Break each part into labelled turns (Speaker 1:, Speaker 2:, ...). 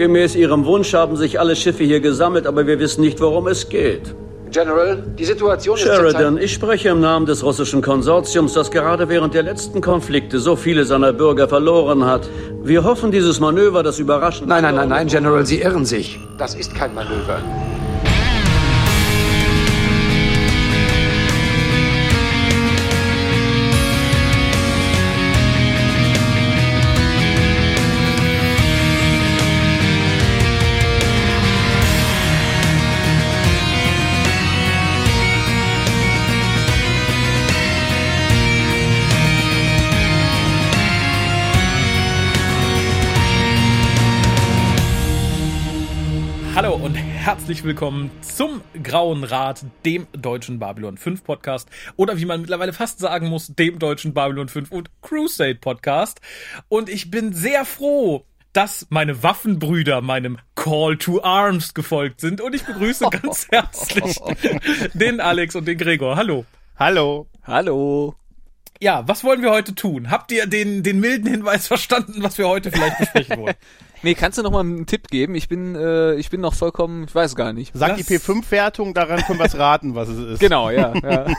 Speaker 1: Gemäß Ihrem Wunsch haben sich alle Schiffe hier gesammelt, aber wir wissen nicht, worum es geht.
Speaker 2: General, die Situation ist
Speaker 1: Sheridan, ich spreche im Namen des russischen Konsortiums, das gerade während der letzten Konflikte so viele seiner Bürger verloren hat. Wir hoffen, dieses Manöver, das überraschend...
Speaker 2: Nein, nein, nein, nein, General, Sie irren sich. Das ist kein Manöver.
Speaker 3: Herzlich willkommen zum Grauen Rat, dem deutschen Babylon 5 Podcast oder wie man mittlerweile fast sagen muss, dem deutschen Babylon 5 und Crusade Podcast. Und ich bin sehr froh, dass meine Waffenbrüder meinem Call to Arms gefolgt sind und ich begrüße ganz herzlich den Alex und den Gregor. Hallo.
Speaker 4: Hallo.
Speaker 5: Hallo.
Speaker 3: Ja, was wollen wir heute tun? Habt ihr den, den milden Hinweis verstanden, was wir heute vielleicht besprechen wollen?
Speaker 5: Nee, kannst du noch mal einen Tipp geben? Ich bin, äh, ich bin noch vollkommen, ich weiß gar nicht.
Speaker 4: Sag die P5-Wertung, daran können wir es raten, was es ist.
Speaker 5: Genau, ja. ja.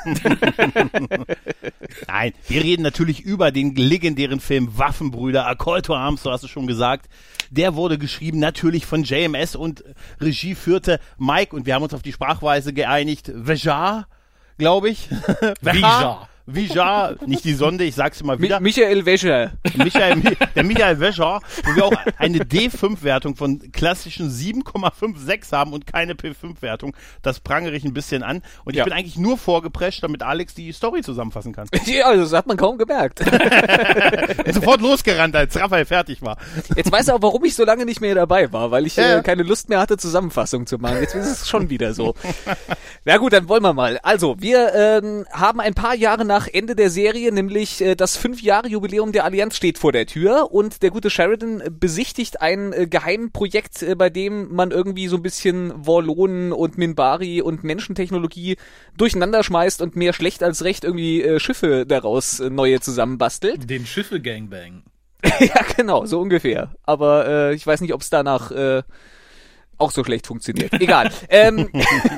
Speaker 4: Nein, wir reden natürlich über den legendären Film Waffenbrüder, A Call to Arms, so hast du schon gesagt. Der wurde geschrieben natürlich von JMS und Regie führte Mike und wir haben uns auf die Sprachweise geeinigt. Vejar, glaube ich.
Speaker 3: Vejar.
Speaker 4: Vijar, nicht die Sonde, ich sag's immer wieder.
Speaker 5: Mi Michael Wäscher.
Speaker 4: Michael, der Michael Wäscher, wo wir auch eine D5-Wertung von klassischen 7,56 haben und keine P5-Wertung. Das prangere ich ein bisschen an. Und ich
Speaker 5: Ja.
Speaker 4: bin eigentlich nur vorgeprescht, damit Alex die Story zusammenfassen kann.
Speaker 5: Ja, also das hat man kaum gemerkt.
Speaker 4: Er ist sofort losgerannt, als Raphael fertig war.
Speaker 5: Jetzt weißt du auch, warum ich so lange nicht mehr dabei war, weil ich
Speaker 4: Ja.
Speaker 5: äh, keine Lust mehr hatte, Zusammenfassung zu machen. Jetzt ist es schon wieder so. Na gut, dann wollen wir mal. Also, wir ähm, haben ein paar Jahre nach Ende der Serie, nämlich äh, das fünf Jahre Jubiläum der Allianz steht vor der Tür und der gute Sheridan besichtigt ein äh, Geheimprojekt, äh, bei dem man irgendwie so ein bisschen Warlonen und Minbari und Menschentechnologie durcheinander schmeißt und mehr schlecht als recht irgendwie äh, Schiffe daraus äh, neue zusammenbastelt.
Speaker 3: Den Schiffe Gangbang.
Speaker 5: Ja, genau, so ungefähr. Aber äh, ich weiß nicht, ob es danach äh, auch so schlecht funktioniert. Egal. ähm,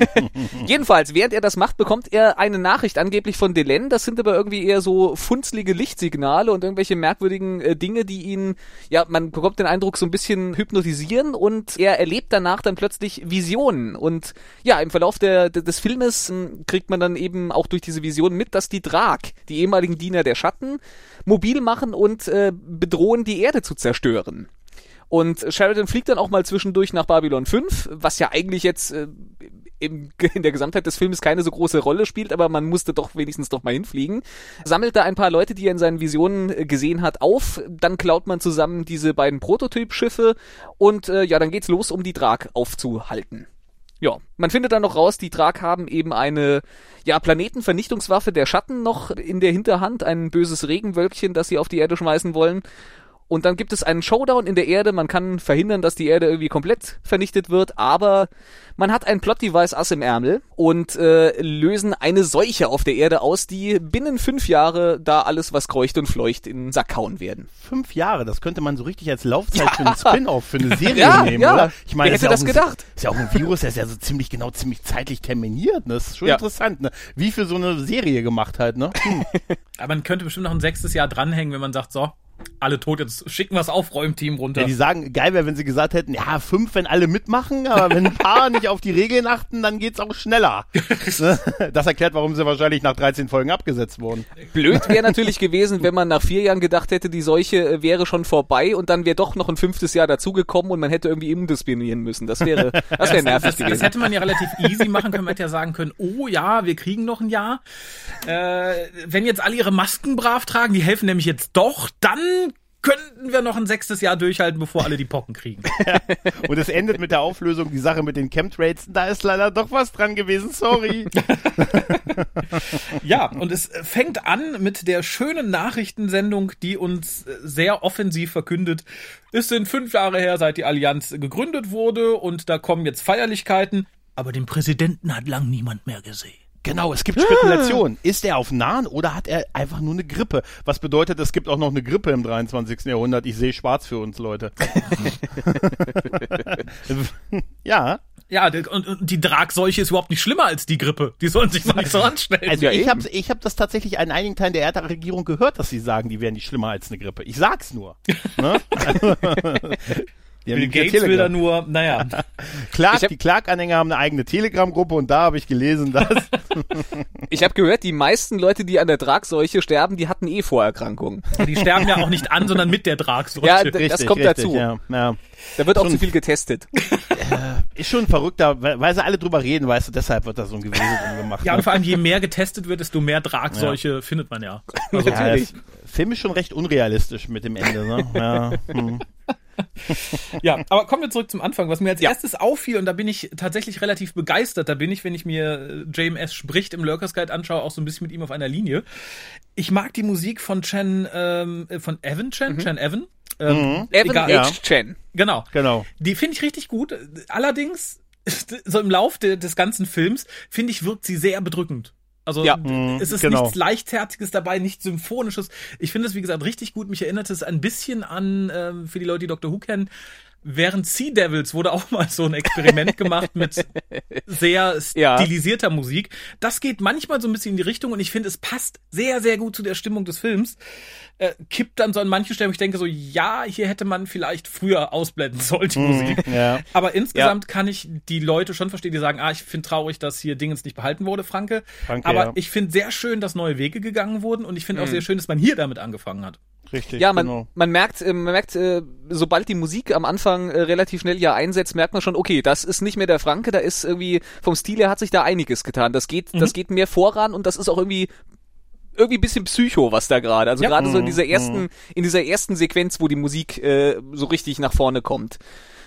Speaker 5: jedenfalls, während er das macht, bekommt er eine Nachricht angeblich von Delenn. Das sind aber irgendwie eher so funzlige Lichtsignale und irgendwelche merkwürdigen äh, Dinge, die ihn, ja, man bekommt den Eindruck, so ein bisschen hypnotisieren und er erlebt danach dann plötzlich Visionen. Und ja, im Verlauf der, des Filmes m, kriegt man dann eben auch durch diese Visionen mit, dass die Drag, die ehemaligen Diener der Schatten, mobil machen und äh, bedrohen, die Erde zu zerstören. Und Sheridan fliegt dann auch mal zwischendurch nach Babylon 5, was ja eigentlich jetzt äh, in der Gesamtheit des Films keine so große Rolle spielt, aber man musste doch wenigstens doch mal hinfliegen. Sammelt da ein paar Leute, die er in seinen Visionen äh, gesehen hat, auf. Dann klaut man zusammen diese beiden Prototypschiffe und äh, ja, dann geht's los, um die Drag aufzuhalten. Ja, man findet dann noch raus, die Drag haben eben eine ja, Planetenvernichtungswaffe der Schatten noch in der Hinterhand, ein böses Regenwölkchen, das sie auf die Erde schmeißen wollen. Und dann gibt es einen Showdown in der Erde. Man kann verhindern, dass die Erde irgendwie komplett vernichtet wird, aber man hat ein Plot-Device Ass im Ärmel und äh, lösen eine Seuche auf der Erde aus, die binnen fünf Jahre da alles, was kreucht und fleucht, in den Sack hauen werden.
Speaker 4: Fünf Jahre, das könnte man so richtig als Laufzeit für einen Spin-off, für eine Serie
Speaker 5: Ja,
Speaker 4: nehmen,
Speaker 5: ja.
Speaker 4: oder? Ich
Speaker 5: Wer
Speaker 4: ist
Speaker 5: hätte
Speaker 4: ja
Speaker 5: das
Speaker 4: ein,
Speaker 5: gedacht?
Speaker 4: Ist ja auch ein Virus, der ist ja so ziemlich genau, ziemlich zeitlich terminiert, ne? Das ist schon
Speaker 5: Ja.
Speaker 4: interessant, ne? Wie für so eine Serie gemacht halt, ne? Hm.
Speaker 3: Aber man könnte bestimmt noch ein sechstes Jahr dranhängen, wenn man sagt, so, alle tot, jetzt schicken wir das Aufräumteam runter.
Speaker 4: Ja, die sagen, geil wäre, wenn sie gesagt hätten, ja, fünf, wenn alle mitmachen, aber wenn ein paar nicht auf die Regeln achten, dann geht's auch schneller. Ne? das erklärt, warum sie wahrscheinlich nach 13 Folgen abgesetzt wurden.
Speaker 5: Blöd wäre natürlich gewesen, wenn man nach vier Jahren gedacht hätte, die Seuche äh, wäre schon vorbei und dann wäre doch noch ein fünftes Jahr dazugekommen und man hätte irgendwie umdisponieren müssen. Das wäre, das wäre nervig
Speaker 3: das, das
Speaker 5: gewesen.
Speaker 3: hätte man ja relativ easy machen können. Man hätte ja sagen können, oh ja, wir kriegen noch ein Jahr. Äh, wenn jetzt alle ihre Masken brav tragen, die helfen nämlich jetzt doch, dann könnten wir noch ein sechstes Jahr durchhalten, bevor alle die Pocken kriegen.
Speaker 4: Und es endet mit der Auflösung, die Sache mit den Chemtrails, da ist leider doch was dran gewesen, sorry.
Speaker 3: Ja, und es fängt an mit der schönen Nachrichtensendung, die uns sehr offensiv verkündet, es sind fünf Jahre her, seit die Allianz gegründet wurde und da kommen jetzt Feierlichkeiten, aber den Präsidenten hat lang niemand mehr gesehen.
Speaker 4: Genau, es gibt Spekulationen. Ist er auf Nahen oder hat er einfach nur eine Grippe? Was bedeutet, es gibt auch noch eine Grippe im 23. Jahrhundert. Ich sehe schwarz für uns, Leute. ja.
Speaker 3: Ja, und, und die Dragseuche ist überhaupt nicht schlimmer als die Grippe. Die sollen sich mal nicht so anstellen.
Speaker 4: Also
Speaker 5: Ja,
Speaker 4: ich habe ich hab das tatsächlich an einigen Teilen der Erdregierung gehört, dass sie sagen, die wären nicht schlimmer als eine Grippe. Ich sag's nur. ne?
Speaker 3: Bill Gates will
Speaker 4: Telegram.
Speaker 3: da nur, naja.
Speaker 4: Clark,
Speaker 5: hab-
Speaker 4: die Clark-Anhänger haben eine eigene Telegram-Gruppe und da habe ich gelesen, dass
Speaker 5: Ich habe gehört, die meisten Leute, die an der Tragseuche sterben, die hatten eh Vorerkrankungen.
Speaker 3: Die sterben ja auch nicht an, sondern mit der Dragseuche.
Speaker 5: Ja, d- das kommt dazu.
Speaker 4: Ja, ja.
Speaker 5: Da wird auch
Speaker 4: Schon-
Speaker 5: zu viel getestet.
Speaker 4: Ist schon ein verrückter, weil weil sie alle drüber reden, weißt du, deshalb wird da so ein Gewese drum gemacht.
Speaker 3: Ja,
Speaker 4: ne?
Speaker 3: und vor allem, je mehr getestet wird, desto mehr Dragseuche findet man ja.
Speaker 4: ja,
Speaker 5: Natürlich.
Speaker 4: der Film ist schon recht unrealistisch mit dem Ende, ne? Ja. Hm.
Speaker 3: Ja, aber kommen wir zurück zum Anfang. Was mir als erstes auffiel, und da bin ich tatsächlich relativ begeistert, da bin ich, wenn ich mir äh, JMS spricht im Lurkers Guide anschaue, auch so ein bisschen mit ihm auf einer Linie. Ich mag die Musik von Chen, ähm, äh, von Evan Chen, Chen Evan. Ähm,
Speaker 5: Evan
Speaker 3: egal.
Speaker 5: H.
Speaker 4: Ja.
Speaker 5: Chen.
Speaker 3: Genau.
Speaker 4: Genau.
Speaker 3: Die finde ich richtig gut. Allerdings, so im Lauf de, des ganzen Films, finde ich, wirkt sie sehr bedrückend. Also
Speaker 5: Ja.
Speaker 3: d- es ist
Speaker 4: genau.
Speaker 3: nichts Leichtherziges dabei, nichts Symphonisches. Ich finde es, wie gesagt, richtig gut. Mich erinnert es ein bisschen an, ähm, für die Leute, die Doctor Who kennen, während Sea Devils wurde auch mal so ein Experiment gemacht mit sehr
Speaker 5: Ja.
Speaker 3: stilisierter Musik. Das geht manchmal so ein bisschen in die Richtung und ich finde, es passt sehr, sehr gut zu der Stimmung des Films. Äh, kippt dann so an manchen Stellen, wo ich denke so, ja, hier hätte man vielleicht früher ausblenden sollen, die Musik.
Speaker 4: Ja.
Speaker 3: Aber insgesamt kann ich die Leute schon verstehen, die sagen, ah, ich finde traurig, dass hier Dingens nicht behalten wurde, Franke.
Speaker 4: Franke,
Speaker 3: Aber
Speaker 4: ja.
Speaker 3: ich finde sehr schön, dass neue Wege gegangen wurden und ich finde auch sehr schön, dass man hier damit angefangen hat.
Speaker 4: Richtig.
Speaker 5: Ja, man,
Speaker 4: genau.
Speaker 5: man merkt, äh, man merkt, äh, sobald die Musik am Anfang äh, relativ schnell ja einsetzt, merkt man schon, okay, das ist nicht mehr der Franke, da ist irgendwie, vom Stil her hat sich da einiges getan. Das geht, das geht mehr voran und das ist auch irgendwie irgendwie ein bisschen Psycho, was da gerade. Also
Speaker 3: Ja.
Speaker 5: gerade so in dieser ersten, in dieser ersten Sequenz, wo die Musik äh, so richtig nach vorne kommt.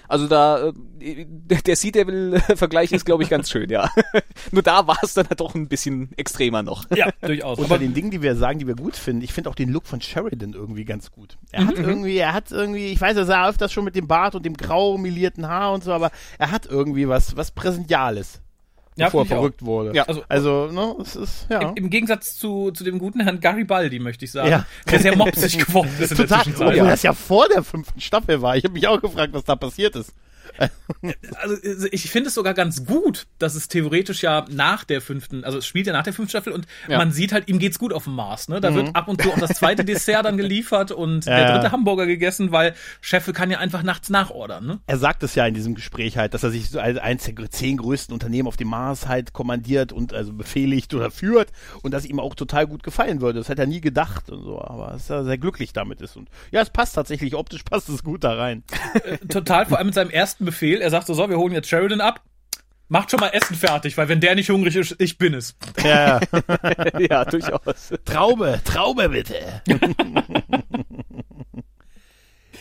Speaker 5: Also da, äh, der Sea Devil-Vergleich ist, glaube ich, ganz schön, ja. Nur da war es dann halt doch ein bisschen extremer noch.
Speaker 3: Ja, durchaus.
Speaker 4: Unter
Speaker 3: Aber
Speaker 4: den Dingen, die wir sagen, die wir gut finden, ich finde auch den Look von Sheridan irgendwie ganz gut. Er
Speaker 3: Mhm,
Speaker 4: hat irgendwie, er hat irgendwie, ich weiß, er sah öfters schon mit dem Bart und dem grau milierten Haar und so, aber er hat irgendwie was, was Präsentiales,
Speaker 3: Ja,
Speaker 4: bevor er
Speaker 3: ich auch.
Speaker 4: verrückt wurde.
Speaker 5: Ja.
Speaker 3: Also-
Speaker 4: also, ne, es ist, ja.
Speaker 3: im, im Gegensatz zu, zu dem guten Herrn Garibaldi, möchte ich sagen,
Speaker 4: Ja.
Speaker 3: der sehr mopsig geworden ist in der
Speaker 4: Total,
Speaker 3: Zwischenzeit.
Speaker 4: obwohl das ja vor der fünften Staffel war. Ich habe mich auch gefragt, was da passiert ist.
Speaker 3: Also ich finde es sogar ganz gut, dass es theoretisch ja nach der fünften, also es spielt ja nach der fünften Staffel und
Speaker 5: Ja.
Speaker 3: man sieht halt, ihm geht's gut auf dem Mars. Ne? Da wird ab und zu auch das zweite Dessert dann geliefert und
Speaker 4: Ja,
Speaker 3: der dritte Hamburger gegessen, weil Cheffe kann ja einfach nachts nachordern. Ne?
Speaker 4: Er sagt es ja in diesem Gespräch halt, dass er sich so als eins der zehn größten Unternehmen auf dem Mars halt kommandiert und also befehligt oder führt und das ihm auch total gut gefallen würde. Das hätte er nie gedacht und so, aber dass er sehr glücklich damit ist. Und ja, es passt tatsächlich, optisch passt es gut da rein.
Speaker 3: Total, vor allem mit seinem ersten Befehl. Er sagt so, so, wir holen jetzt Sheridan ab. Macht schon mal Essen fertig, weil wenn der nicht hungrig ist, ich bin es.
Speaker 4: Ja, ja.
Speaker 5: ja, durchaus.
Speaker 4: Traube, Traube bitte.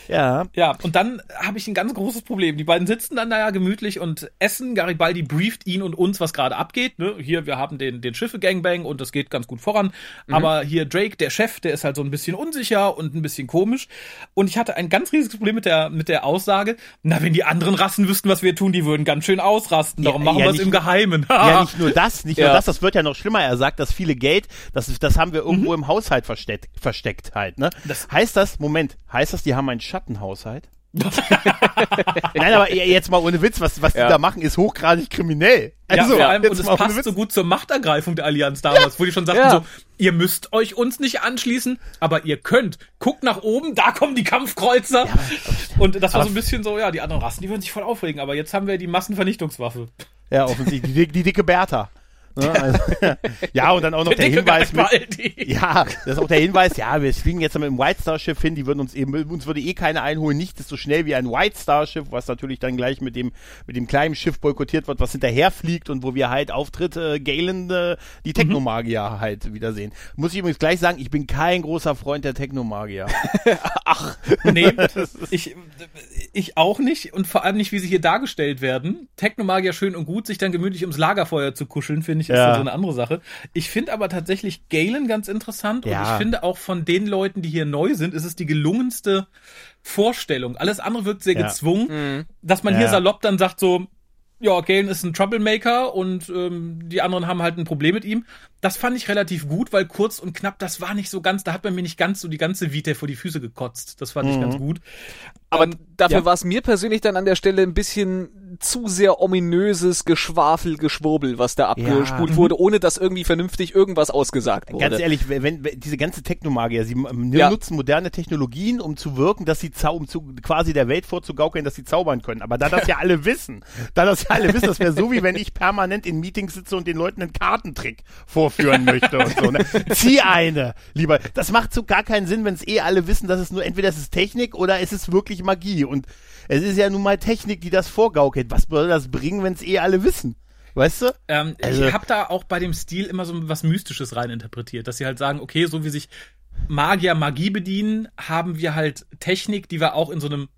Speaker 4: ja,
Speaker 3: Ja, und dann habe ich ein ganz großes Problem. Die beiden sitzen dann da ja gemütlich und essen. Garibaldi brieft ihn und uns, was gerade abgeht. Ne? Hier, wir haben den, den Schiffe-Gangbang und das geht ganz gut voran. Aber hier Drake, der Chef, der ist halt so ein bisschen unsicher und ein bisschen komisch. Und ich hatte ein ganz riesiges Problem mit der, mit der Aussage, na, wenn die anderen Rassen wüssten, was wir tun, die würden ganz schön ausrasten. Darum
Speaker 4: Ja,
Speaker 3: machen
Speaker 4: ja,
Speaker 3: wir es im Geheimen.
Speaker 4: ja, nicht nur das, nicht
Speaker 5: Ja.
Speaker 4: nur das, das wird ja noch schlimmer. Er sagt, dass viele Geld, das, das haben wir irgendwo im Haushalt versteckt, versteckt halt, ne?
Speaker 3: Das-
Speaker 4: heißt das, Moment, heißt das, die haben einen Schattenhaushalt? Nein, aber jetzt mal ohne Witz, was, was
Speaker 5: Ja.
Speaker 4: die da machen, ist hochgradig kriminell.
Speaker 3: Ja,
Speaker 4: Also,
Speaker 3: vor allem,
Speaker 4: jetzt
Speaker 3: und es
Speaker 4: mal ohne
Speaker 3: passt
Speaker 4: Witz.
Speaker 3: so gut zur Machtergreifung der Allianz damals, wo die schon sagten
Speaker 5: Ja.
Speaker 3: so, ihr müsst euch uns nicht anschließen, aber ihr könnt. Guckt nach oben, da kommen die Kampfkreuzer. und das war so ein bisschen so, ja, die anderen Rassen, die würden sich voll aufregen, aber jetzt haben wir die Massenvernichtungswaffe.
Speaker 4: Ja, offensichtlich, die, die dicke Bertha. Ne? Also, ja, und dann auch noch der,
Speaker 3: dicke
Speaker 4: Hinweis mit. Ja, das ist auch der Hinweis, ja, wir fliegen jetzt mit dem White Star Schiff hin, die würden uns eben, uns würde eh keiner einholen, nicht so schnell wie ein White Star Schiff, was natürlich dann gleich mit dem, mit dem kleinen Schiff boykottiert wird, was hinterher fliegt und wo wir halt Auftritt äh, Galen, äh, die Technomagier halt wiedersehen. Muss ich übrigens gleich sagen, ich bin kein großer Freund der Technomagier.
Speaker 3: Nee, ich, ich auch nicht und vor allem nicht, wie sie hier dargestellt werden. Technomagier schön und gut, sich dann gemütlich ums Lagerfeuer zu kuscheln, finde ich, ist
Speaker 4: Ja.
Speaker 3: so eine andere Sache. Ich finde aber tatsächlich Galen ganz interessant und
Speaker 4: Ja.
Speaker 3: ich finde auch von den Leuten, die hier neu sind, ist es die gelungenste Vorstellung. Alles andere wirkt sehr
Speaker 4: Ja.
Speaker 3: gezwungen, dass man hier salopp dann sagt so, ja, Galen ist ein Troublemaker und ähm, die anderen haben halt ein Problem mit ihm. Das fand ich relativ gut, weil kurz und knapp, das war nicht so ganz, da hat man mir nicht ganz so die ganze Vita vor die Füße gekotzt. Das fand ich ganz gut.
Speaker 5: Aber
Speaker 3: Ähm,
Speaker 5: dafür
Speaker 3: ja.
Speaker 5: war es mir persönlich dann an der Stelle ein bisschen zu sehr ominöses Geschwafel, Geschwurbel, was da abgespult
Speaker 4: Ja.
Speaker 5: wurde, ohne dass irgendwie vernünftig irgendwas ausgesagt wurde.
Speaker 4: Ganz ehrlich, wenn, wenn diese ganze Technomagier, sie ähm,
Speaker 5: Ja.
Speaker 4: nutzen moderne Technologien, um zu wirken, dass sie zau um zu, quasi der Welt vorzugaukeln, dass sie zaubern können. Aber da das ja alle wissen, da das ja alle wissen, das wäre so wie wenn ich permanent in Meetings sitze und den Leuten einen Kartentrick vorführen möchte und so. Ne? Zieh eine, lieber. Das macht so gar keinen Sinn, wenn es eh alle wissen, dass es nur entweder es ist Technik oder es ist wirklich Magie. Und es ist ja nun mal Technik, die das vorgaukelt. Was soll das bringen, wenn es eh alle wissen? Weißt du?
Speaker 3: Ähm,
Speaker 4: Also-
Speaker 3: ich habe da auch bei dem Stil immer so was Mystisches rein interpretiert, dass sie halt sagen, okay, so wie sich Magier Magie bedienen, haben wir halt Technik, die wir auch in so einem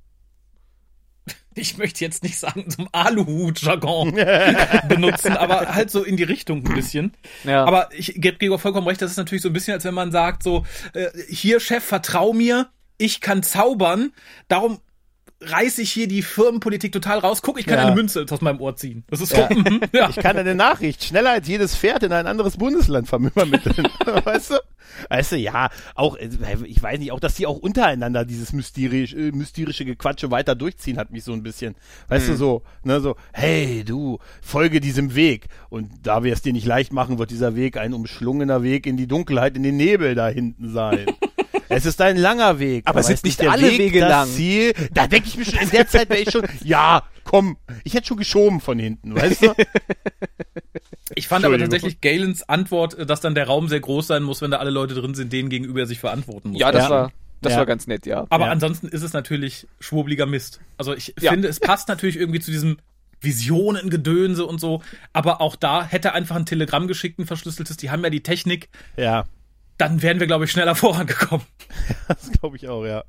Speaker 3: ich möchte jetzt nicht sagen, einem Aluhut-Jargon benutzen, aber halt so in die Richtung ein bisschen.
Speaker 5: Ja.
Speaker 3: Aber ich gebe Gregor vollkommen recht, das ist natürlich so ein bisschen, als wenn man sagt, so, äh, hier, Chef, vertrau mir, ich kann zaubern, darum reiß ich hier die Firmenpolitik total raus. Guck, ich kann
Speaker 4: Ja.
Speaker 3: eine Münze aus meinem Ohr ziehen. Das ist so, mhm, ja.
Speaker 4: Ich kann eine Nachricht schneller als jedes Pferd in ein anderes Bundesland vermitteln. weißt du? Weißt du, ja, auch, ich weiß nicht, auch, dass die auch untereinander dieses mysterisch, äh, mysterische Gequatsche weiter durchziehen, hat mich so ein bisschen, weißt du, so, ne, so, hey, du, folge diesem Weg. Und da wir es dir nicht leicht machen, wird dieser Weg ein umschlungener Weg in die Dunkelheit, in den Nebel da hinten sein. Es ist ein langer Weg.
Speaker 5: Aber sind
Speaker 4: ist
Speaker 5: nicht
Speaker 4: der
Speaker 5: alle
Speaker 4: Weg
Speaker 5: Wege
Speaker 4: das
Speaker 5: lang?
Speaker 4: Ziel. Da denke ich mir schon, in der Zeit wäre ich schon, ja, komm, ich hätte schon geschoben von hinten, weißt du?
Speaker 3: Ich fand aber tatsächlich Galens Antwort, dass dann der Raum sehr groß sein muss, wenn da alle Leute drin sind, denen gegenüber er sich verantworten muss.
Speaker 5: ja, das
Speaker 4: Ja.
Speaker 5: war das
Speaker 4: Ja.
Speaker 5: war ganz nett, ja.
Speaker 3: Aber
Speaker 4: Ja.
Speaker 3: ansonsten ist es natürlich schwurbliger Mist. Also ich
Speaker 5: Ja.
Speaker 3: finde, es passt natürlich irgendwie zu diesem Visionengedönse und so. Aber auch da hätte einfach ein Telegramm geschickt, ein verschlüsseltes. Die haben ja die Technik.
Speaker 4: Ja,
Speaker 3: Dann wären wir, glaube ich, schneller vorangekommen.
Speaker 4: das glaube ich auch, ja.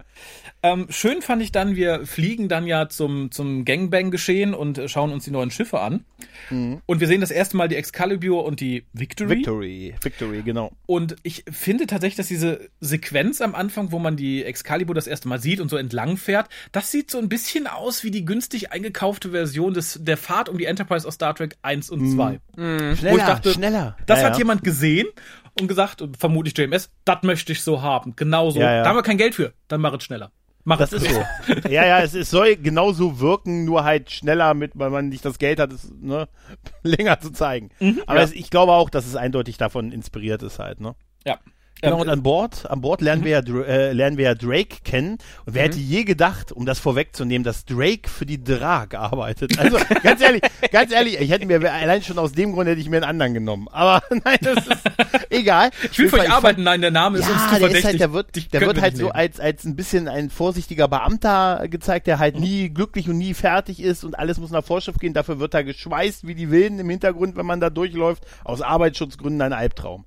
Speaker 3: Ähm, schön fand ich dann, wir fliegen dann ja zum, zum Gangbang-Geschehen und schauen uns die neuen Schiffe an. Und wir sehen das erste Mal die Excalibur und die Victory.
Speaker 4: Victory, Victory, genau.
Speaker 3: Und ich finde tatsächlich, dass diese Sequenz am Anfang, wo man die Excalibur das erste Mal sieht und so entlang fährt, das sieht so ein bisschen aus wie die günstig eingekaufte Version des, der Fahrt um die Enterprise aus Star Trek 1 und 2.
Speaker 4: Schneller,
Speaker 3: Wo ich dachte,
Speaker 4: schneller.
Speaker 3: Das
Speaker 4: ja,
Speaker 3: hat
Speaker 4: ja.
Speaker 3: jemand gesehen und gesagt, und vermutlich JMS, das möchte ich so haben. Genauso.
Speaker 4: Ja, ja.
Speaker 3: Da haben wir kein Geld für. Dann mach es schneller. Mach
Speaker 4: Das
Speaker 3: es
Speaker 4: ist so. ja, ja, es, es soll genauso wirken, nur halt schneller mit, weil man nicht das Geld hat, es ne, länger zu zeigen. Aber
Speaker 3: ja.
Speaker 4: es, ich glaube auch, dass es eindeutig davon inspiriert ist halt, ne?
Speaker 3: Ja.
Speaker 4: Genau,
Speaker 3: Ähm,
Speaker 4: und an Bord, an Bord lernen wir ja, äh, lernen wir ja Drake kennen. Und wer hätte je gedacht, um das vorwegzunehmen, dass Drake für die Drag arbeitet? Also, ganz ehrlich, ganz ehrlich, ich hätte mir, allein schon aus dem Grund hätte ich mir einen anderen genommen. Aber nein, das ist egal.
Speaker 3: ich will für euch arbeiten. Nein, der Name ist uns zu
Speaker 4: ja, der
Speaker 3: verdächtig.
Speaker 4: ist halt, der wird, der wird
Speaker 3: wir
Speaker 4: halt so
Speaker 3: nehmen.
Speaker 4: als, als ein bisschen ein vorsichtiger Beamter gezeigt, der halt nie glücklich und nie fertig ist und alles muss nach Vorschrift gehen. Dafür wird er geschweißt wie die Wilden im Hintergrund, wenn man da durchläuft. Aus Arbeitsschutzgründen ein Albtraum.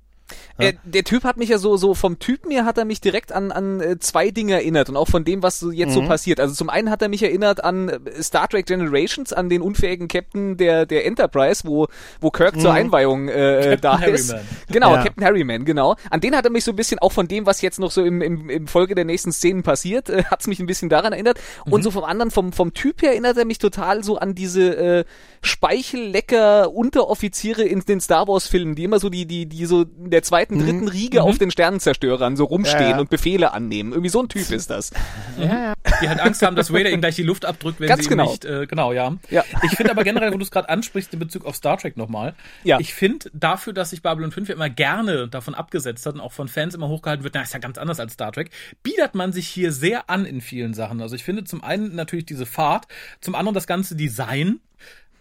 Speaker 5: Äh, der Typ hat mich ja so, so vom Typen her hat er mich direkt an, an äh, zwei Dinge erinnert und auch von dem, was so jetzt
Speaker 4: Mhm.
Speaker 5: so passiert. Also zum einen hat er mich erinnert an äh, Star Trek Generations, an den unfähigen Captain der, der Enterprise, wo, wo Kirk zur Einweihung äh, da
Speaker 3: Captain
Speaker 5: ist.
Speaker 3: Harryman.
Speaker 5: Genau,
Speaker 4: Mhm. Ja.
Speaker 5: Captain Harryman, genau. An den hat er mich so ein bisschen, auch von dem, was jetzt noch so im, im, im Folge der nächsten Szenen passiert, äh, hat's mich ein bisschen daran erinnert. Und
Speaker 3: Mhm.
Speaker 5: so vom anderen, vom, vom Typ her erinnert er mich total so an diese äh, Speichellecker Unteroffiziere in den Star Wars Filmen, die immer so die, die, die so in der zweiten, dritten Riege auf den Sternenzerstörern so rumstehen
Speaker 4: Mhm. Ja, ja.
Speaker 5: und Befehle annehmen. Irgendwie so ein Typ ist das.
Speaker 3: die halt Angst haben, dass Vader ihnen gleich die Luft abdrückt, wenn
Speaker 5: Ganz
Speaker 3: sie
Speaker 5: genau.
Speaker 3: nicht, äh, genau, ja.
Speaker 5: Ja.
Speaker 3: Ich finde aber generell, wo du es gerade ansprichst in Bezug auf Star Trek nochmal,
Speaker 5: Ja.
Speaker 3: ich finde dafür, dass sich Babylon 5 ja immer gerne davon abgesetzt hat und auch von Fans immer hochgehalten wird, na, ist ja ganz anders als Star Trek, biedert man sich hier sehr an in vielen Sachen. Also ich finde zum einen natürlich diese Fahrt, zum anderen das ganze Design,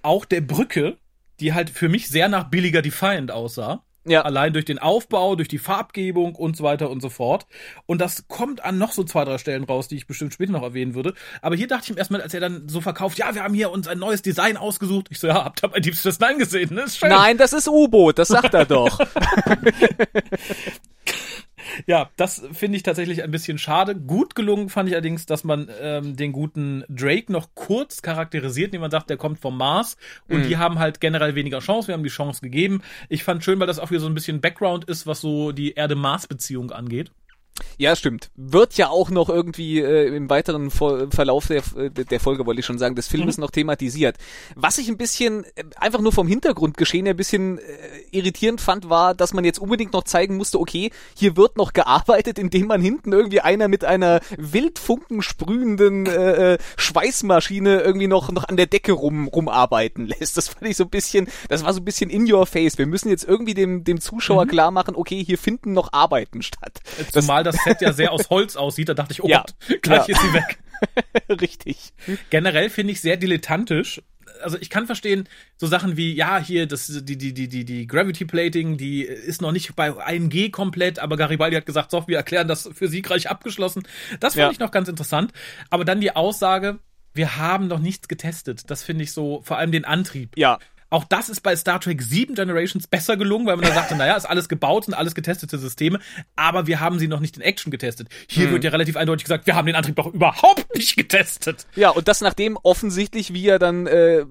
Speaker 3: auch der Brücke, die halt für mich sehr nach billiger Defiant aussah.
Speaker 5: Ja.
Speaker 3: Allein durch den Aufbau, durch die Farbgebung und so weiter und so fort. Und das kommt an noch so zwei, drei Stellen raus, die ich bestimmt später noch erwähnen würde. Aber hier dachte ich mir erstmal, als er dann so verkauft, ja, wir haben hier uns ein neues Design ausgesucht. Ich so, ja, habt ihr bei Deep Space Nine gesehen, ne? Ist schön.
Speaker 5: Nein, das ist U-Boot, das sagt er doch.
Speaker 3: Ja, das finde ich tatsächlich ein bisschen schade. Gut gelungen fand ich allerdings, dass man ähm, den guten Drake noch kurz charakterisiert, indem man sagt, der kommt vom Mars und die haben halt generell weniger Chance. Wir haben die Chance gegeben. Ich fand schön, weil das auch wieder so ein bisschen Background ist, was so die Erde-Mars-Beziehung angeht.
Speaker 5: Ja, stimmt. Wird ja auch noch irgendwie äh, im weiteren Vo Verlauf der, der Folge, wollte ich schon sagen, des Filmes mhm. noch thematisiert. Was ich ein bisschen, äh, einfach nur vom Hintergrundgeschehen ein bisschen äh, irritierend fand, war, dass man jetzt unbedingt noch zeigen musste, okay, hier wird noch gearbeitet, indem man hinten irgendwie einer mit einer wildfunkensprühenden äh, äh, Schweißmaschine irgendwie noch, noch an der Decke rum, rumarbeiten lässt. Das fand ich so ein bisschen, das war so ein bisschen in your face. Wir müssen jetzt irgendwie dem, dem Zuschauer mhm. klar machen, okay, hier finden noch Arbeiten statt.
Speaker 3: Zumal das Set ja sehr aus Holz aussieht, da dachte ich, oh ja. Gott, gleich ja. ist sie weg.
Speaker 5: Richtig.
Speaker 3: Generell finde ich sehr dilettantisch. Also ich kann verstehen, so Sachen wie, ja, hier, das, die, die, die, die, die Gravity Plating, die ist noch nicht bei 1G komplett, aber Garibaldi hat gesagt, so, wir erklären das für siegreich abgeschlossen. Das fand ja. ich noch ganz interessant. Aber dann die Aussage, wir haben noch nichts getestet. Das finde ich so, vor allem den Antrieb.
Speaker 5: Ja.
Speaker 3: Auch das ist bei Star Trek 7 Generations besser gelungen, weil man da sagte, naja, ist alles gebaut, sind alles getestete Systeme, aber wir haben sie noch nicht in Action getestet. Hier hm. wird ja relativ eindeutig gesagt, wir haben den Antrieb doch überhaupt nicht getestet.
Speaker 5: Ja, und das nachdem offensichtlich, wie er dann äh,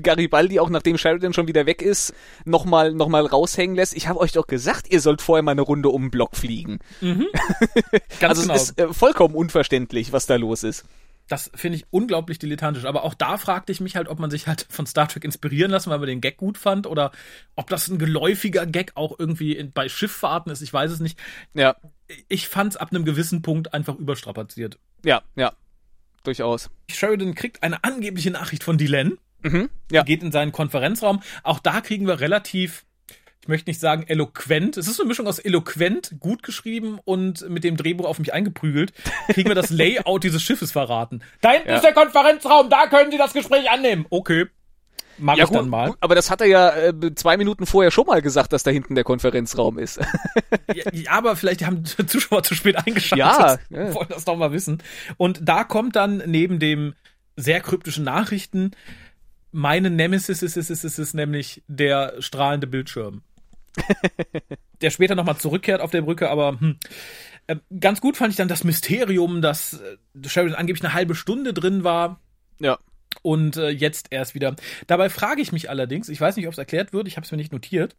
Speaker 5: Garibaldi, auch nachdem Sheridan schon wieder weg ist, nochmal noch mal raushängen lässt. Ich habe euch doch gesagt, ihr sollt vorher mal eine Runde um den Block fliegen. Mhm. also genau. es ist äh, vollkommen unverständlich, was da los ist
Speaker 3: das finde ich unglaublich dilettantisch. Aber auch da fragte ich mich halt, ob man sich halt von Star Trek inspirieren lassen, weil man den Gag gut fand oder ob das ein geläufiger Gag auch irgendwie in, bei Schifffahrten ist. Ich weiß es nicht.
Speaker 5: Ja.
Speaker 3: Ich fand es ab einem gewissen Punkt einfach überstrapaziert.
Speaker 5: Ja, ja. Durchaus.
Speaker 3: Sheridan kriegt eine angebliche Nachricht von Dylan.
Speaker 5: Mhm, ja.
Speaker 3: Geht in seinen Konferenzraum. Auch da kriegen wir relativ ich möchte nicht sagen eloquent, es ist eine Mischung aus eloquent, gut geschrieben und mit dem Drehbuch auf mich eingeprügelt, kriegen wir das Layout dieses Schiffes verraten. Da hinten ja. ist der Konferenzraum, da können Sie das Gespräch annehmen. Okay. Mach ja, ich gut, dann mal. Gut,
Speaker 5: aber das hat er ja äh, zwei Minuten vorher schon mal gesagt, dass da hinten der Konferenzraum ist.
Speaker 3: ja, ja, aber vielleicht haben Zuschauer zu spät eingeschaltet.
Speaker 5: Ja,
Speaker 3: ja. wollen das doch mal wissen. Und da kommt dann neben dem sehr kryptischen Nachrichten meine Nemesis ist, ist, ist, ist, ist nämlich der strahlende Bildschirm. der später nochmal zurückkehrt auf der Brücke, aber hm. Äh, ganz gut fand ich dann das Mysterium, dass äh, Sheridan angeblich eine halbe Stunde drin war.
Speaker 5: Ja.
Speaker 3: Und äh, jetzt erst wieder. Dabei frage ich mich allerdings, ich weiß nicht, ob es erklärt wird, ich habe es mir nicht notiert.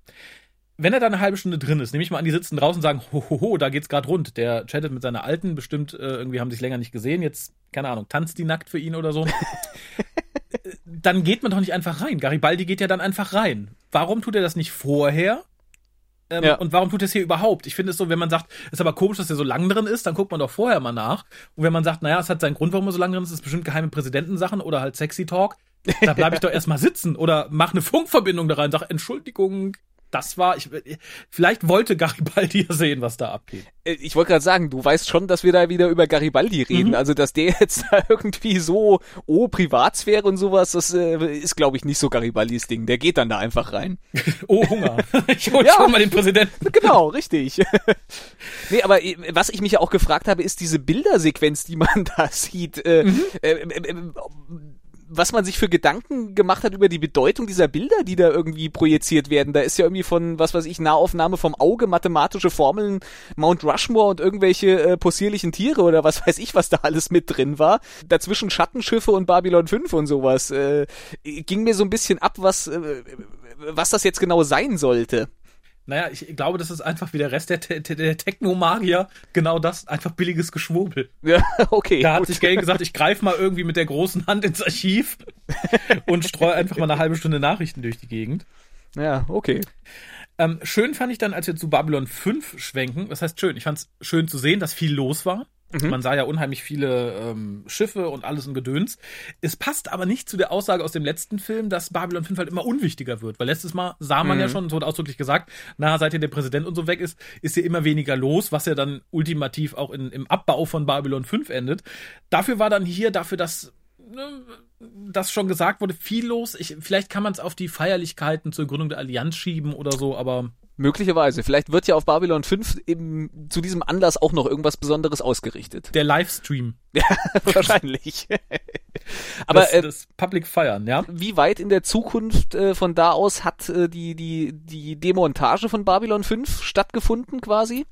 Speaker 3: Wenn er da eine halbe Stunde drin ist, nehme ich mal an, die sitzen draußen und sagen, hohoho, ho, ho, da geht's gerade rund. Der chattet mit seiner Alten, bestimmt, äh, irgendwie haben sich länger nicht gesehen, jetzt, keine Ahnung, tanzt die nackt für ihn oder so. dann geht man doch nicht einfach rein. Garibaldi geht ja dann einfach rein. Warum tut er das nicht vorher? Ähm, ja. Und warum tut es hier überhaupt? Ich finde es so, wenn man sagt, ist aber komisch, dass er so lang drin ist, dann guckt man doch vorher mal nach. Und wenn man sagt, naja, es hat seinen Grund, warum er so lang drin ist, ist bestimmt geheime Präsidentensachen oder halt Sexy Talk, da bleibe ich doch erstmal sitzen oder mach eine Funkverbindung da rein, sag Entschuldigung, das war, ich, vielleicht wollte Garibaldi ja sehen, was da abgeht.
Speaker 5: Äh, ich wollte gerade sagen, du weißt schon, dass wir da wieder über Garibaldi reden. Mhm. Also, dass der jetzt da irgendwie so, oh, Privatsphäre und sowas, das äh, ist, glaube ich, nicht so Garibaldis Ding. Der geht dann da einfach rein.
Speaker 3: oh, Hunger. Ich hol ja, schon mal den Präsidenten.
Speaker 5: Genau, richtig. nee, aber äh, was ich mich ja auch gefragt habe, ist diese Bildersequenz, die man da sieht. Äh, mhm. äh, äh was man sich für Gedanken gemacht hat über die Bedeutung dieser Bilder, die da irgendwie projiziert werden. Da ist ja irgendwie von, was weiß ich, Nahaufnahme vom Auge, mathematische Formeln, Mount Rushmore und irgendwelche äh, possierlichen Tiere oder was weiß ich, was da alles mit drin war. Dazwischen Schattenschiffe und Babylon 5 und sowas. Äh, ging mir so ein bisschen ab, was, äh, was das jetzt genau sein sollte.
Speaker 3: Naja, ich glaube, das ist einfach wie der Rest der, der, der Technomagier genau das, einfach billiges Geschwurbel.
Speaker 5: Ja, okay.
Speaker 3: Da hat gut. sich Gay gesagt, ich greife mal irgendwie mit der großen Hand ins Archiv und streue einfach mal eine halbe Stunde Nachrichten durch die Gegend.
Speaker 5: Ja, okay.
Speaker 3: Ähm, schön fand ich dann, als wir zu Babylon 5 schwenken, das heißt schön, ich fand es schön zu sehen, dass viel los war. Mhm. Man sah ja unheimlich viele ähm, Schiffe und alles ein Gedöns. Es passt aber nicht zu der Aussage aus dem letzten Film, dass Babylon 5 halt immer unwichtiger wird. Weil letztes Mal sah man mhm. ja schon, so ausdrücklich gesagt, na, seit hier der Präsident und so weg ist, ist hier immer weniger los, was ja dann ultimativ auch in, im Abbau von Babylon 5 endet. Dafür war dann hier, dafür, dass ne, das schon gesagt wurde, viel los. Ich, vielleicht kann man es auf die Feierlichkeiten zur Gründung der Allianz schieben oder so, aber
Speaker 5: Möglicherweise. Vielleicht wird ja auf Babylon 5 eben zu diesem Anlass auch noch irgendwas Besonderes ausgerichtet.
Speaker 3: Der Livestream.
Speaker 5: Ja, wahrscheinlich. Aber
Speaker 3: das,
Speaker 5: äh,
Speaker 3: das Public Feiern, ja?
Speaker 5: Wie weit in der Zukunft äh, von da aus hat äh, die, die, die Demontage von Babylon 5 stattgefunden quasi?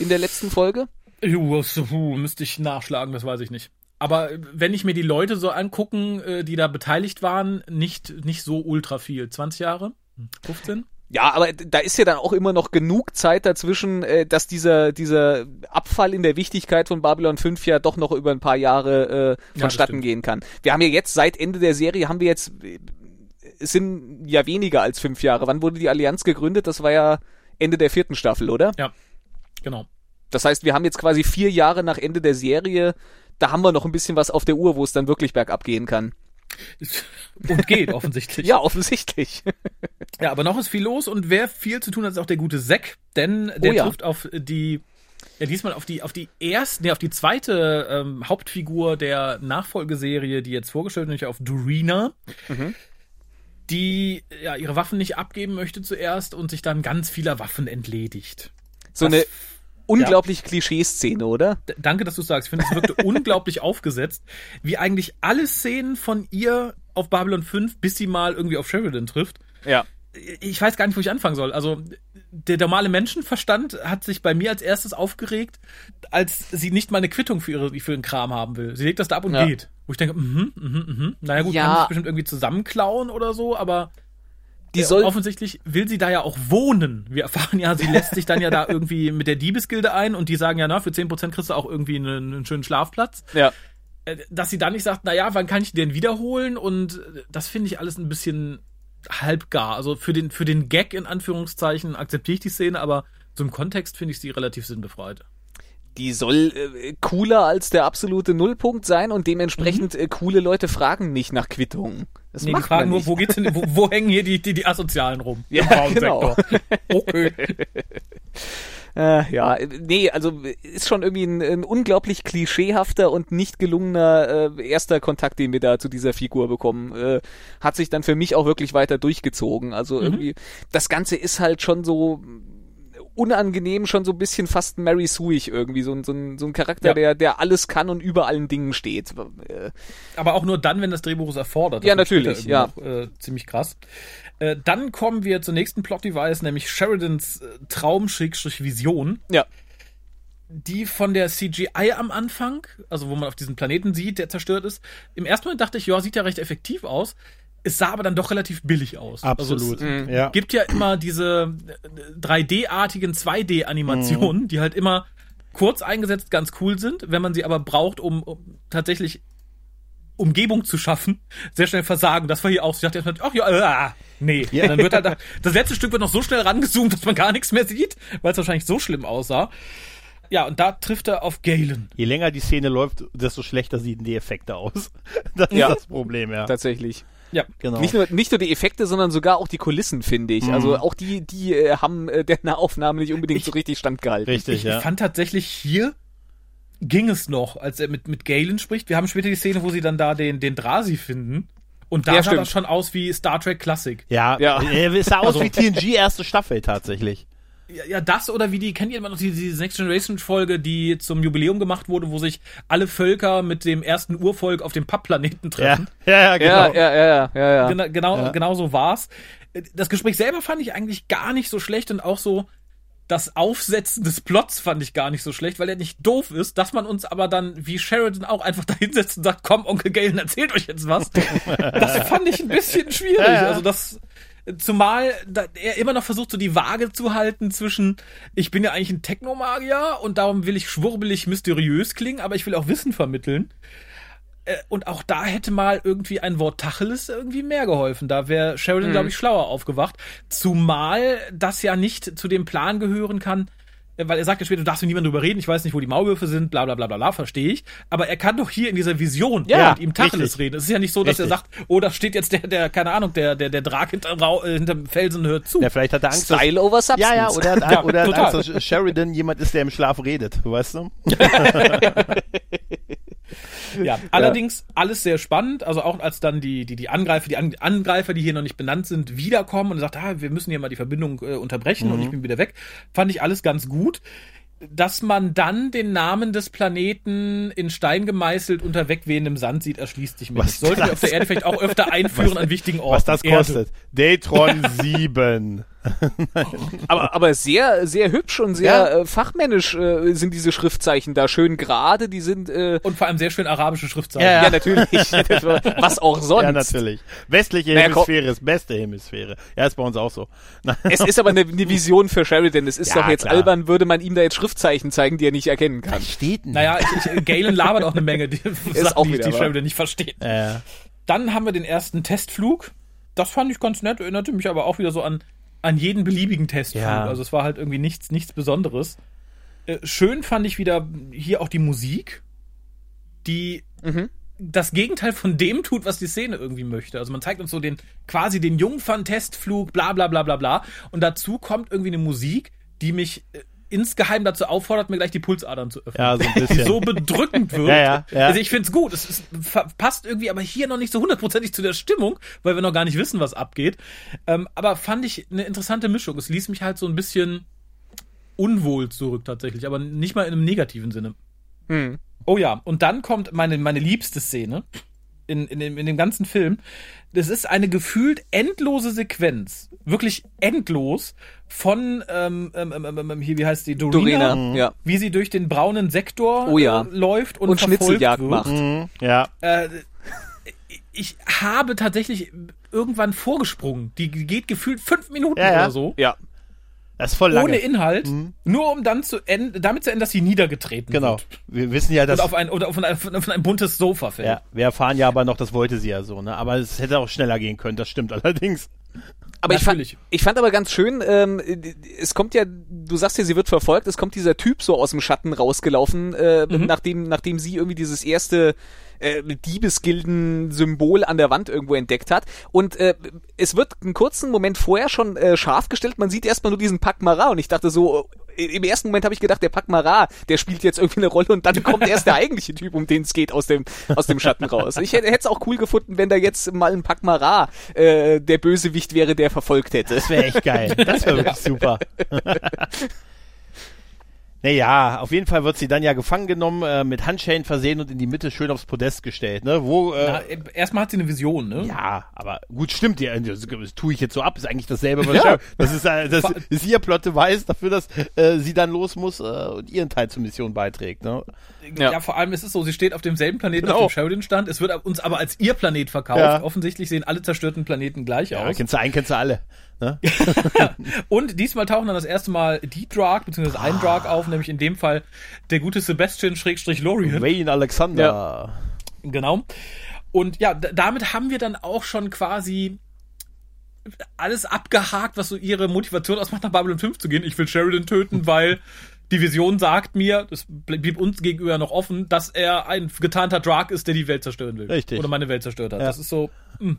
Speaker 5: In der letzten Folge?
Speaker 3: Müsste ich nachschlagen, das weiß ich nicht. Aber wenn ich mir die Leute so angucken, äh, die da beteiligt waren, nicht, nicht so ultra viel. 20 Jahre? 15?
Speaker 5: Ja, aber da ist ja dann auch immer noch genug Zeit dazwischen, äh, dass dieser, dieser Abfall in der Wichtigkeit von Babylon 5 ja doch noch über ein paar Jahre äh, vonstatten
Speaker 3: stimmt.
Speaker 5: gehen kann. Wir haben ja jetzt, seit Ende der Serie, haben wir jetzt, äh, es sind ja weniger als fünf Jahre. Wann wurde die Allianz gegründet? Das war ja Ende der vierten Staffel, oder?
Speaker 3: Ja, genau.
Speaker 5: Das heißt, wir haben jetzt quasi vier Jahre nach Ende der Serie, da haben wir noch ein bisschen was auf der Uhr, wo es dann wirklich bergab gehen kann.
Speaker 3: Und geht offensichtlich.
Speaker 5: Ja, offensichtlich.
Speaker 3: Ja, aber noch ist viel los und wer viel zu tun hat, ist auch der gute Zack, denn der
Speaker 5: Oh ja.
Speaker 3: trifft auf die, ja diesmal auf die, auf die erste, nee, auf die zweite ähm, Hauptfigur der Nachfolgeserie, die jetzt vorgestellt wird, nämlich auf Dorina,
Speaker 5: Mhm.
Speaker 3: die ja ihre Waffen nicht abgeben möchte zuerst und sich dann ganz vieler Waffen entledigt.
Speaker 5: So
Speaker 3: Das-
Speaker 5: eine unglaublich Klischee-Szene, oder?
Speaker 3: D danke, dass du sagst. Ich finde, es wirkte unglaublich aufgesetzt, wie eigentlich alle Szenen von ihr auf Babylon 5, bis sie mal irgendwie auf Sheridan trifft.
Speaker 5: Ja.
Speaker 3: ich weiß gar nicht, wo ich anfangen soll. Also der normale Menschenverstand hat sich bei mir als erstes aufgeregt, als sie nicht mal eine Quittung für ihre für den Kram haben will. Sie legt das da ab und
Speaker 5: Ja.
Speaker 3: geht. Wo ich denke, mhm, mhm, mhm. Naja gut,
Speaker 5: Ja.
Speaker 3: kann sich bestimmt irgendwie zusammenklauen oder so, aber
Speaker 5: Die
Speaker 3: äh,
Speaker 5: soll,
Speaker 3: offensichtlich will sie da ja auch wohnen. Wir erfahren ja, sie lässt sich dann ja da irgendwie mit der Diebesgilde ein und die sagen ja, na, für 10% kriegst du auch irgendwie einen, einen schönen Schlafplatz.
Speaker 5: ja.
Speaker 3: Äh, Dass sie dann nicht sagt, na ja, wann kann ich den wiederholen? Und äh, das finde ich alles ein bisschen halbgar. Also für den, für den Gag in Anführungszeichen akzeptiere ich die Szene, aber so im Kontext finde ich sie relativ sinnbefreit.
Speaker 5: Die soll äh, cooler als der absolute Nullpunkt sein und dementsprechend äh, coole Leute fragen nicht nach Quittungen. Das
Speaker 3: Nee, die fragen nur, wo geht's denn, wo, wo hängen hier die, die, die Asozialen rum?
Speaker 5: Ja, genau.
Speaker 3: Okay.
Speaker 5: Äh, ja, nee, also ist schon irgendwie ein, ein unglaublich klischeehafter und nicht gelungener äh, erster Kontakt, den wir da zu dieser Figur bekommen. Äh, hat sich dann für mich auch wirklich weiter durchgezogen. Also irgendwie, das Ganze ist halt schon so unangenehm, schon so ein bisschen fast Mary Sueig irgendwie, so, ein- so, ein, so ein Charakter,
Speaker 3: Ja.
Speaker 5: der, der alles kann und über allen Dingen steht.
Speaker 3: Aber auch nur dann, wenn das Drehbuch es erfordert. Das
Speaker 5: Ja, natürlich,
Speaker 3: irgendwie Noch, äh, ziemlich krass. Äh, dann kommen wir zur nächsten Plot-Device, nämlich Sheridans äh, Traum-Vision.
Speaker 5: ja.
Speaker 3: die von der CGI am Anfang, also wo man auf diesen Planeten sieht, der zerstört ist. Im ersten Moment dachte ich, ja, sieht ja recht effektiv aus. Es sah aber dann doch relativ billig aus.
Speaker 4: Absolut.
Speaker 3: Also es
Speaker 4: ja.
Speaker 3: gibt ja immer diese äh, 3D-artigen 2D-Animationen, die halt immer kurz eingesetzt ganz cool sind, wenn man sie aber braucht, um, um tatsächlich Umgebung zu schaffen, sehr schnell versagen. Das war hier auch. so. Ich dachte erstmal, ach ja, äh, ah, nee.
Speaker 4: Ja.
Speaker 3: Dann wird halt, das letzte Stück wird noch so schnell rangezoomt, dass man gar nichts mehr sieht, weil es wahrscheinlich so schlimm aussah. Ja, und da trifft er auf Galen.
Speaker 4: Je länger die Szene läuft, desto schlechter sehen die Effekte aus. Das
Speaker 5: Ja.
Speaker 4: ist das Problem, ja.
Speaker 5: Tatsächlich.
Speaker 3: Ja,
Speaker 4: genau.
Speaker 5: Nicht nur, nicht nur die Effekte, sondern sogar auch die Kulissen, finde ich. Also auch die, die äh, haben äh, der Nahaufnahme nicht unbedingt so richtig standgehalten.
Speaker 4: Richtig,
Speaker 3: ich
Speaker 4: ja.
Speaker 3: fand tatsächlich hier ging es noch, als er mit, mit Galen spricht. Wir haben später die Szene, wo sie dann da den, den Drasi finden. Und da
Speaker 5: Ja,
Speaker 3: sah
Speaker 5: stimmt.
Speaker 3: das schon aus wie Star Trek Classic.
Speaker 4: Ja,
Speaker 5: Ja.
Speaker 4: ja. es sah aus
Speaker 3: Also-
Speaker 4: wie TNG erste Staffel tatsächlich.
Speaker 3: Ja, ja, das oder wie die, kennt ihr immer noch die, diese Next Generation Folge, die zum Jubiläum gemacht wurde, wo sich alle Völker mit dem ersten Urvolk auf dem Pappplaneten
Speaker 4: Ja,
Speaker 3: treffen.
Speaker 4: ja, ja, genau.
Speaker 5: Ja, ja, ja, ja, ja.
Speaker 3: Genau, genau,
Speaker 4: Ja.
Speaker 3: genau so war's. Das Gespräch selber fand ich eigentlich gar nicht so schlecht und auch so das Aufsetzen des Plots fand ich gar nicht so schlecht, weil er nicht doof ist, dass man uns aber dann wie Sheridan auch einfach da hinsetzt und sagt, komm, Onkel Galen, erzählt euch jetzt was. das fand ich ein bisschen schwierig.
Speaker 4: Ja, ja.
Speaker 3: Also das, zumal da, er immer noch versucht, so die Waage zu halten zwischen, ich bin ja eigentlich ein Technomagier und darum will ich schwurbelig mysteriös klingen, aber ich will auch Wissen vermitteln. Äh, Und auch da hätte mal irgendwie ein Wort Tacheles irgendwie mehr geholfen. Da wäre Sheridan, glaube ich, schlauer aufgewacht. Zumal das ja nicht zu dem Plan gehören kann, weil er sagt ja später, du darfst mit niemandem drüber reden, ich weiß nicht, wo die Maulwürfe sind, bla bla bla bla, bla verstehe ich. Aber er kann doch hier in dieser Vision
Speaker 4: Ja,
Speaker 3: mit ihm Tacheles
Speaker 4: richtig.
Speaker 3: reden. Es ist ja nicht so, dass er
Speaker 4: Richtig.
Speaker 3: sagt, oh, da steht jetzt der, der, keine Ahnung, der, der, der Drag hinterm, Rau- äh, hinterm Felsen hört zu.
Speaker 4: Ja, vielleicht hat er Angst, dass,
Speaker 5: Style over Substance.
Speaker 4: ja, ja, oder, hat,
Speaker 3: Ja,
Speaker 4: oder hat
Speaker 3: total.
Speaker 4: Angst, dass Sheridan jemand ist, der im Schlaf redet, weißt du?
Speaker 3: Ja, allerdings alles sehr spannend. Also auch als dann die, die, die Angreifer, die An Angreifer, die hier noch nicht benannt sind, wiederkommen und sagt, ah, wir müssen hier mal die Verbindung äh, unterbrechen und ich bin wieder weg, fand ich alles ganz gut. Dass man dann den Namen des Planeten in Stein gemeißelt unter wegwehendem Sand sieht, erschließt sich mir
Speaker 4: Was
Speaker 3: nicht. Sollte
Speaker 4: das-
Speaker 3: wir auf der Erde vielleicht auch öfter einführen an wichtigen Orten.
Speaker 4: Was das
Speaker 3: Erde.
Speaker 4: kostet. Datron 7.
Speaker 5: aber, aber sehr, sehr hübsch und sehr
Speaker 4: Ja.
Speaker 5: äh, fachmännisch äh, sind diese Schriftzeichen da. Schön gerade, die sind, äh,
Speaker 3: Und vor allem sehr schön arabische Schriftzeichen.
Speaker 4: Ja,
Speaker 5: ja, natürlich. Was auch sonst.
Speaker 4: Ja, natürlich. Westliche
Speaker 5: Naja.
Speaker 4: Hemisphäre ist beste Hemisphäre. Ja, ist bei uns auch so.
Speaker 5: Es ist aber eine, eine Vision für Sheridan. Es ist
Speaker 4: Ja,
Speaker 5: doch jetzt
Speaker 4: klar.
Speaker 5: albern, würde man ihm da jetzt Schriftzeichen zeigen, die er nicht erkennen kann.
Speaker 4: steht denn?
Speaker 3: Naja, ich, ich, Galen labert auch eine Menge, die Sachen,
Speaker 5: auch
Speaker 3: die, die. Sheridan nicht versteht.
Speaker 4: Äh,
Speaker 3: Dann haben wir den ersten Testflug. Das fand ich ganz nett, erinnerte mich aber auch wieder so an, an jeden beliebigen Testflug.
Speaker 4: Ja.
Speaker 3: Also es war halt irgendwie nichts, nichts Besonderes. Äh, schön fand ich wieder hier auch die Musik, die das Gegenteil von dem tut, was die Szene irgendwie möchte. Also man zeigt uns so den, quasi den Jungfern-Testflug, bla bla bla bla bla. Und dazu kommt irgendwie eine Musik, die mich äh, insgeheim dazu auffordert, mir gleich die Pulsadern zu öffnen.
Speaker 4: Ja, so ein bisschen.
Speaker 3: so bedrückend wird.
Speaker 4: Ja, ja, ja.
Speaker 3: Also ich find's gut. Es fa- passt irgendwie aber hier noch nicht so hundertprozentig zu der Stimmung, weil wir noch gar nicht wissen, was abgeht. Ähm, aber fand ich eine interessante Mischung. Es ließ mich halt so ein bisschen unwohl zurück tatsächlich, aber nicht mal in einem negativen Sinne.
Speaker 5: Hm.
Speaker 3: Oh ja, und dann kommt meine, meine liebste Szene in, in, dem, in dem ganzen Film. Das ist eine gefühlt endlose Sequenz. Wirklich endlos von, ähm, ähm, ähm, ähm, hier, wie heißt die? Dorina.
Speaker 5: Dorina, ja.
Speaker 3: Wie sie durch den braunen Sektor
Speaker 5: Oh ja.
Speaker 3: äh, läuft und,
Speaker 5: Und
Speaker 3: verfolgt
Speaker 5: Schnitzeljagd
Speaker 3: wird.
Speaker 5: macht.
Speaker 4: mhm, ja.
Speaker 3: Äh, ich habe tatsächlich irgendwann vorgesprungen. Die geht gefühlt fünf Minuten
Speaker 4: Ja, ja.
Speaker 3: oder so.
Speaker 5: Ja.
Speaker 4: Das ist voll lange.
Speaker 3: Ohne Inhalt, nur um dann zu enden, damit zu enden, dass sie niedergetreten
Speaker 4: genau.
Speaker 3: wird.
Speaker 4: Wir wissen ja, dass.
Speaker 3: Und auf ein, oder auf ein, auf ein buntes Sofa fällt.
Speaker 4: ja, wir erfahren ja aber noch, das wollte sie ja so, ne? Aber es hätte auch schneller gehen können, das stimmt allerdings.
Speaker 5: Aber ich fand,
Speaker 3: Natürlich.
Speaker 5: ich fand aber ganz schön, ähm, es kommt ja, du sagst ja, sie wird verfolgt, es kommt dieser Typ so aus dem Schatten rausgelaufen, äh, nachdem, nachdem sie irgendwie dieses erste äh, Diebesgilden-Symbol an der Wand irgendwo entdeckt hat. Und äh, es wird einen kurzen Moment vorher schon äh, scharf gestellt, man sieht erstmal nur diesen Pac Marat und ich dachte so, äh, im ersten Moment habe ich gedacht, der Pac Marat, der spielt jetzt irgendwie eine Rolle und dann kommt erst der eigentliche Typ, um den es geht, aus dem, aus dem Schatten raus. Ich hätte es auch cool gefunden, wenn da jetzt mal ein Pac Marat äh, der Bösewicht wäre, der verfolgt hätte.
Speaker 4: Das wäre echt geil. Das wäre wirklich super. Naja, auf jeden Fall wird sie dann ja gefangen genommen, äh, mit Handschellen versehen und in die Mitte schön aufs Podest gestellt, ne? Wo, äh,
Speaker 3: Na, äh, erstmal hat sie eine Vision, ne?
Speaker 4: ja, aber gut, stimmt ja. Das, das tue ich jetzt so ab, ist eigentlich dasselbe. Was
Speaker 5: Ja.
Speaker 4: Das ist, äh, das ist ihr Plot-Device dafür, dass äh, sie dann los muss äh, und ihren Teil zur Mission beiträgt. Ne?
Speaker 3: Ja.
Speaker 5: Ja.
Speaker 3: vor allem ist es so, sie steht auf demselben Planeten,
Speaker 4: Genau.
Speaker 3: auf dem Sheridan stand. Es wird uns aber als ihr Planet verkauft.
Speaker 4: Ja.
Speaker 3: Offensichtlich sehen alle zerstörten Planeten gleich
Speaker 4: Ja,
Speaker 3: aus.
Speaker 4: kennst du einen, kennst du alle. Ne?
Speaker 3: Und diesmal tauchen dann das erste Mal die Drag, beziehungsweise ein Drag auf, nämlich in dem Fall der gute Sebastian Schrägstrich Lorian.
Speaker 4: Wayne Alexander.
Speaker 3: Genau. Und ja, damit haben wir dann auch schon quasi alles abgehakt, was so ihre Motivation ausmacht, nach Babylon 5 zu gehen. Ich will Sheridan töten, weil die Vision sagt mir, das bl- blieb uns gegenüber noch offen, dass er ein getarnter Drag ist, der die Welt zerstören will.
Speaker 4: Richtig.
Speaker 3: Oder meine Welt zerstört hat.
Speaker 4: Ja.
Speaker 3: Das ist so. mm.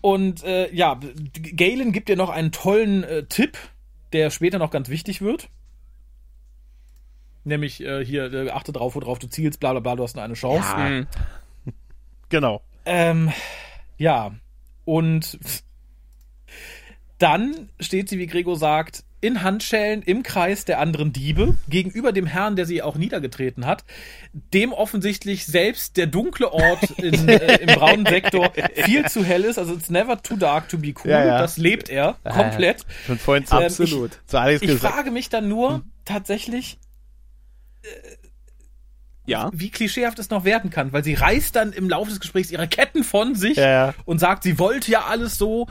Speaker 3: Und äh, ja, Galen gibt dir noch einen tollen äh, Tipp, der später noch ganz wichtig wird. Nämlich äh, hier, äh, achte drauf, worauf du zielst, bla bla bla, du hast nur eine Chance.
Speaker 4: Ja.
Speaker 5: Mhm.
Speaker 4: Genau.
Speaker 3: Ähm, ja, und dann steht sie, wie Gregor sagt, in Handschellen im Kreis der anderen Diebe, gegenüber dem Herrn, der sie auch niedergetreten hat, dem offensichtlich selbst der dunkle Ort in, äh, im braunen Sektor viel zu hell ist. Also it's never too dark to be cool.
Speaker 4: Ja, ja.
Speaker 3: Das lebt er komplett.
Speaker 4: Schon vorhin zu,
Speaker 3: Ähm,
Speaker 5: Absolut.
Speaker 3: Ich
Speaker 4: gesagt.
Speaker 3: frage mich dann nur tatsächlich,
Speaker 5: Ja.
Speaker 3: wie klischeehaft es noch werden kann, weil sie reißt dann im Laufe des Gesprächs ihre Ketten von sich
Speaker 4: Ja, ja.
Speaker 3: und sagt, sie wollte ja alles so.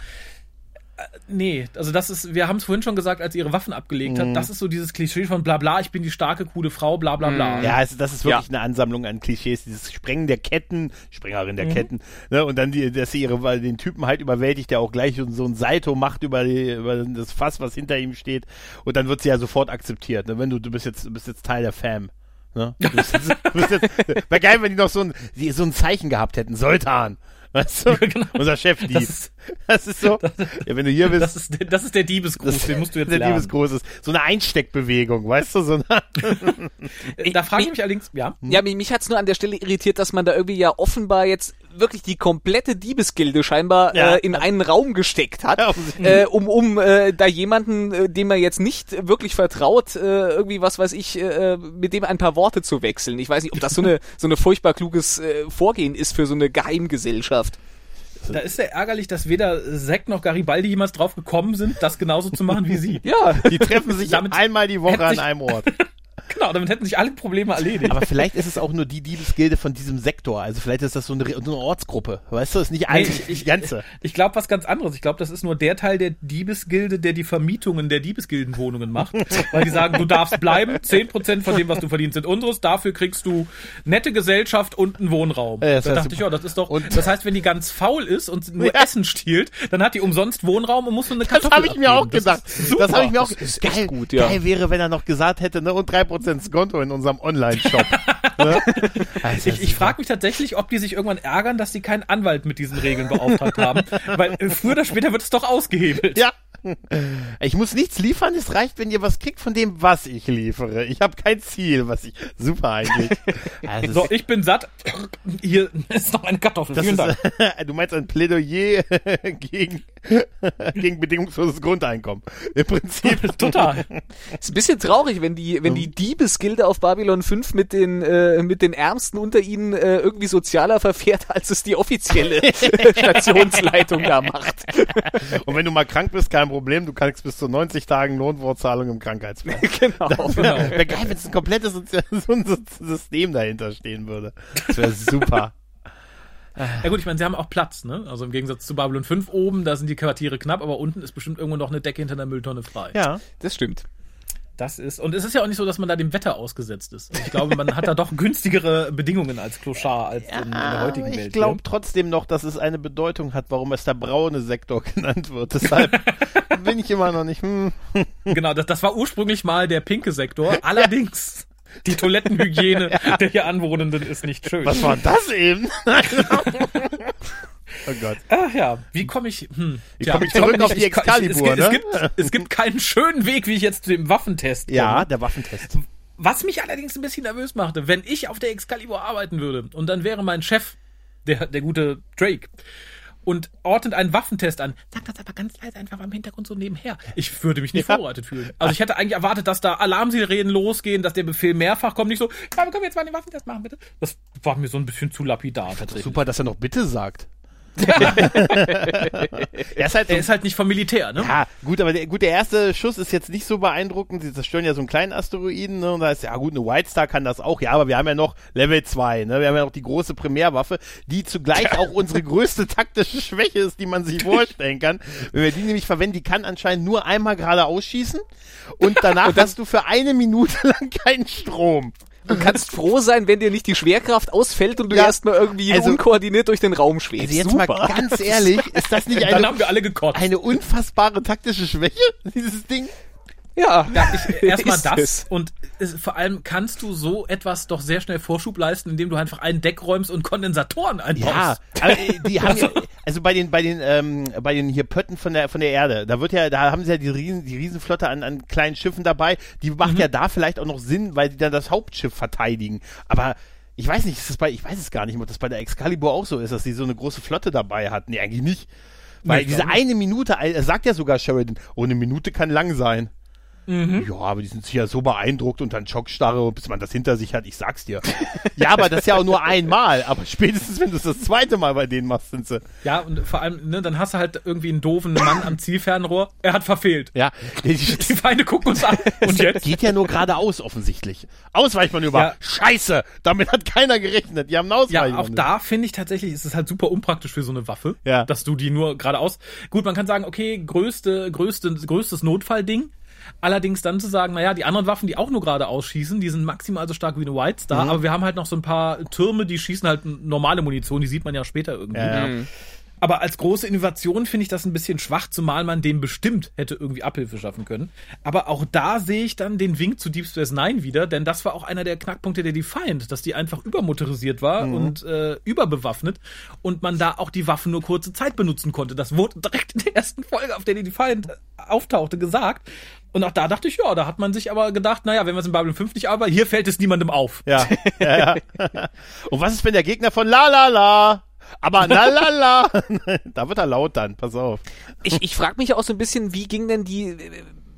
Speaker 3: Nee, also das ist, wir haben es vorhin schon gesagt, als sie ihre Waffen abgelegt
Speaker 4: Mhm.
Speaker 3: hat, das ist so dieses Klischee von bla bla, ich bin die starke, coole Frau, bla bla bla.
Speaker 4: Mhm. Ja, also das ist wirklich
Speaker 5: Ja.
Speaker 4: eine Ansammlung an Klischees, dieses Sprengen der Ketten, Sprengerin
Speaker 3: Mhm.
Speaker 4: der Ketten, ne, und dann die, dass sie ihre, weil den Typen halt überwältigt, der auch gleich so ein Saito macht über, die, über das Fass, was hinter ihm steht, und dann wird sie ja sofort akzeptiert, ne, wenn du, du bist jetzt, du bist jetzt Teil der Fam. Ne? Du bist jetzt, du bist jetzt, wäre geil, wenn die noch so ein, die, so ein Zeichen gehabt hätten, Soltan. Weißt du?
Speaker 3: Genau.
Speaker 4: Unser Chefdieb.
Speaker 3: Das
Speaker 4: Das
Speaker 3: ist-
Speaker 4: ist, so. Ja, wenn du hier bist,
Speaker 3: Das ist, der- das ist der Diebesgruß, den musst du jetzt
Speaker 4: der
Speaker 3: lernen.
Speaker 4: Liebesgruß ist. So eine Einsteckbewegung, weißt du? So eine,
Speaker 3: Äh, Da frage ich mich allerdings, ja,
Speaker 5: Ja, mich, mich hat's nur an der Stelle irritiert, dass man da irgendwie ja offenbar jetzt wirklich die komplette Diebesgilde scheinbar
Speaker 4: Ja.
Speaker 5: äh, in einen Raum gesteckt hat,
Speaker 4: Ja,
Speaker 5: äh, um, um äh, da jemanden, äh, dem man jetzt nicht wirklich vertraut, äh, irgendwie was weiß ich, äh, mit dem ein paar Worte zu wechseln. Ich weiß nicht, ob das so eine so eine furchtbar kluges äh, Vorgehen ist für so eine Geheimgesellschaft.
Speaker 3: Da ist ja ärgerlich, dass weder Zack noch Garibaldi jemals drauf gekommen sind, das genauso zu machen wie sie.
Speaker 5: Ja,
Speaker 4: Die treffen sich
Speaker 3: Damit
Speaker 4: einmal die Woche an einem Ort.
Speaker 3: Genau, damit hätten sich alle Probleme erledigt.
Speaker 4: Aber vielleicht ist es auch nur die Diebesgilde von diesem Sektor. Also vielleicht ist das so eine, so eine Ortsgruppe. Weißt du, ist nicht
Speaker 3: Nee,
Speaker 4: ein,
Speaker 3: ich- ich-
Speaker 4: die ganze.
Speaker 3: Ich glaube was ganz anderes. Ich glaube, das ist nur der Teil der Diebesgilde, der die Vermietungen der Diebesgildenwohnungen macht. Weil die sagen, du darfst bleiben, 10% von dem, was du verdienst, sind unseres, dafür kriegst du nette Gesellschaft und einen Wohnraum.
Speaker 4: Ja, das
Speaker 3: da dachte ich, ja, das ist doch.
Speaker 4: und-
Speaker 3: das heißt, wenn die ganz faul ist und nur
Speaker 4: Ja.
Speaker 3: Essen stiehlt, dann hat die umsonst Wohnraum und muss nur eine
Speaker 4: Das
Speaker 3: Kartoffel
Speaker 4: habe ich mir auch
Speaker 3: abgeben.
Speaker 4: gedacht.
Speaker 3: ist super.
Speaker 4: Das habe ich mir auch
Speaker 5: Das ist
Speaker 4: geil,
Speaker 5: gut, ja.
Speaker 4: Geil wäre, wenn er noch gesagt hätte, ne, und 3% Skonto in unserem Online-Shop. ne? Also,
Speaker 3: Ich, ich frage mich tatsächlich, ob die sich irgendwann ärgern, dass sie keinen Anwalt mit diesen Regeln beauftragt haben. Weil früher oder später wird es doch ausgehebelt.
Speaker 4: Ja. Ich muss nichts liefern, es reicht, wenn ihr was kriegt von dem, was ich liefere. Ich habe kein Ziel, was ich. Super eigentlich. Also,
Speaker 3: So, ich bin satt. Hier ist noch eine Kartoffel.
Speaker 4: das
Speaker 3: Vielen
Speaker 4: ist,
Speaker 3: Dank.
Speaker 4: du meinst ein Plädoyer gegen, gegen bedingungsloses Grundeinkommen. Im Prinzip.
Speaker 3: Total.
Speaker 5: ist ein bisschen traurig, wenn die, wenn die Diebesgilde auf Babylon 5 mit den, äh, mit den Ärmsten unter ihnen äh, irgendwie sozialer verfährt, als es die offizielle Stationsleitung da macht.
Speaker 4: Und wenn du mal krank bist, kein Problem, du kannst bis zu 90 Tagen Lohnfortzahlung im Krankheitsfall.
Speaker 5: genau.
Speaker 3: genau.
Speaker 4: Wäre geil, wenn es ein komplettes System dahinter stehen würde. Das wäre super.
Speaker 3: Ja gut, ich meine, sie haben auch Platz, ne? Also im Gegensatz zu Babylon 5 oben, da sind die Quartiere knapp, aber unten ist bestimmt irgendwo noch eine Decke hinter einer Mülltonne frei.
Speaker 4: Ja.
Speaker 5: Das stimmt.
Speaker 3: Das ist, und es ist ja auch nicht so, dass man da dem Wetter ausgesetzt ist. Also ich glaube, man hat da doch günstigere Bedingungen als Clochard als in, in der heutigen
Speaker 4: Aber
Speaker 3: Welt.
Speaker 4: ich glaube trotzdem noch, dass es eine Bedeutung hat, warum es der braune Sektor genannt wird. Deshalb bin ich immer noch nicht. Hm.
Speaker 3: Genau, das, das war ursprünglich mal der pinke Sektor. Allerdings, die Toilettenhygiene der hier Anwohnenden ist nicht schön.
Speaker 4: Was war das eben? Oh Gott.
Speaker 3: Ach ja, wie komme ich, hm,
Speaker 4: Wie
Speaker 3: tja,
Speaker 4: komm ich zurück
Speaker 3: nicht-
Speaker 4: auf die
Speaker 3: ich
Speaker 4: Excalibur,
Speaker 3: es, es,
Speaker 4: ne?
Speaker 3: gibt, es gibt keinen schönen Weg, wie ich jetzt zu dem Waffentest komme.
Speaker 4: Ja, der Waffentest.
Speaker 3: Was mich allerdings ein bisschen nervös machte, wenn ich auf der Excalibur arbeiten würde und dann wäre mein Chef, der, der gute Drake, und ordnet einen Waffentest an, sagt das aber ganz leise einfach am Hintergrund so nebenher. Ich würde mich nicht
Speaker 4: Ja.
Speaker 3: vorbereitet fühlen. Also ich hätte eigentlich erwartet, dass da Alarmsirenen losgehen, dass der Befehl mehrfach kommt, nicht so, ja, wir können jetzt mal den Waffentest machen, bitte. Das war mir so ein bisschen zu lapidar tatsächlich.
Speaker 4: Super, dass er noch bitte sagt. er ist halt
Speaker 3: Er ist halt nicht vom Militär, ne?
Speaker 4: Ja, gut, aber der, gut, der erste Schuss ist jetzt nicht so beeindruckend. Sie zerstören ja so einen kleinen Asteroiden, ne? Und da ist, ja gut, eine White Star kann das auch, ja, aber wir haben ja noch Level 2, ne? Wir haben ja noch die große Primärwaffe, die zugleich auch unsere größte taktische Schwäche ist, die man sich vorstellen kann. Wenn wir die nämlich verwenden, die kann anscheinend nur einmal gerade ausschießen und danach hast du für eine Minute lang keinen Strom.
Speaker 5: Du kannst froh sein, wenn dir nicht die Schwerkraft ausfällt und du
Speaker 4: Ja,
Speaker 5: erstmal irgendwie
Speaker 4: also-
Speaker 5: unkoordiniert durch den Raum schwebst.
Speaker 4: Also jetzt
Speaker 5: Super.
Speaker 4: mal ganz ehrlich, ist das nicht
Speaker 3: Dann
Speaker 4: eine,
Speaker 3: haben wir alle gekotzt.
Speaker 4: eine unfassbare taktische Schwäche, dieses Ding?
Speaker 5: Ja,
Speaker 3: Ja, ich, erstmal das
Speaker 5: es.
Speaker 3: und es, vor allem kannst du so etwas doch sehr schnell Vorschub leisten, indem du einfach ein Deck räumst und Kondensatoren einbaust.
Speaker 4: Ja, aber die haben ja, also bei den bei den ähm, bei den hier Pötten von der von der Erde, da wird ja da haben sie ja die riesen die Riesenflotte an, an kleinen Schiffen dabei, die macht ja da vielleicht auch noch Sinn, weil die dann das Hauptschiff verteidigen, aber ich weiß nicht, ist das bei ich weiß es gar nicht, ob das bei der Excalibur auch so ist, dass sie so eine große Flotte dabei hat. Nee, eigentlich nicht. Weil diese eine Minute, er sagt ja sogar Sheridan, oh, eine Minute kann lang sein. Ja, aber die sind sicher so beeindruckt und dann Schockstarre, bis man das hinter sich hat, ich sag's dir. ja, aber das ist ja auch nur einmal, aber spätestens, wenn du es das zweite Mal bei denen machst, sind sie.
Speaker 3: Ja, und vor allem, ne, dann hast du halt irgendwie einen doofen Mann am Zielfernrohr. Er hat verfehlt.
Speaker 4: Ja, die,
Speaker 3: Die Feinde gucken uns an. Und jetzt?
Speaker 4: geht ja nur geradeaus offensichtlich. Ausweichmanöver.
Speaker 3: Ja.
Speaker 4: Scheiße, damit hat keiner gerechnet. Die haben ein
Speaker 3: Ja, auch da finde ich tatsächlich, ist es halt super unpraktisch für so eine Waffe,
Speaker 4: Ja.
Speaker 3: dass du die nur geradeaus. Gut, man kann sagen, okay, größte, größte, größtes Notfallding. Allerdings dann zu sagen, naja, die anderen Waffen, die auch nur geradeaus schießen, die sind maximal so stark wie eine White Star,
Speaker 4: Mhm.
Speaker 3: aber wir haben halt noch so ein paar Türme, die schießen halt normale Munition, die sieht man ja später irgendwie.
Speaker 4: Ja, ja.
Speaker 3: Aber als große Innovation finde ich das ein bisschen schwach, zumal man dem bestimmt hätte irgendwie Abhilfe schaffen können. Aber auch da sehe ich dann den Wink zu Deep Space Nine wieder, denn das war auch einer der Knackpunkte der Defiant, dass die einfach übermotorisiert war und äh, überbewaffnet und man da auch die Waffen nur kurze Zeit benutzen konnte. Das wurde direkt in der ersten Folge, auf der die Defiant auftauchte, gesagt. Und auch da dachte ich, ja, da hat man sich aber gedacht, naja, wenn wir es in Babylon 5 nicht aber hier fällt es niemandem auf.
Speaker 4: Ja, ja, ja. Und was ist, wenn der Gegner von La La La? Aber na la la. da wird er laut dann, pass auf.
Speaker 5: ich, ich frage mich auch so ein bisschen, wie ging denn die,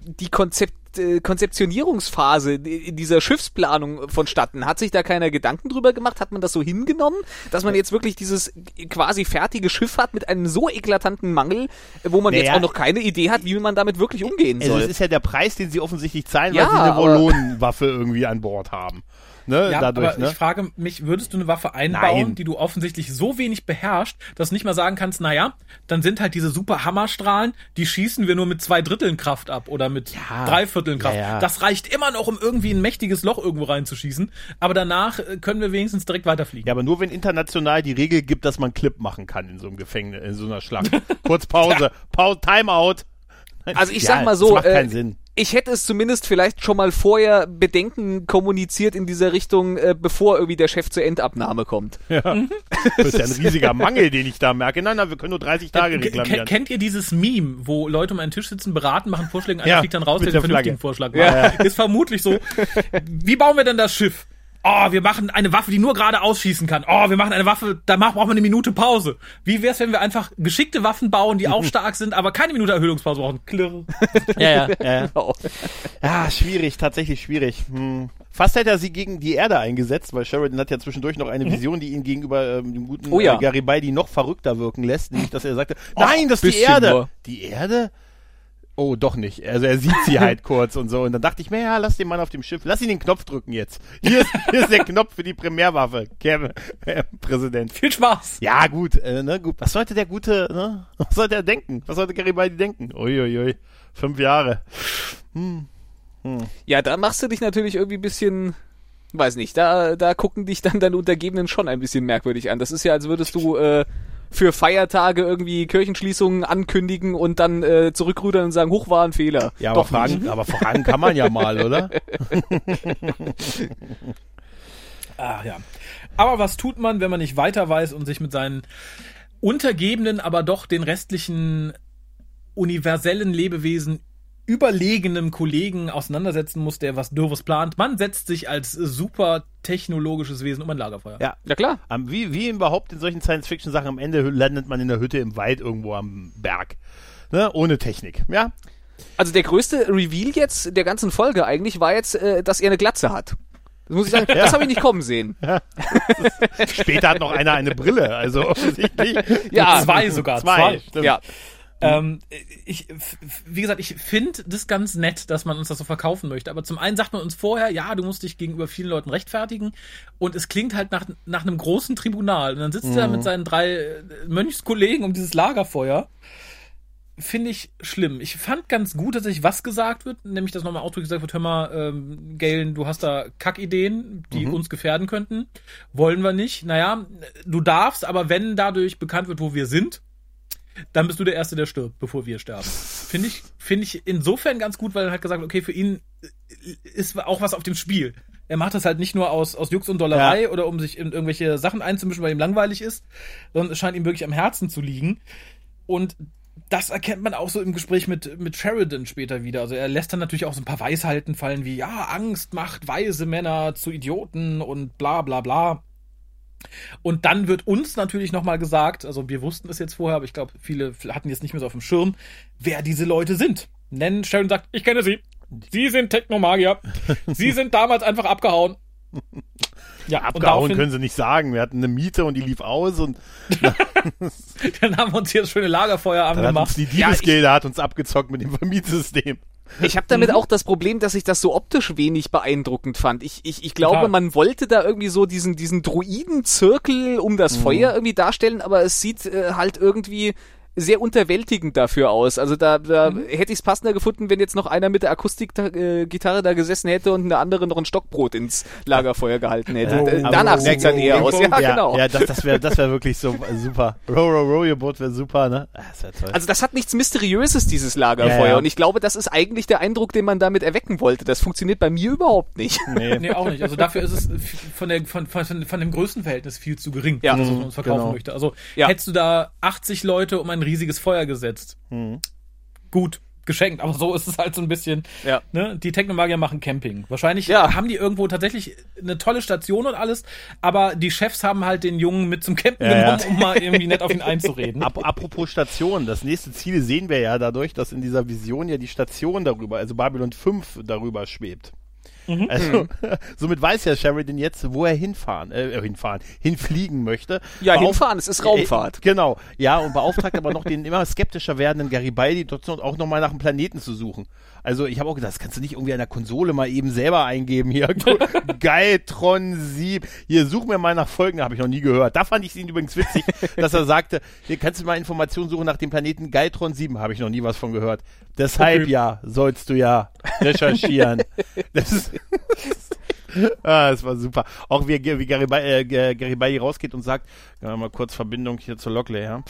Speaker 5: die Konzept, Konzeptionierungsphase in dieser Schiffsplanung vonstatten? Hat sich da keiner Gedanken drüber gemacht? Hat man das so hingenommen, dass man jetzt wirklich dieses quasi fertige Schiff hat mit einem so eklatanten Mangel, wo man
Speaker 4: Naja.
Speaker 5: jetzt auch noch keine Idee hat, wie man damit wirklich umgehen
Speaker 4: Also
Speaker 5: soll?
Speaker 4: es ist ja der Preis, den sie offensichtlich zahlen,
Speaker 5: Ja,
Speaker 4: weil sie eine Volonenwaffe irgendwie an Bord haben. Ne,
Speaker 3: Ja,
Speaker 4: dadurch,
Speaker 3: aber
Speaker 4: ne?
Speaker 3: ich frage mich, würdest du eine Waffe einbauen,
Speaker 4: Nein.
Speaker 3: die du offensichtlich so wenig beherrscht, dass du nicht mal sagen kannst, naja, dann sind halt diese super Hammerstrahlen, die schießen wir nur mit zwei Dritteln Kraft ab oder mit
Speaker 4: Ja.
Speaker 3: drei Vierteln Kraft.
Speaker 4: Ja, ja.
Speaker 3: Das reicht immer noch, um irgendwie ein mächtiges Loch irgendwo reinzuschießen, aber danach äh, können wir wenigstens direkt weiterfliegen.
Speaker 4: Ja, aber nur wenn international die Regel gibt, dass man Clip machen kann in so einem Gefängnis, in so einer Schlacht. Kurz Pause, Pause, Timeout.
Speaker 5: Also ich
Speaker 4: Ja,
Speaker 5: sag mal so,
Speaker 4: das macht keinen
Speaker 5: äh,
Speaker 4: Sinn.
Speaker 5: Ich hätte es zumindest vielleicht schon mal vorher Bedenken kommuniziert in dieser Richtung, äh, bevor irgendwie der Chef zur Endabnahme kommt.
Speaker 4: Das ist ja ein riesiger Mangel, den ich da merke. Nein, nein, wir können nur 30 Tage
Speaker 3: Ke- ke-
Speaker 4: reklamieren.
Speaker 3: Kennt ihr dieses Meme, wo Leute um einen Tisch sitzen, beraten, machen Vorschläge, einer
Speaker 4: Ja,
Speaker 3: fliegt dann raus, der den vernünftigen. Vorschlag macht? Ist vermutlich so. Wie bauen wir denn das Schiff? Oh, wir machen eine Waffe, die nur gerade ausschießen kann. Oh, wir machen eine Waffe, da machen- brauchen wir eine Minute Pause. Wie wär's, wenn wir einfach geschickte Waffen bauen, die auch stark sind, aber keine Minute Erhöhungspause brauchen? Klirr.
Speaker 4: Ja, ja, ja, ja.
Speaker 5: Genau.
Speaker 4: Ja, schwierig, tatsächlich schwierig. Hm. Fast hätte er sie gegen die Erde eingesetzt, weil Sheridan hat ja zwischendurch noch eine Vision, die ihn gegenüber ähm, dem guten
Speaker 5: Oh ja.
Speaker 4: äh, Garibaldi noch verrückter wirken lässt, nämlich dass er sagte, nein, das ist die Erde.
Speaker 5: nur.
Speaker 4: Die Erde? Oh, doch nicht. Also er sieht sie halt kurz und so. Und dann dachte ich mir, ja, lass den Mann auf dem Schiff, lass ihn den Knopf drücken jetzt. Hier ist, hier ist der Knopf für die Primärwaffe, Kevin, äh, Präsident.
Speaker 3: Viel Spaß.
Speaker 4: Ja, gut, äh, ne, gut. Was sollte der gute, ne? Was sollte er denken? Was sollte Garibaldi denken? Uiuiui. Fünf Jahre.
Speaker 5: Ja, da machst du dich natürlich irgendwie ein bisschen, weiß nicht, da, da gucken dich dann deine Untergebenen schon ein bisschen merkwürdig an. Das ist ja, als würdest du äh, für Feiertage irgendwie Kirchenschließungen ankündigen und dann äh, zurückrudern und sagen, hoch war ein Fehler.
Speaker 4: Ja, aber fragen,
Speaker 5: nicht.
Speaker 4: aber fragen kann man ja mal, oder?
Speaker 3: Ah, ja. Aber was tut man, wenn man nicht weiter weiß und sich mit seinen untergebenen, aber doch den restlichen universellen Lebewesen überlegenen Kollegen auseinandersetzen muss, der was Dürres plant? Man setzt sich als super technologisches Wesen um ein Lagerfeuer.
Speaker 4: Ja.
Speaker 5: Ja klar.
Speaker 4: Am, wie, wie überhaupt in solchen Science-Fiction-Sachen am Ende landet man in der Hütte im Wald irgendwo am Berg. Ne? Ohne Technik. Ja?
Speaker 5: Also der größte Reveal jetzt der ganzen Folge eigentlich war jetzt, äh, dass er eine Glatze hat. Das muss ich sagen, das habe ich nicht kommen sehen.
Speaker 4: Später hat noch einer eine Brille, also offensichtlich.
Speaker 5: Ja,
Speaker 3: Zwei sogar,
Speaker 4: Zwei.
Speaker 3: zwei.
Speaker 5: Ja,
Speaker 3: Ähm, ich, wie gesagt, ich finde das ganz nett, dass man uns das so verkaufen möchte. Aber zum einen sagt man uns vorher, ja, du musst dich gegenüber vielen Leuten rechtfertigen. Und es klingt halt nach, nach einem großen Tribunal. Und dann sitzt er mit seinen drei äh, Mönchskollegen um dieses Lagerfeuer. Finde ich schlimm. Ich fand ganz gut, dass sich was gesagt wird, nämlich dass nochmal ausdrücklich gesagt wird, hör mal, ähm, Galen, du hast da Kackideen, die uns gefährden könnten. Wollen wir nicht. Naja, du darfst, aber wenn dadurch bekannt wird, wo wir sind, dann bist du der Erste, der stirbt, bevor wir sterben. Finde ich, finde ich insofern ganz gut, weil er hat gesagt, okay, für ihn ist auch was auf dem Spiel. Er macht das halt nicht nur aus, aus Jux und Dollerei oder um sich in irgendwelche Sachen einzumischen, weil ihm langweilig ist, sondern es scheint ihm wirklich am Herzen zu liegen. Und das erkennt man auch so im Gespräch mit, mit Sheridan später wieder. Also er lässt dann natürlich auch so ein paar Weisheiten fallen wie, ja, Angst macht weise Männer zu Idioten und bla bla bla. Und dann wird uns natürlich nochmal gesagt, also wir wussten es jetzt vorher, aber ich glaube, viele hatten jetzt nicht mehr so auf dem Schirm, wer diese Leute sind. Nennen Sharon sagt, ich kenne sie. Sie sind Technomagier. Sie sind damals einfach abgehauen. Ja,
Speaker 4: Abgehauen können sie nicht sagen. Wir hatten eine Miete und die lief aus und
Speaker 3: dann haben wir uns hier das schöne Lagerfeuer
Speaker 4: dann hat uns
Speaker 3: angemacht.
Speaker 4: die Diebesgilde hat uns abgezockt mit dem Vermietsystem.
Speaker 5: Ich habe damit auch das Problem, dass ich das so optisch wenig beeindruckend fand. Ich, ich, ich glaube,
Speaker 3: Total.
Speaker 5: man wollte da irgendwie so diesen, diesen Druidenzirkel um das Feuer irgendwie darstellen, aber es sieht äh, halt irgendwie sehr unterwältigend dafür aus. Also da, da hätte ich es passender gefunden, wenn jetzt noch einer mit der Akustikgitarre Gitarre da gesessen hätte und eine andere noch ein Stockbrot ins Lagerfeuer gehalten hätte.
Speaker 4: Oh,
Speaker 5: Äh,
Speaker 4: aber-
Speaker 5: Danach
Speaker 4: oh,
Speaker 5: sieht's dann
Speaker 4: oh,
Speaker 5: eher
Speaker 4: oh,
Speaker 5: aus.
Speaker 4: oh,
Speaker 5: Ja,
Speaker 4: ja,
Speaker 5: genau.
Speaker 4: Ja, das, das wäre das wär wirklich so äh, super. Row, row, row, your boat wäre super, ne? Ah, Das wär toll.
Speaker 5: Also das hat nichts Mysteriöses, dieses Lagerfeuer.
Speaker 4: Ja, ja.
Speaker 5: Und ich glaube, das ist eigentlich der Eindruck, den man damit erwecken wollte. Das funktioniert bei mir überhaupt nicht.
Speaker 4: nee.
Speaker 3: Nee, auch nicht. Also dafür ist es von, der, von, von, von dem Größenverhältnis viel zu gering,
Speaker 5: Ja.
Speaker 3: dass man uns verkaufen
Speaker 4: Genau.
Speaker 3: möchte. Also
Speaker 5: Ja.
Speaker 3: hättest du da 80 Leute um ein riesiges Feuer gesetzt. Gut, geschenkt. Aber so ist es halt so ein bisschen.
Speaker 5: Ja.
Speaker 3: Ne? Die Technomagier machen Camping. Wahrscheinlich
Speaker 5: Ja.
Speaker 3: haben die irgendwo tatsächlich eine tolle Station und alles, aber die Chefs haben halt den Jungen mit zum Campen
Speaker 4: ja.
Speaker 3: genommen, um mal irgendwie nett auf ihn einzureden.
Speaker 4: Ap apropos Station, das nächste Ziel sehen wir ja dadurch, dass in dieser Vision ja die Station darüber, also Babylon 5 darüber schwebt.
Speaker 3: Mhm.
Speaker 4: Also, somit weiß ja Sheridan jetzt, wo er hinfahren, äh, hinfahren, hinfliegen möchte.
Speaker 5: Ja,
Speaker 4: Beauf-
Speaker 5: hinfahren, es ist Raumfahrt.
Speaker 4: Äh, genau, ja, und beauftragt aber noch den immer skeptischer werdenden Garibaldi, dort auch nochmal nach einem Planeten zu suchen. Also ich habe auch gedacht, das kannst du nicht irgendwie an der Konsole mal eben selber eingeben hier. Geitron 7. Hier, such mir mal nach Folgen, habe ich noch nie gehört. Da fand ich ihn übrigens witzig, dass er sagte, hier kannst du mal Informationen suchen nach dem Planeten Geitron 7, habe ich noch nie was von gehört. Deshalb
Speaker 3: Okay.
Speaker 4: ja, sollst du ja recherchieren. das ist Ah, das war super. Auch wie, wie Garibaldi, äh, Garibaldi rausgeht und sagt, ja, mal kurz Verbindung hier zu Lockley, ja.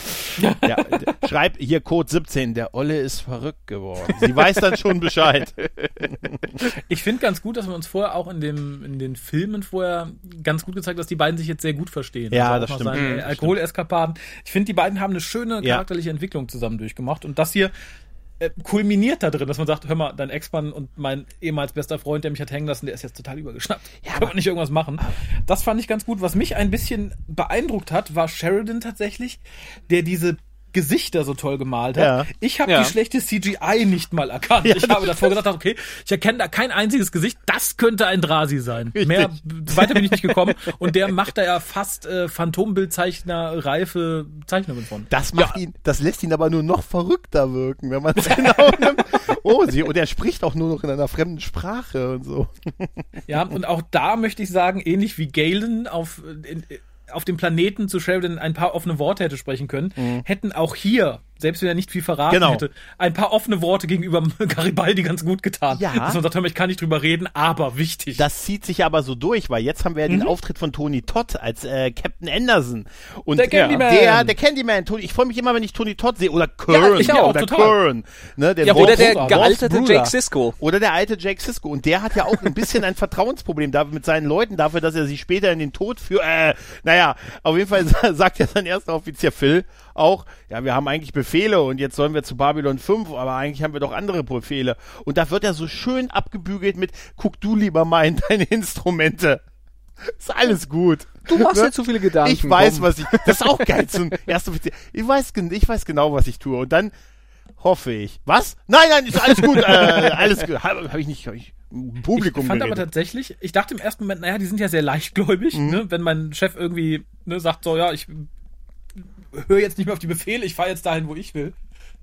Speaker 4: ja schreib hier Code 17, der Olle ist verrückt geworden. Sie weiß dann schon Bescheid.
Speaker 3: Ich finde ganz gut, dass man uns vorher auch in, dem, in den Filmen vorher ganz gut gezeigt hat, dass die beiden sich jetzt sehr gut verstehen.
Speaker 4: Ja,
Speaker 3: auch
Speaker 4: das
Speaker 3: nach
Speaker 4: stimmt. Mhm,
Speaker 3: Alkoholeskapaden. Ich finde, die beiden haben eine schöne
Speaker 4: Ja.
Speaker 3: charakterliche Entwicklung zusammen durchgemacht und das hier äh, kulminiert da drin, dass man sagt, hör mal, dein Ex-Mann und mein ehemals bester Freund, der mich hat hängen lassen, der ist jetzt total übergeschnappt. Ja, Können wir nicht irgendwas machen? Das fand ich ganz gut. Was mich ein bisschen beeindruckt hat, war Sheridan tatsächlich, der diese Gesichter so toll gemalt hat.
Speaker 4: Ja.
Speaker 3: Ich habe
Speaker 5: Ja.
Speaker 3: die schlechte CGI nicht mal erkannt.
Speaker 4: Ja,
Speaker 3: ich habe davor gedacht, okay, ich erkenne da kein einziges Gesicht. Das könnte ein Drasi sein. Mehr weiter bin ich nicht gekommen. Und der macht da ja fast äh, Phantombildzeichner reife Zeichnungen von.
Speaker 4: Das macht ihn, das lässt ihn aber nur noch verrückter wirken, wenn man es genau nimmt. Oh, sie, und er spricht auch nur noch in einer fremden Sprache und so.
Speaker 3: Ja, und auch da möchte ich sagen, ähnlich wie Galen auf, in, auf dem Planeten zu Sheridan ein paar offene Worte hätte sprechen können, hätten auch hier, selbst wenn er nicht viel verraten
Speaker 4: Genau.
Speaker 3: hätte, ein paar offene Worte gegenüber Garibaldi ganz gut getan.
Speaker 4: Ja.
Speaker 3: Dass man sagt, hör mal, ich kann nicht drüber reden, aber wichtig.
Speaker 4: Das zieht sich aber so durch, weil jetzt haben wir ja
Speaker 3: Mhm.
Speaker 4: den Auftritt von Tony Todd als äh, Captain Anderson. Und
Speaker 3: Der Candyman.
Speaker 4: Der, der Candyman. Tony, ich freue mich immer, wenn ich Tony Todd sehe. Oder Kern.
Speaker 3: ich auch,
Speaker 4: oder
Speaker 3: total.
Speaker 4: Kern. Ne, der
Speaker 5: Ja, oder der
Speaker 4: Wolfs-
Speaker 5: gealterte
Speaker 4: Bruder.
Speaker 5: Jake Sisko.
Speaker 4: Oder der alte Jake Sisko. Und der hat ja auch ein bisschen ein Vertrauensproblem da, mit seinen Leuten dafür, dass er sie später in den Tod führt. Äh, naja, auf jeden Fall sagt ja sein erster Offizier Phil auch, ja, wir haben eigentlich Befehle und jetzt sollen wir zu Babylon 5, aber eigentlich haben wir doch andere Befehle. Und da wird er so schön abgebügelt mit, guck du lieber mal in deine Instrumente. Ist alles gut.
Speaker 5: Du machst
Speaker 4: Ne?
Speaker 5: dir zu viele Gedanken.
Speaker 4: Ich weiß,
Speaker 5: komm.
Speaker 4: was ich. Das ist auch geil zum ersten Offizier. Ich weiß, ich weiß genau, was ich tue. Und dann hoffe ich. Was? Nein, nein, ist alles gut. äh, alles gut. Habe hab ich nicht. Hab ich Publikum
Speaker 3: ich fand aber
Speaker 4: geredet.
Speaker 3: tatsächlich, ich dachte im ersten Moment, naja, die sind ja sehr leichtgläubig,
Speaker 4: Mhm.
Speaker 3: ne? wenn mein Chef irgendwie ne, sagt, so, ja, ich höre jetzt nicht mehr auf die Befehle, ich fahre jetzt dahin, wo ich will.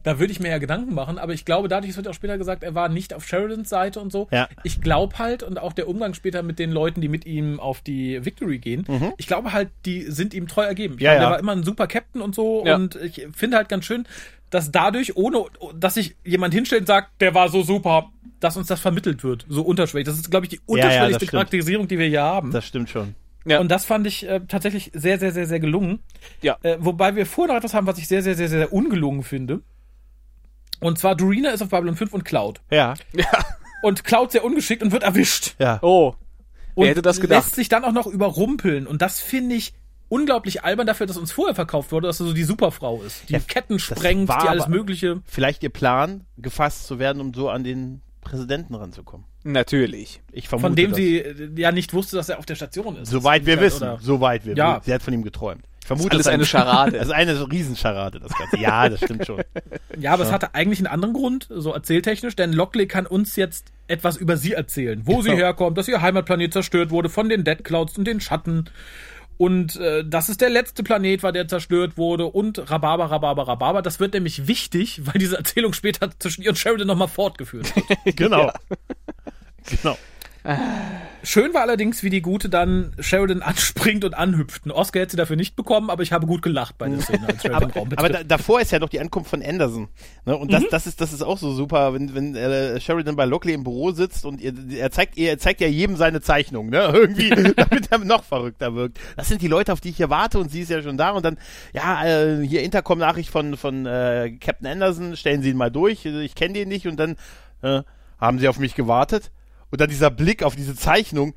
Speaker 3: Da würde ich mir ja Gedanken machen, aber ich glaube, dadurch es wird auch später gesagt, er war nicht auf Sheridans Seite und so.
Speaker 4: Ja.
Speaker 3: Ich glaube halt, und auch der Umgang später mit den Leuten, die mit ihm auf die Victory gehen, ich glaube halt, die sind ihm treu ergeben. Ich
Speaker 4: Mhm. Ja,
Speaker 3: meine,
Speaker 4: ja.
Speaker 3: Der war immer ein super Captain und so
Speaker 5: Ja.
Speaker 3: und ich finde halt ganz schön, dass dadurch, ohne dass sich jemand hinstellt und sagt, der war so super, dass uns das vermittelt wird, so unterschwellig. Das ist, glaube ich, die unterschwelligste
Speaker 4: stimmt.
Speaker 3: Charakterisierung, die wir hier haben.
Speaker 4: Das stimmt schon.
Speaker 5: Ja.
Speaker 3: Und das fand ich äh, tatsächlich sehr, sehr, sehr, sehr gelungen.
Speaker 5: Ja.
Speaker 3: Äh, wobei wir vorher noch etwas haben, was ich sehr, sehr, sehr, sehr ungelungen finde. Und zwar Dorina ist auf Babylon 5 und Cloud.
Speaker 4: Ja.
Speaker 3: Und Cloud sehr ungeschickt und wird erwischt.
Speaker 4: Ja.
Speaker 5: Oh.
Speaker 3: Und
Speaker 5: Wer hätte das gedacht?
Speaker 3: lässt sich dann auch noch überrumpeln. Und das finde ich unglaublich albern dafür, dass uns vorher verkauft wurde, dass er so die Superfrau ist. Die
Speaker 4: Ja,
Speaker 3: Ketten sprengt,
Speaker 4: war
Speaker 3: die alles Mögliche.
Speaker 4: Vielleicht ihr Plan, gefasst zu werden, um so an den Präsidenten ranzukommen.
Speaker 5: Natürlich.
Speaker 4: Ich vermute
Speaker 3: Von dem
Speaker 4: das.
Speaker 3: sie äh, ja nicht wusste, dass er auf der Station ist.
Speaker 4: Soweit wir
Speaker 3: Oder-
Speaker 4: wissen. Soweit wir
Speaker 3: Ja.
Speaker 4: wissen. Sie hat von ihm geträumt. Ich vermute,
Speaker 5: alles
Speaker 4: das ist
Speaker 5: eine Scharade.
Speaker 4: Das ist eine Riesenscharade, das Ganze. Ja, das stimmt schon.
Speaker 3: Ja, aber es hatte eigentlich einen anderen Grund, so erzähltechnisch, denn Lockley kann uns jetzt etwas über sie erzählen, wo sie
Speaker 4: Genau.
Speaker 3: herkommt, dass ihr Heimatplanet zerstört wurde von den Dead Clouds und den Schatten und äh, dass es der letzte Planet war, der zerstört wurde und Rhabarber, Rhabarber, Rhabarber. Das wird nämlich wichtig, weil diese Erzählung später zwischen ihr und Sheridan nochmal fortgeführt wird.
Speaker 4: Genau. Genau.
Speaker 3: Schön war allerdings, wie die Gute dann Sheridan anspringt und anhüpft. Ein Oscar hätte sie dafür nicht bekommen, aber ich habe gut gelacht bei der Szene,
Speaker 4: Aber, aber da, davor ist ja doch die Ankunft von Anderson. Ne? Und das,
Speaker 3: Mhm.
Speaker 4: das, ist, das ist auch so super, wenn, wenn äh, Sheridan bei Lockley im Büro sitzt und ihr, er, zeigt, er zeigt ja jedem seine Zeichnung, ne? Irgendwie, damit er noch verrückter wirkt. Das sind die Leute, auf die ich hier warte und sie ist ja schon da und dann, ja, äh, hier Intercom-Nachricht von, von äh, Captain Anderson, stellen Sie ihn mal durch, ich kenne den nicht und dann äh, haben sie auf mich gewartet. Und dann dieser Blick auf diese Zeichnung,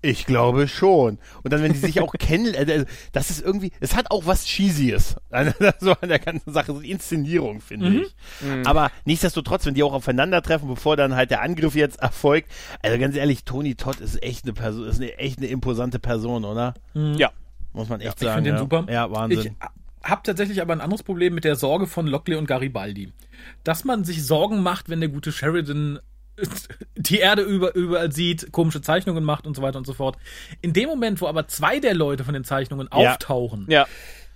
Speaker 4: Ich glaube schon. Und dann, wenn die sich auch kennen, äh, das ist irgendwie, es hat auch was Cheesyes. so an der ganzen Sache, so die Inszenierung, finde
Speaker 3: Mhm.
Speaker 4: ich. Aber nichtsdestotrotz, wenn die auch aufeinandertreffen, bevor dann halt der Angriff jetzt erfolgt, also ganz ehrlich, Tony Todd ist echt eine Person, ist eine, echt eine imposante Person, oder?
Speaker 5: Ja.
Speaker 4: Muss man echt
Speaker 3: Ich
Speaker 4: sagen.
Speaker 3: finde den
Speaker 4: ja.
Speaker 3: super.
Speaker 4: Ja, Wahnsinn.
Speaker 3: Ich habe tatsächlich aber ein anderes Problem mit der Sorge von Lockley und Garibaldi. Dass man sich Sorgen macht, wenn der gute Sheridan die Erde über, überall sieht, komische Zeichnungen macht und so weiter und so fort. In dem Moment, wo aber zwei der Leute von den Zeichnungen
Speaker 4: Ja.
Speaker 3: auftauchen,
Speaker 5: Ja.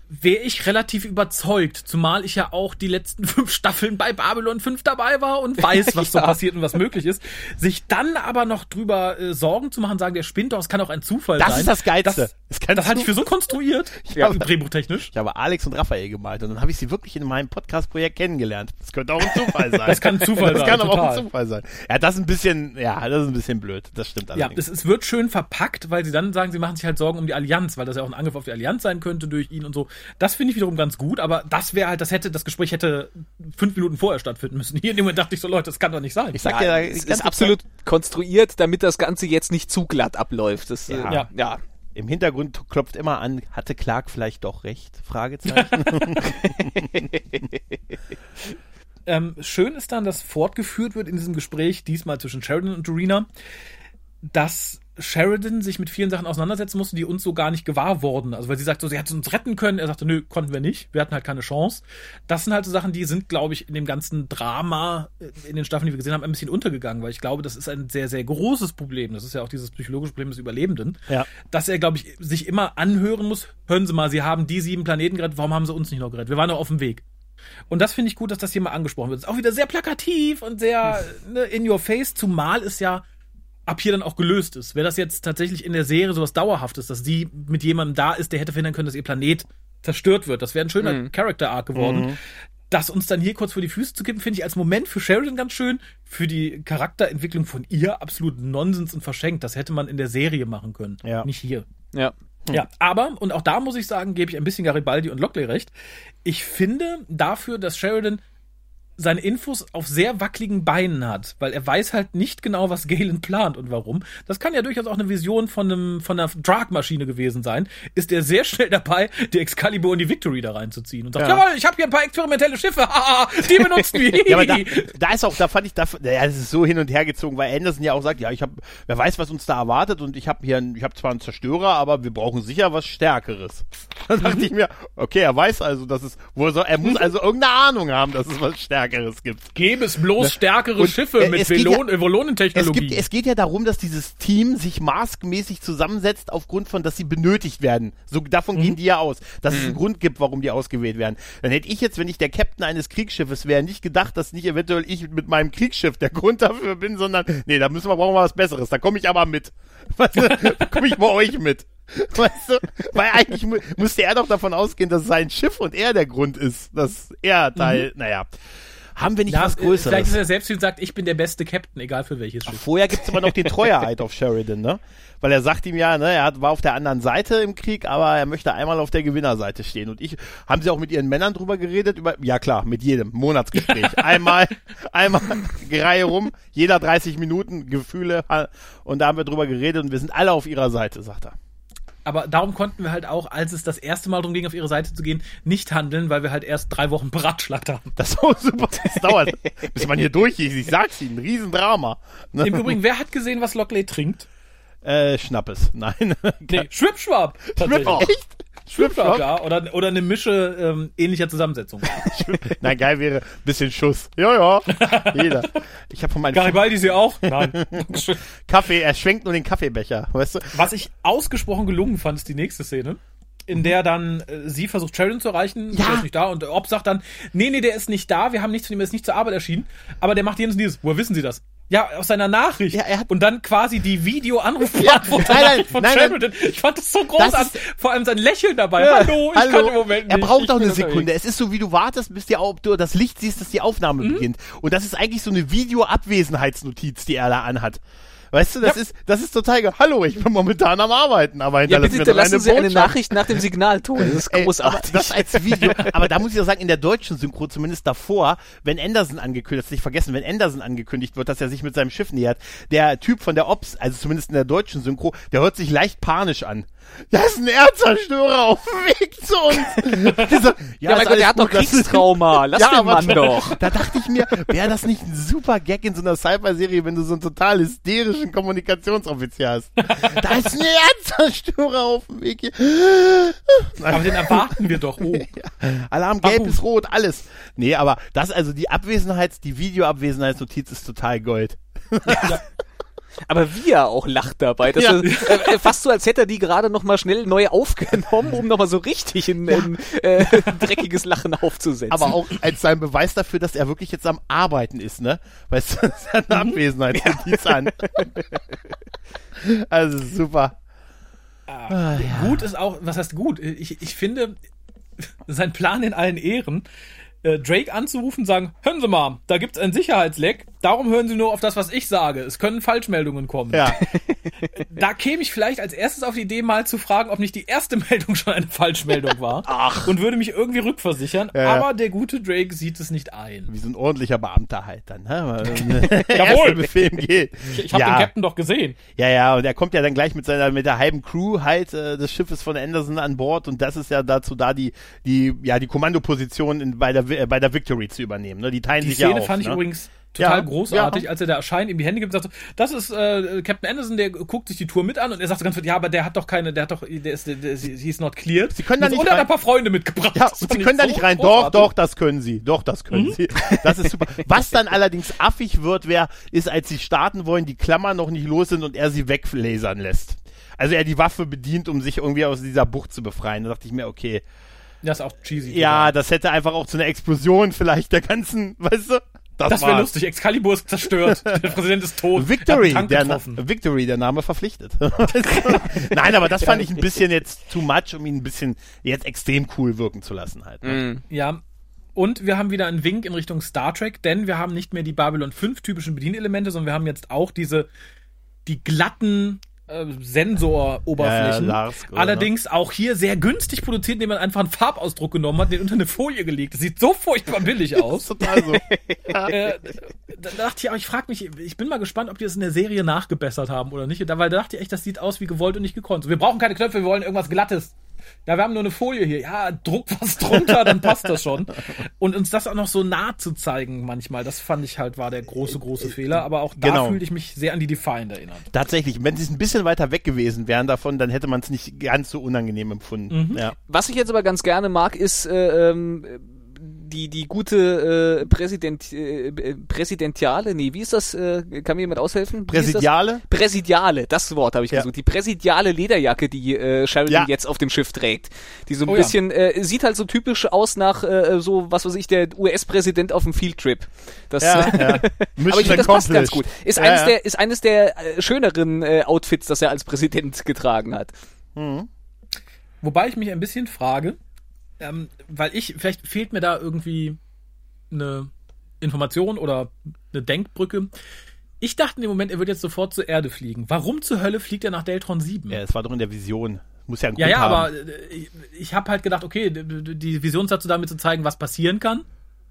Speaker 3: Wäre ich relativ überzeugt, zumal ich ja auch die letzten fünf Staffeln bei Babylon 5 dabei war und weiß, was so
Speaker 5: Ja.
Speaker 3: passiert und was möglich ist. Sich dann aber noch drüber äh, Sorgen zu machen, sagen, der spinnt doch, es kann auch ein Zufall
Speaker 4: Das
Speaker 3: sein.
Speaker 4: ist das Geilste.
Speaker 3: Das,
Speaker 4: Es kann
Speaker 3: das halte ich für so konstruiert,
Speaker 4: Ja.
Speaker 3: ja, drehbuchtechnisch.
Speaker 4: Ich habe Alex und Raphael gemalt und dann habe ich sie wirklich in meinem Podcast-Projekt kennengelernt. Das könnte auch ein Zufall sein.
Speaker 3: Das kann ein Zufall
Speaker 4: das
Speaker 3: sein,
Speaker 4: kann aber auch
Speaker 3: total.
Speaker 4: ein Zufall sein. Ja, das ist ein bisschen, ja, das ist ein bisschen blöd. Das stimmt
Speaker 3: Ja,
Speaker 4: allerdings.
Speaker 3: es, es wird schön verpackt, weil sie dann sagen, sie machen sich halt Sorgen um die Allianz, weil das ja auch ein Angriff auf die Allianz sein könnte durch ihn und so. Das finde ich wiederum ganz gut, aber das wäre halt, das hätte, das Gespräch hätte fünf Minuten vorher stattfinden müssen. Hier in dem Moment dachte ich so, Leute, das kann doch nicht sein.
Speaker 4: ich sag
Speaker 5: Ja,
Speaker 4: dir,
Speaker 5: es ist absolut konstruiert, damit das Ganze jetzt nicht zu glatt abläuft. Das,
Speaker 4: Ja.
Speaker 5: äh, ja. ja.
Speaker 4: Zeit, im Hintergrund klopft immer an, hatte Clark vielleicht doch recht? Fragezeichen.
Speaker 3: Ähm, schön ist dann, dass fortgeführt wird in diesem Gespräch, diesmal zwischen Sheridan und Dorina, dass Sheridan sich mit vielen Sachen auseinandersetzen musste, die uns so gar nicht gewahr wurden. Also weil sie sagt so, sie hätte uns retten können. Er sagte, nö, konnten wir nicht. Wir hatten halt keine Chance. Das sind halt so Sachen, die sind, glaube ich, in dem ganzen Drama, äh, in den Staffeln, die wir gesehen haben, ein bisschen untergegangen, weil ich glaube, das ist ein sehr, sehr großes Problem. Das ist ja auch dieses psychologische Problem des Überlebenden.
Speaker 4: Ja.
Speaker 3: Dass er, glaube ich, sich immer anhören muss, hören Sie mal, Sie haben die sieben Planeten gerettet, warum haben Sie uns nicht noch gerettet? Wir waren doch auf dem Weg. Und das finde ich gut, dass das hier mal angesprochen wird. Ist auch wieder sehr plakativ und sehr ne, in your face, zumal es ja ab hier dann auch gelöst ist. Wäre das jetzt tatsächlich in der Serie sowas Dauerhaftes, dass sie mit jemandem da ist, der hätte verhindern können, dass ihr Planet zerstört wird. Das wäre ein schöner Character Arc geworden. Das uns dann hier kurz vor die Füße zu kippen, finde ich als Moment für Sheridan ganz schön. Für die Charakterentwicklung von ihr absolut Nonsens und verschenkt. Das hätte man in der Serie machen können.
Speaker 4: Ja.
Speaker 3: Nicht hier.
Speaker 5: ja.
Speaker 3: Ja, aber, und auch da muss ich sagen, gebe ich ein bisschen Garibaldi und Lockley recht. Ich finde dafür, dass Sheridan seine Infos auf sehr wackeligen Beinen hat, weil er weiß halt nicht genau, was Galen plant und warum. Das kann ja durchaus auch eine Vision von einem von einer Drag-Maschine gewesen sein. Ist er sehr schnell dabei, die Excalibur und die Victory da reinzuziehen und sagt,
Speaker 4: Ja.
Speaker 3: jawohl, ich habe hier ein paar experimentelle Schiffe, die benutzen wir.
Speaker 4: ja, aber da, da ist auch, da fand ich, da, ja, es ist so hin und her gezogen, weil Anderson ja auch sagt, ja, ich habe, wer weiß, was uns da erwartet und ich habe hier, ein- ich habe zwar einen Zerstörer, aber wir brauchen sicher was Stärkeres. Dann dachte ich mir, okay, er weiß also, dass es, wo soll, er muss also irgendeine Ahnung haben, dass es was Stärkeres gibt.
Speaker 3: Gäbe es bloß stärkere
Speaker 4: Und,
Speaker 3: Schiffe
Speaker 4: äh,
Speaker 3: mit
Speaker 4: geht ja-
Speaker 3: Velon
Speaker 4: Es, gibt, es geht ja darum, dass dieses Team sich maskmäßig zusammensetzt aufgrund von, dass sie benötigt werden. So, davon gehen die ja aus. Dass es einen Grund gibt, warum die ausgewählt werden. Dann hätte ich jetzt, wenn ich der Captain eines Kriegsschiffes wäre, nicht gedacht, dass nicht eventuell ich mit meinem Kriegsschiff der Grund dafür bin, sondern, nee, da müssen wir, brauchen wir was Besseres. Da komme ich aber mit. Weißt du, da komme ich bei euch mit. Weißt du? Weil eigentlich mu musste er doch davon ausgehen, dass sein Schiff und er der Grund ist, dass er Teil, naja. Haben wir nicht
Speaker 3: Ja,
Speaker 4: was
Speaker 3: äh,
Speaker 4: Größeres?
Speaker 3: Vielleicht ist er selbst und sagt, ich bin der beste Captain, egal für welches Schiff.
Speaker 4: Vorher gibt's aber noch den Treueeid auf Sheridan, ne? Weil er sagt ihm ja, ne, er hat, war auf der anderen Seite im Krieg, aber er möchte einmal auf der Gewinnerseite stehen. Und ich, haben sie auch mit ihren Männern drüber geredet? Über, ja klar, mit jedem. Monatsgespräch. einmal, einmal Reihe rum, jeder 30 Minuten, Gefühle. Und da haben wir drüber geredet und wir sind alle auf ihrer Seite, sagt er.
Speaker 3: Aber darum konnten wir halt auch, als es das erste Mal darum ging, auf ihre Seite zu gehen, nicht handeln, weil wir halt erst drei Wochen beratschlagt haben.
Speaker 4: Das ist auch super. Das dauert, bis man hier durch ist. Ich sag's Ihnen, ein Riesendrama.
Speaker 3: Im Übrigen, wer hat gesehen, was Lockley trinkt?
Speaker 4: Äh, Schnappes. Nein.
Speaker 3: Nee, Schwipschwab. tatsächlich.
Speaker 4: Echt?
Speaker 3: Schwipschwab, ja. Oder, oder eine Mische ähm, ähnlicher Zusammensetzung.
Speaker 4: Na geil wäre, bisschen Schuss. Ja, ja. Jeder. Ich habe von meinem
Speaker 3: Garibaldi sie auch? Nein.
Speaker 4: Kaffee, er schwenkt nur den Kaffeebecher, weißt du?
Speaker 3: Was ich ausgesprochen gelungen fand, ist die nächste Szene. In der dann äh, sie versucht, Sheridan zu erreichen,
Speaker 4: Ja.
Speaker 3: der ist nicht da und Ob sagt dann, nee, nee, der ist nicht da, wir haben nichts von ihm, er ist nicht zur Arbeit erschienen, aber der macht jenes und dieses. Woher wissen Sie das? Ja, aus seiner Nachricht.
Speaker 4: Ja, er hat-
Speaker 3: und dann quasi die Videoanrufbeantworter
Speaker 4: Ja, nein, nein,
Speaker 3: von
Speaker 4: nein.
Speaker 3: Sheridan. Ich fand das so großartig.
Speaker 4: ist-
Speaker 3: Vor allem sein Lächeln dabei. Hallo, ich kann im Moment nicht.
Speaker 4: Er braucht
Speaker 3: ich bin
Speaker 4: eine
Speaker 3: unterwegs.
Speaker 4: Sekunde. Es ist so, wie du wartest, bis die, Au- du das Licht siehst, dass die Aufnahme
Speaker 3: Mhm.
Speaker 4: beginnt. Und das ist eigentlich so eine Videoabwesenheitsnotiz, die er da anhat. Weißt du, das ist, das ist total geil. Hallo, ich bin momentan am Arbeiten, aber
Speaker 5: Ja,
Speaker 4: hinterlass
Speaker 5: bitte
Speaker 4: mir
Speaker 5: hinterlassen Sie eine
Speaker 4: Botschaft.
Speaker 5: Nachricht nach dem Signalton. Das ist
Speaker 4: Ey,
Speaker 5: großartig.
Speaker 4: Aber das als Video. aber da muss ich auch sagen, in der deutschen Synchro, zumindest davor, wenn Anderson angekündigt, das nicht vergessen, wenn Anderson angekündigt wird, dass er sich mit seinem Schiff nähert, der Typ von der Ops, also zumindest in der deutschen Synchro, der hört sich leicht panisch an. Da ist ein Erdzerstörer auf dem Weg zu uns. Dieser,
Speaker 5: ja, mein
Speaker 4: ist
Speaker 5: Gott, der hat doch Kriegstrauma. Lass
Speaker 4: Ja,
Speaker 5: den
Speaker 4: aber
Speaker 5: Mann doch.
Speaker 4: Da dachte ich mir, wäre das nicht ein super Gag in so einer Sci-Fi-Serie, wenn du so einen total hysterischen Kommunikationsoffizier hast? Da ist ein Erdzerstörer auf dem Weg hier.
Speaker 3: Aber den erwarten wir doch. Oh.
Speaker 4: Alarm gelb
Speaker 3: Warum?
Speaker 4: ist rot, alles. Nee, aber das, also die Abwesenheits-, die Videoabwesenheitsnotiz ist total Gold.
Speaker 5: Aber wie er auch lacht dabei. Das
Speaker 4: Ja.
Speaker 5: ist, äh, äh, fast so, als hätte er die gerade noch mal schnell neu aufgenommen, um noch mal so richtig ein, ein äh, dreckiges Lachen aufzusetzen.
Speaker 4: Aber auch als sein Beweis dafür, dass er wirklich jetzt am Arbeiten ist, ne? Weißt du, seine Abwesenheitsnotiz an. Also super.
Speaker 3: Gut ist auch, was heißt gut? Ich, ich finde, sein Plan in allen Ehren, äh, Drake anzurufen und sagen, hören Sie mal, da gibt's ein Sicherheitsleck, darum hören Sie nur auf das, was ich sage. Es können Falschmeldungen kommen.
Speaker 4: Ja.
Speaker 3: Da käme ich vielleicht als erstes auf die Idee, mal zu fragen, ob nicht die erste Meldung schon eine Falschmeldung war. Ach. Und würde mich irgendwie rückversichern.
Speaker 4: Ja.
Speaker 3: Aber der gute Drake sieht es nicht ein.
Speaker 4: Wie so ein ordentlicher Beamter halt dann. Ne?
Speaker 3: Jawohl.
Speaker 4: Befehl geht.
Speaker 3: Ich, ich habe
Speaker 4: ja.
Speaker 3: den Captain doch gesehen.
Speaker 4: Ja, ja, und er kommt ja dann gleich mit seiner, mit der halben Crew halt äh, des Schiffes von Anderson an Bord und das ist ja dazu da, die, die, ja, die Kommandoposition in, bei der, äh, bei der Victory zu übernehmen. Ne? Die teilen
Speaker 3: Die
Speaker 4: sich
Speaker 3: Szene
Speaker 4: ja auf.
Speaker 3: fand ich
Speaker 4: ne?
Speaker 3: übrigens total
Speaker 4: Ja,
Speaker 3: großartig,
Speaker 4: ja.
Speaker 3: als er der erscheint, ihm die Hände gibt und sagt so, das ist äh, Captain Anderson, der guckt sich die Tour mit an und er sagt so ganz, ja, aber der hat doch keine, der hat doch, der ist, der, der, he's not cleared.
Speaker 4: Sie können da nicht
Speaker 3: Und er hat
Speaker 4: rein-
Speaker 3: ein paar Freunde mitgebracht.
Speaker 4: Ja, sie können da
Speaker 3: so
Speaker 4: nicht rein. Doch,
Speaker 3: großartig.
Speaker 4: doch, das können sie. Doch, das können sie. Das ist super. Was dann allerdings affig wird, wer, ist, als sie starten wollen, die Klammern noch nicht los sind und er sie weglasern lässt. Also er die Waffe bedient, um sich irgendwie aus dieser Bucht zu befreien. Da dachte ich mir, okay,
Speaker 3: Das ist auch cheesy.
Speaker 4: ja, das hätte einfach auch zu einer Explosion vielleicht der ganzen, weißt du?
Speaker 3: Das wäre
Speaker 4: war's.
Speaker 3: lustig. Excalibur ist zerstört. der Präsident ist tot.
Speaker 4: Victory,
Speaker 3: Er
Speaker 4: der, Na. Victory, der Name verpflichtet. Nein, aber das fand ich ein bisschen jetzt too much, um ihn ein bisschen jetzt extrem cool wirken zu lassen halt. Ne?
Speaker 3: Ja. Und wir haben wieder einen Wink in Richtung Star Trek, denn wir haben nicht mehr die Babylon 5 typischen Bedienelemente, sondern wir haben jetzt auch diese, die glatten äh, Sensoroberflächen.
Speaker 4: Ja, ja?
Speaker 3: Allerdings auch hier sehr günstig produziert, indem man einfach einen Farbausdruck genommen hat, den unter eine Folie gelegt. Das sieht so furchtbar billig aus.
Speaker 4: Total so.
Speaker 3: äh, da dachte ich, aber ich frage mich, ich bin mal gespannt, ob die das in der Serie nachgebessert haben oder nicht. Weil da dachte ich echt, das sieht aus wie gewollt und nicht gekonnt. Wir brauchen keine Knöpfe, wir wollen irgendwas Glattes. Ja, wir haben nur eine Folie hier. Ja, druck was drunter, dann passt das schon. Und uns das auch noch so nah zu zeigen manchmal, das fand ich halt war der große, große Fehler. Aber auch da
Speaker 4: Genau.
Speaker 3: fühlte ich mich sehr an die Defiant erinnert.
Speaker 4: Tatsächlich, wenn sie es ein bisschen weiter weg gewesen wären davon, dann hätte man es nicht ganz so unangenehm empfunden. Ja.
Speaker 5: Was ich jetzt aber ganz gerne mag, ist äh, ähm, die, die gute äh, Präsident, äh, äh, Präsidentiale, nee, wie ist das? Äh, kann mir jemand aushelfen? Ist das?
Speaker 4: Präsidiale?
Speaker 5: Präsidiale, das Wort habe ich
Speaker 4: Ja.
Speaker 5: gesucht. Die präsidiale Lederjacke, die äh, Sheridan
Speaker 4: Ja.
Speaker 5: jetzt auf dem Schiff trägt. Die so ein
Speaker 3: Oh ja.
Speaker 5: bisschen, äh, sieht halt so typisch aus nach äh, so, was weiß ich, der US-Präsident auf dem Fieldtrip. Das,
Speaker 4: Ja, ja.
Speaker 5: aber ich finde, das passt ganz gut. Ist
Speaker 4: Ja,
Speaker 5: eines
Speaker 4: ja.
Speaker 5: der, ist eines der äh, schöneren äh, Outfits, das er als Präsident getragen hat.
Speaker 3: Wobei ich mich ein bisschen frage, ähm, weil ich, vielleicht fehlt mir da irgendwie eine Information oder eine Denkbrücke. Ich dachte in dem Moment, er wird jetzt sofort zur Erde fliegen. Warum zur Hölle fliegt er nach Deltron 7?
Speaker 4: Ja, es war doch in der Vision. Muss ja ein
Speaker 3: Ja,
Speaker 4: Grund
Speaker 3: ja,
Speaker 4: haben.
Speaker 3: aber äh, ich, ich habe halt gedacht, okay, die Vision ist dazu damit zu zeigen, was passieren kann.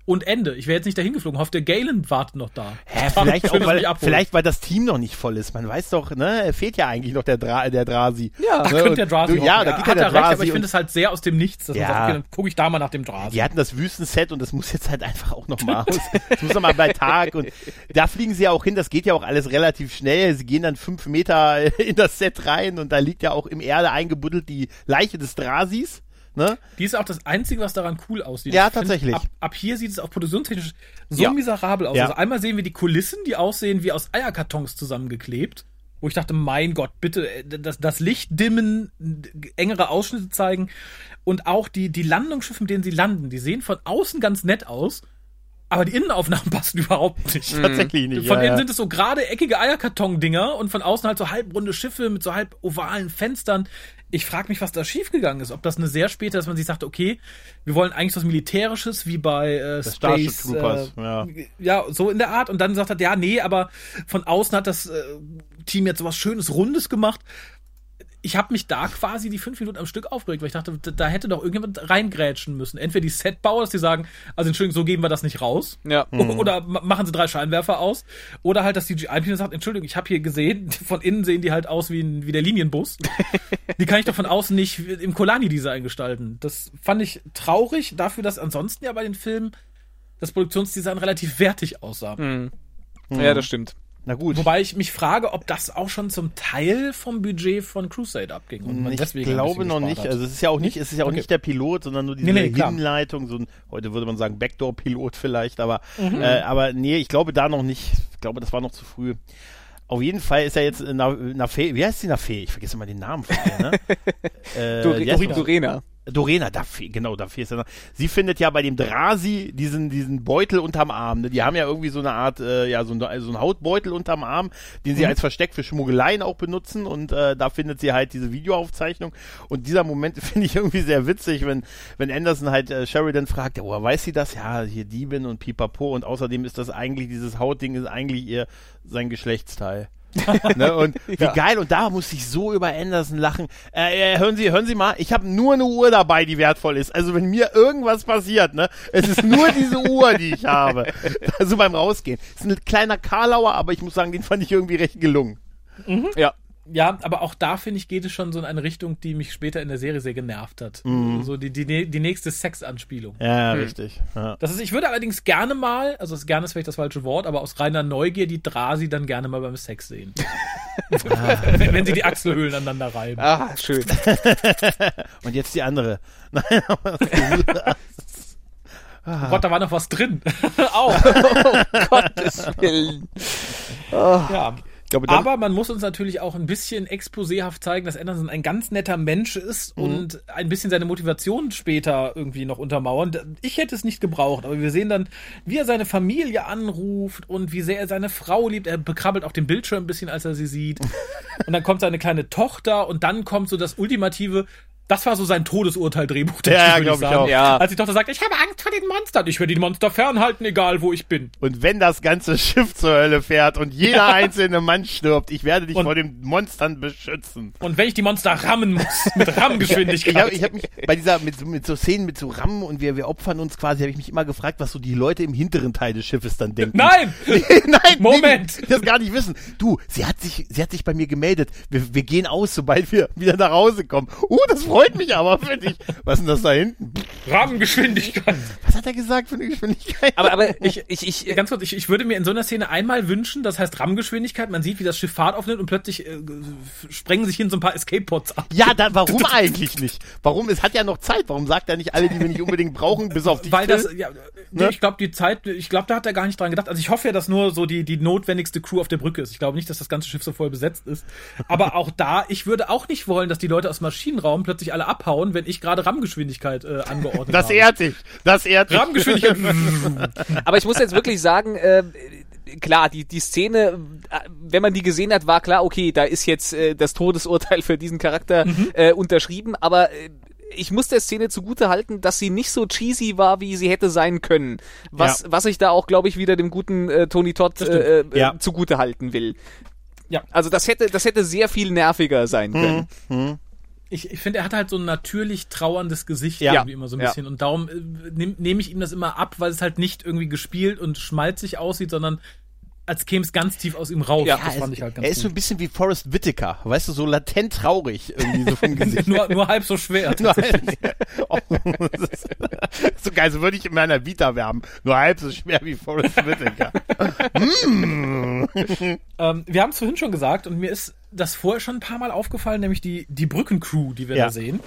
Speaker 3: Und Ende. Ich wäre jetzt nicht dahin geflogen. Hoffte, Galen wartet noch da.
Speaker 4: Hä, vielleicht, auch, weil, vielleicht, weil das Team noch nicht voll ist. Man weiß doch, ne, er fehlt ja eigentlich noch der, Dra der Drasi.
Speaker 5: Ja.
Speaker 3: Da
Speaker 4: Ne,
Speaker 3: könnte der Drasi
Speaker 4: du- Ja, da geht ja
Speaker 3: hat
Speaker 4: der
Speaker 3: er recht, aber
Speaker 4: Drasi.
Speaker 3: ich finde es halt sehr aus dem Nichts. Dass
Speaker 4: Ja.
Speaker 3: man sagt, okay, dann gucke ich da mal nach dem Drasi.
Speaker 4: Die hatten das Wüstenset und das muss jetzt halt einfach auch noch mal aus. Das muss noch mal bei Tag und da fliegen sie ja auch hin. Das geht ja auch alles relativ schnell. Sie gehen dann fünf Meter in das Set rein und da liegt ja auch im Erde eingebuddelt die Leiche des Drasis. Ne?
Speaker 3: Die ist auch das Einzige, was daran cool aussieht.
Speaker 4: Ja,
Speaker 3: Ich find,
Speaker 4: tatsächlich.
Speaker 3: Ab, ab hier sieht es auch produktionstechnisch so
Speaker 5: Ja.
Speaker 3: miserabel aus.
Speaker 4: Ja.
Speaker 3: Also einmal sehen wir die Kulissen, die aussehen wie aus Eierkartons zusammengeklebt. Wo ich dachte, mein Gott, bitte äh, das, das Licht dimmen, engere Ausschnitte zeigen und auch die, die Landungsschiffe, mit denen sie landen, die sehen von außen ganz nett aus. aber die Innenaufnahmen passen überhaupt nicht.
Speaker 4: Tatsächlich nicht.
Speaker 3: Von
Speaker 4: ja,
Speaker 3: innen sind es so gerade eckige Eierkarton-Dinger und von außen halt so halbrunde Schiffe mit so halb ovalen Fenstern. Ich frage mich, was da schiefgegangen ist. Ob das eine sehr späte, dass man sich sagt, okay, wir wollen eigentlich was Militärisches, wie bei äh,
Speaker 4: Das
Speaker 3: Space.
Speaker 4: Troopers,
Speaker 3: äh,
Speaker 4: ja.
Speaker 3: ja, so in der Art. Und dann sagt er, ja, nee, aber von außen hat das äh, Team jetzt sowas Schönes, Rundes gemacht. Ich habe mich da quasi die fünf Minuten am Stück aufgeregt, weil ich dachte, da, da hätte doch irgendjemand reingrätschen müssen. Entweder die Setbauer, dass die sagen, also Entschuldigung, so geben wir das nicht raus.
Speaker 5: Ja.
Speaker 3: Oder ma- machen sie drei Scheinwerfer aus. Oder halt, dass die GI sagt, Entschuldigung, ich habe hier gesehen, von innen sehen die halt aus wie, ein, wie der Linienbus. die kann ich doch von außen nicht im Kolani-Design gestalten. Das fand ich traurig, dafür, dass ansonsten ja bei den Filmen das Produktionsdesign relativ wertig aussah.
Speaker 5: ja, das stimmt.
Speaker 4: Na gut.
Speaker 3: Wobei ich mich frage, ob das auch schon zum Teil vom Budget von Crusade abging. Und man
Speaker 4: ich
Speaker 3: deswegen
Speaker 4: glaube noch nicht.
Speaker 3: hat.
Speaker 4: Also es ist ja auch nicht, es ist ja auch
Speaker 3: Okay.
Speaker 4: nicht der Pilot, sondern nur diese
Speaker 3: Nee, nee.
Speaker 4: Hinleitung, so ein, heute würde man sagen Backdoor-Pilot vielleicht, aber,
Speaker 3: Mhm.
Speaker 4: äh, aber nee, ich glaube da noch nicht. Ich glaube, das war noch zu früh. Auf jeden Fall ist er jetzt Fee, wie heißt die Nafé? Ich vergesse immer den Namen von ihr, ne? äh,
Speaker 5: Dor
Speaker 4: heißt
Speaker 5: Dorina. Dorena.
Speaker 4: Daffy, genau, Daffy ist ja noch. Sie findet ja bei dem Drasi diesen, diesen Beutel unterm Arm. Ne? Die haben ja irgendwie so eine Art, äh, ja, so ein, so ein Hautbeutel unterm Arm, den sie als Versteck für Schmuggeleien auch benutzen und äh, da findet sie halt diese Videoaufzeichnung. Und dieser Moment finde ich irgendwie sehr witzig, wenn, wenn Anderson halt äh, Sheridan fragt, ja, woher weiß sie das? Ja, hier Diebin und Pipapo und außerdem ist das eigentlich, dieses Hautding ist eigentlich ihr, sein Geschlechtsteil. ne, und wie geil, und da muss ich so über Anderson lachen. Äh, äh, hören Sie, hören Sie mal, ich habe nur eine Uhr dabei, die wertvoll ist. Also wenn mir irgendwas passiert, ne, es ist nur diese Uhr, die ich habe. Also beim Rausgehen. Ist ein kleiner Karlauer, aber ich muss sagen, den fand ich irgendwie recht gelungen.
Speaker 5: Ja.
Speaker 3: Ja, aber auch da finde ich, geht es schon so in eine Richtung, die mich später in der Serie sehr genervt hat. So die, die, die nächste Sexanspielung.
Speaker 4: Ja, richtig. Ja.
Speaker 3: Das ist, ich würde allerdings gerne mal, also das gerne ist vielleicht das falsche Wort, aber aus reiner Neugier die Drasi dann gerne mal beim Sex sehen. wenn, wenn sie die Achselhöhlen aneinander reiben.
Speaker 5: Ah, schön.
Speaker 4: Und jetzt die andere.
Speaker 3: Oh Gott, da war noch was drin. Auch.
Speaker 5: Gottes Willen.
Speaker 3: Ja.
Speaker 4: Glaube,
Speaker 3: Aber man muss uns natürlich auch ein bisschen exposéhaft zeigen, dass Anderson ein ganz netter Mensch ist und ein bisschen seine Motivation später irgendwie noch untermauern. Ich hätte es nicht gebraucht, aber wir sehen dann, wie er seine Familie anruft und wie sehr er seine Frau liebt. Er bekrabbelt auf dem Bildschirm ein bisschen, als er sie sieht. Und dann kommt seine kleine Tochter und dann kommt so das ultimative. Das war so sein Todesurteil-Drehbuch.
Speaker 4: Ja, ja,
Speaker 3: würde
Speaker 4: glaub ich
Speaker 3: sagen.
Speaker 4: auch.
Speaker 5: Ja.
Speaker 3: Als die Tochter sagt, ich habe Angst vor den Monstern. Ich werde die Monster fernhalten, egal wo ich bin.
Speaker 4: und wenn das ganze Schiff zur Hölle fährt und jeder einzelne Mann stirbt, ich werde dich
Speaker 3: Und-
Speaker 4: vor den Monstern beschützen.
Speaker 3: Und wenn ich die Monster rammen muss, mit Rammgeschwindigkeit.
Speaker 4: Ich habe ich hab mich bei dieser, mit, so- mit so Szenen, mit so Rammen und wir, wir opfern uns quasi, habe ich mich immer gefragt, was so die Leute im hinteren Teil des Schiffes dann denken.
Speaker 3: Nein!
Speaker 4: Nein,
Speaker 3: Moment.
Speaker 4: Die, das gar nicht wissen. Du, sie hat sich, sie hat sich bei mir gemeldet. Wir, wir gehen aus, sobald wir wieder nach Hause kommen. Uh, das freut mich aber für dich. Was ist denn das da hinten?
Speaker 3: Rammgeschwindigkeit.
Speaker 4: Was hat er gesagt für eine Geschwindigkeit?
Speaker 5: Aber, aber ich, ich, ich,
Speaker 3: Ganz kurz, ich, ich würde mir in so einer Szene einmal wünschen, das heißt Rammgeschwindigkeit, man sieht, wie das Schiff Fahrt aufnimmt und plötzlich äh, sprengen sich hin so ein paar Escape-Pods ab.
Speaker 4: ja, dann warum eigentlich nicht? Warum? Es hat ja noch Zeit. Warum sagt er nicht alle, die wir nicht unbedingt brauchen, bis auf die
Speaker 3: Weil das,
Speaker 4: Phil?
Speaker 3: ja,
Speaker 4: Ne?
Speaker 3: ich glaube, die Zeit, ich glaube, da hat er gar nicht dran gedacht. Also ich hoffe ja, dass nur so die, die notwendigste Crew auf der Brücke ist. Ich glaube nicht, dass das ganze Schiff so voll besetzt ist. Aber auch da, ich würde auch nicht wollen, dass die Leute aus dem Maschinenraum plötzlich alle abhauen, wenn ich gerade Rammgeschwindigkeit äh, angeordnet
Speaker 4: Das
Speaker 3: habe.
Speaker 4: ehrt dich. Das ehrt dich.
Speaker 3: Rammgeschwindigkeit.
Speaker 5: aber ich muss jetzt wirklich sagen, äh, klar, die, die Szene, äh, wenn man die gesehen hat, war klar, okay, da ist jetzt äh, das Todesurteil für diesen Charakter äh, unterschrieben, aber äh, ich muss der Szene zugute halten, dass sie nicht so cheesy war, wie sie hätte sein können. Was,
Speaker 4: Ja.
Speaker 5: was ich da auch, glaube ich, wieder dem guten äh, Tony Todd äh, äh,
Speaker 4: Ja.
Speaker 5: zugute halten will.
Speaker 3: Ja.
Speaker 5: Also das hätte, das hätte sehr viel nerviger sein können.
Speaker 3: Ich, ich finde, er hat halt so ein natürlich trauerndes Gesicht
Speaker 4: Ja.
Speaker 3: irgendwie immer so ein
Speaker 5: Ja.
Speaker 3: bisschen. Und darum äh, nehme nehm ich ihm das immer ab, weil es halt nicht irgendwie gespielt und schmalzig aussieht, sondern als käme es ganz tief aus ihm raus.
Speaker 5: Ja,
Speaker 3: das
Speaker 4: er
Speaker 3: fand
Speaker 4: ist,
Speaker 3: ich halt ganz
Speaker 4: er ist so
Speaker 3: gut.
Speaker 4: ein bisschen wie Forrest Whitaker, weißt du, so latent traurig irgendwie so vom Gesicht.
Speaker 3: nur, nur halb so schwer.
Speaker 4: Nur halb- oh, das ist so geil, so würde ich in meiner Vita werben. Nur halb so schwer wie Forrest Whitaker.
Speaker 3: Ähm, wir haben es vorhin schon gesagt und mir ist das vorher schon ein paar Mal aufgefallen, nämlich die, die Brückencrew, die wir
Speaker 4: Ja.
Speaker 3: da sehen.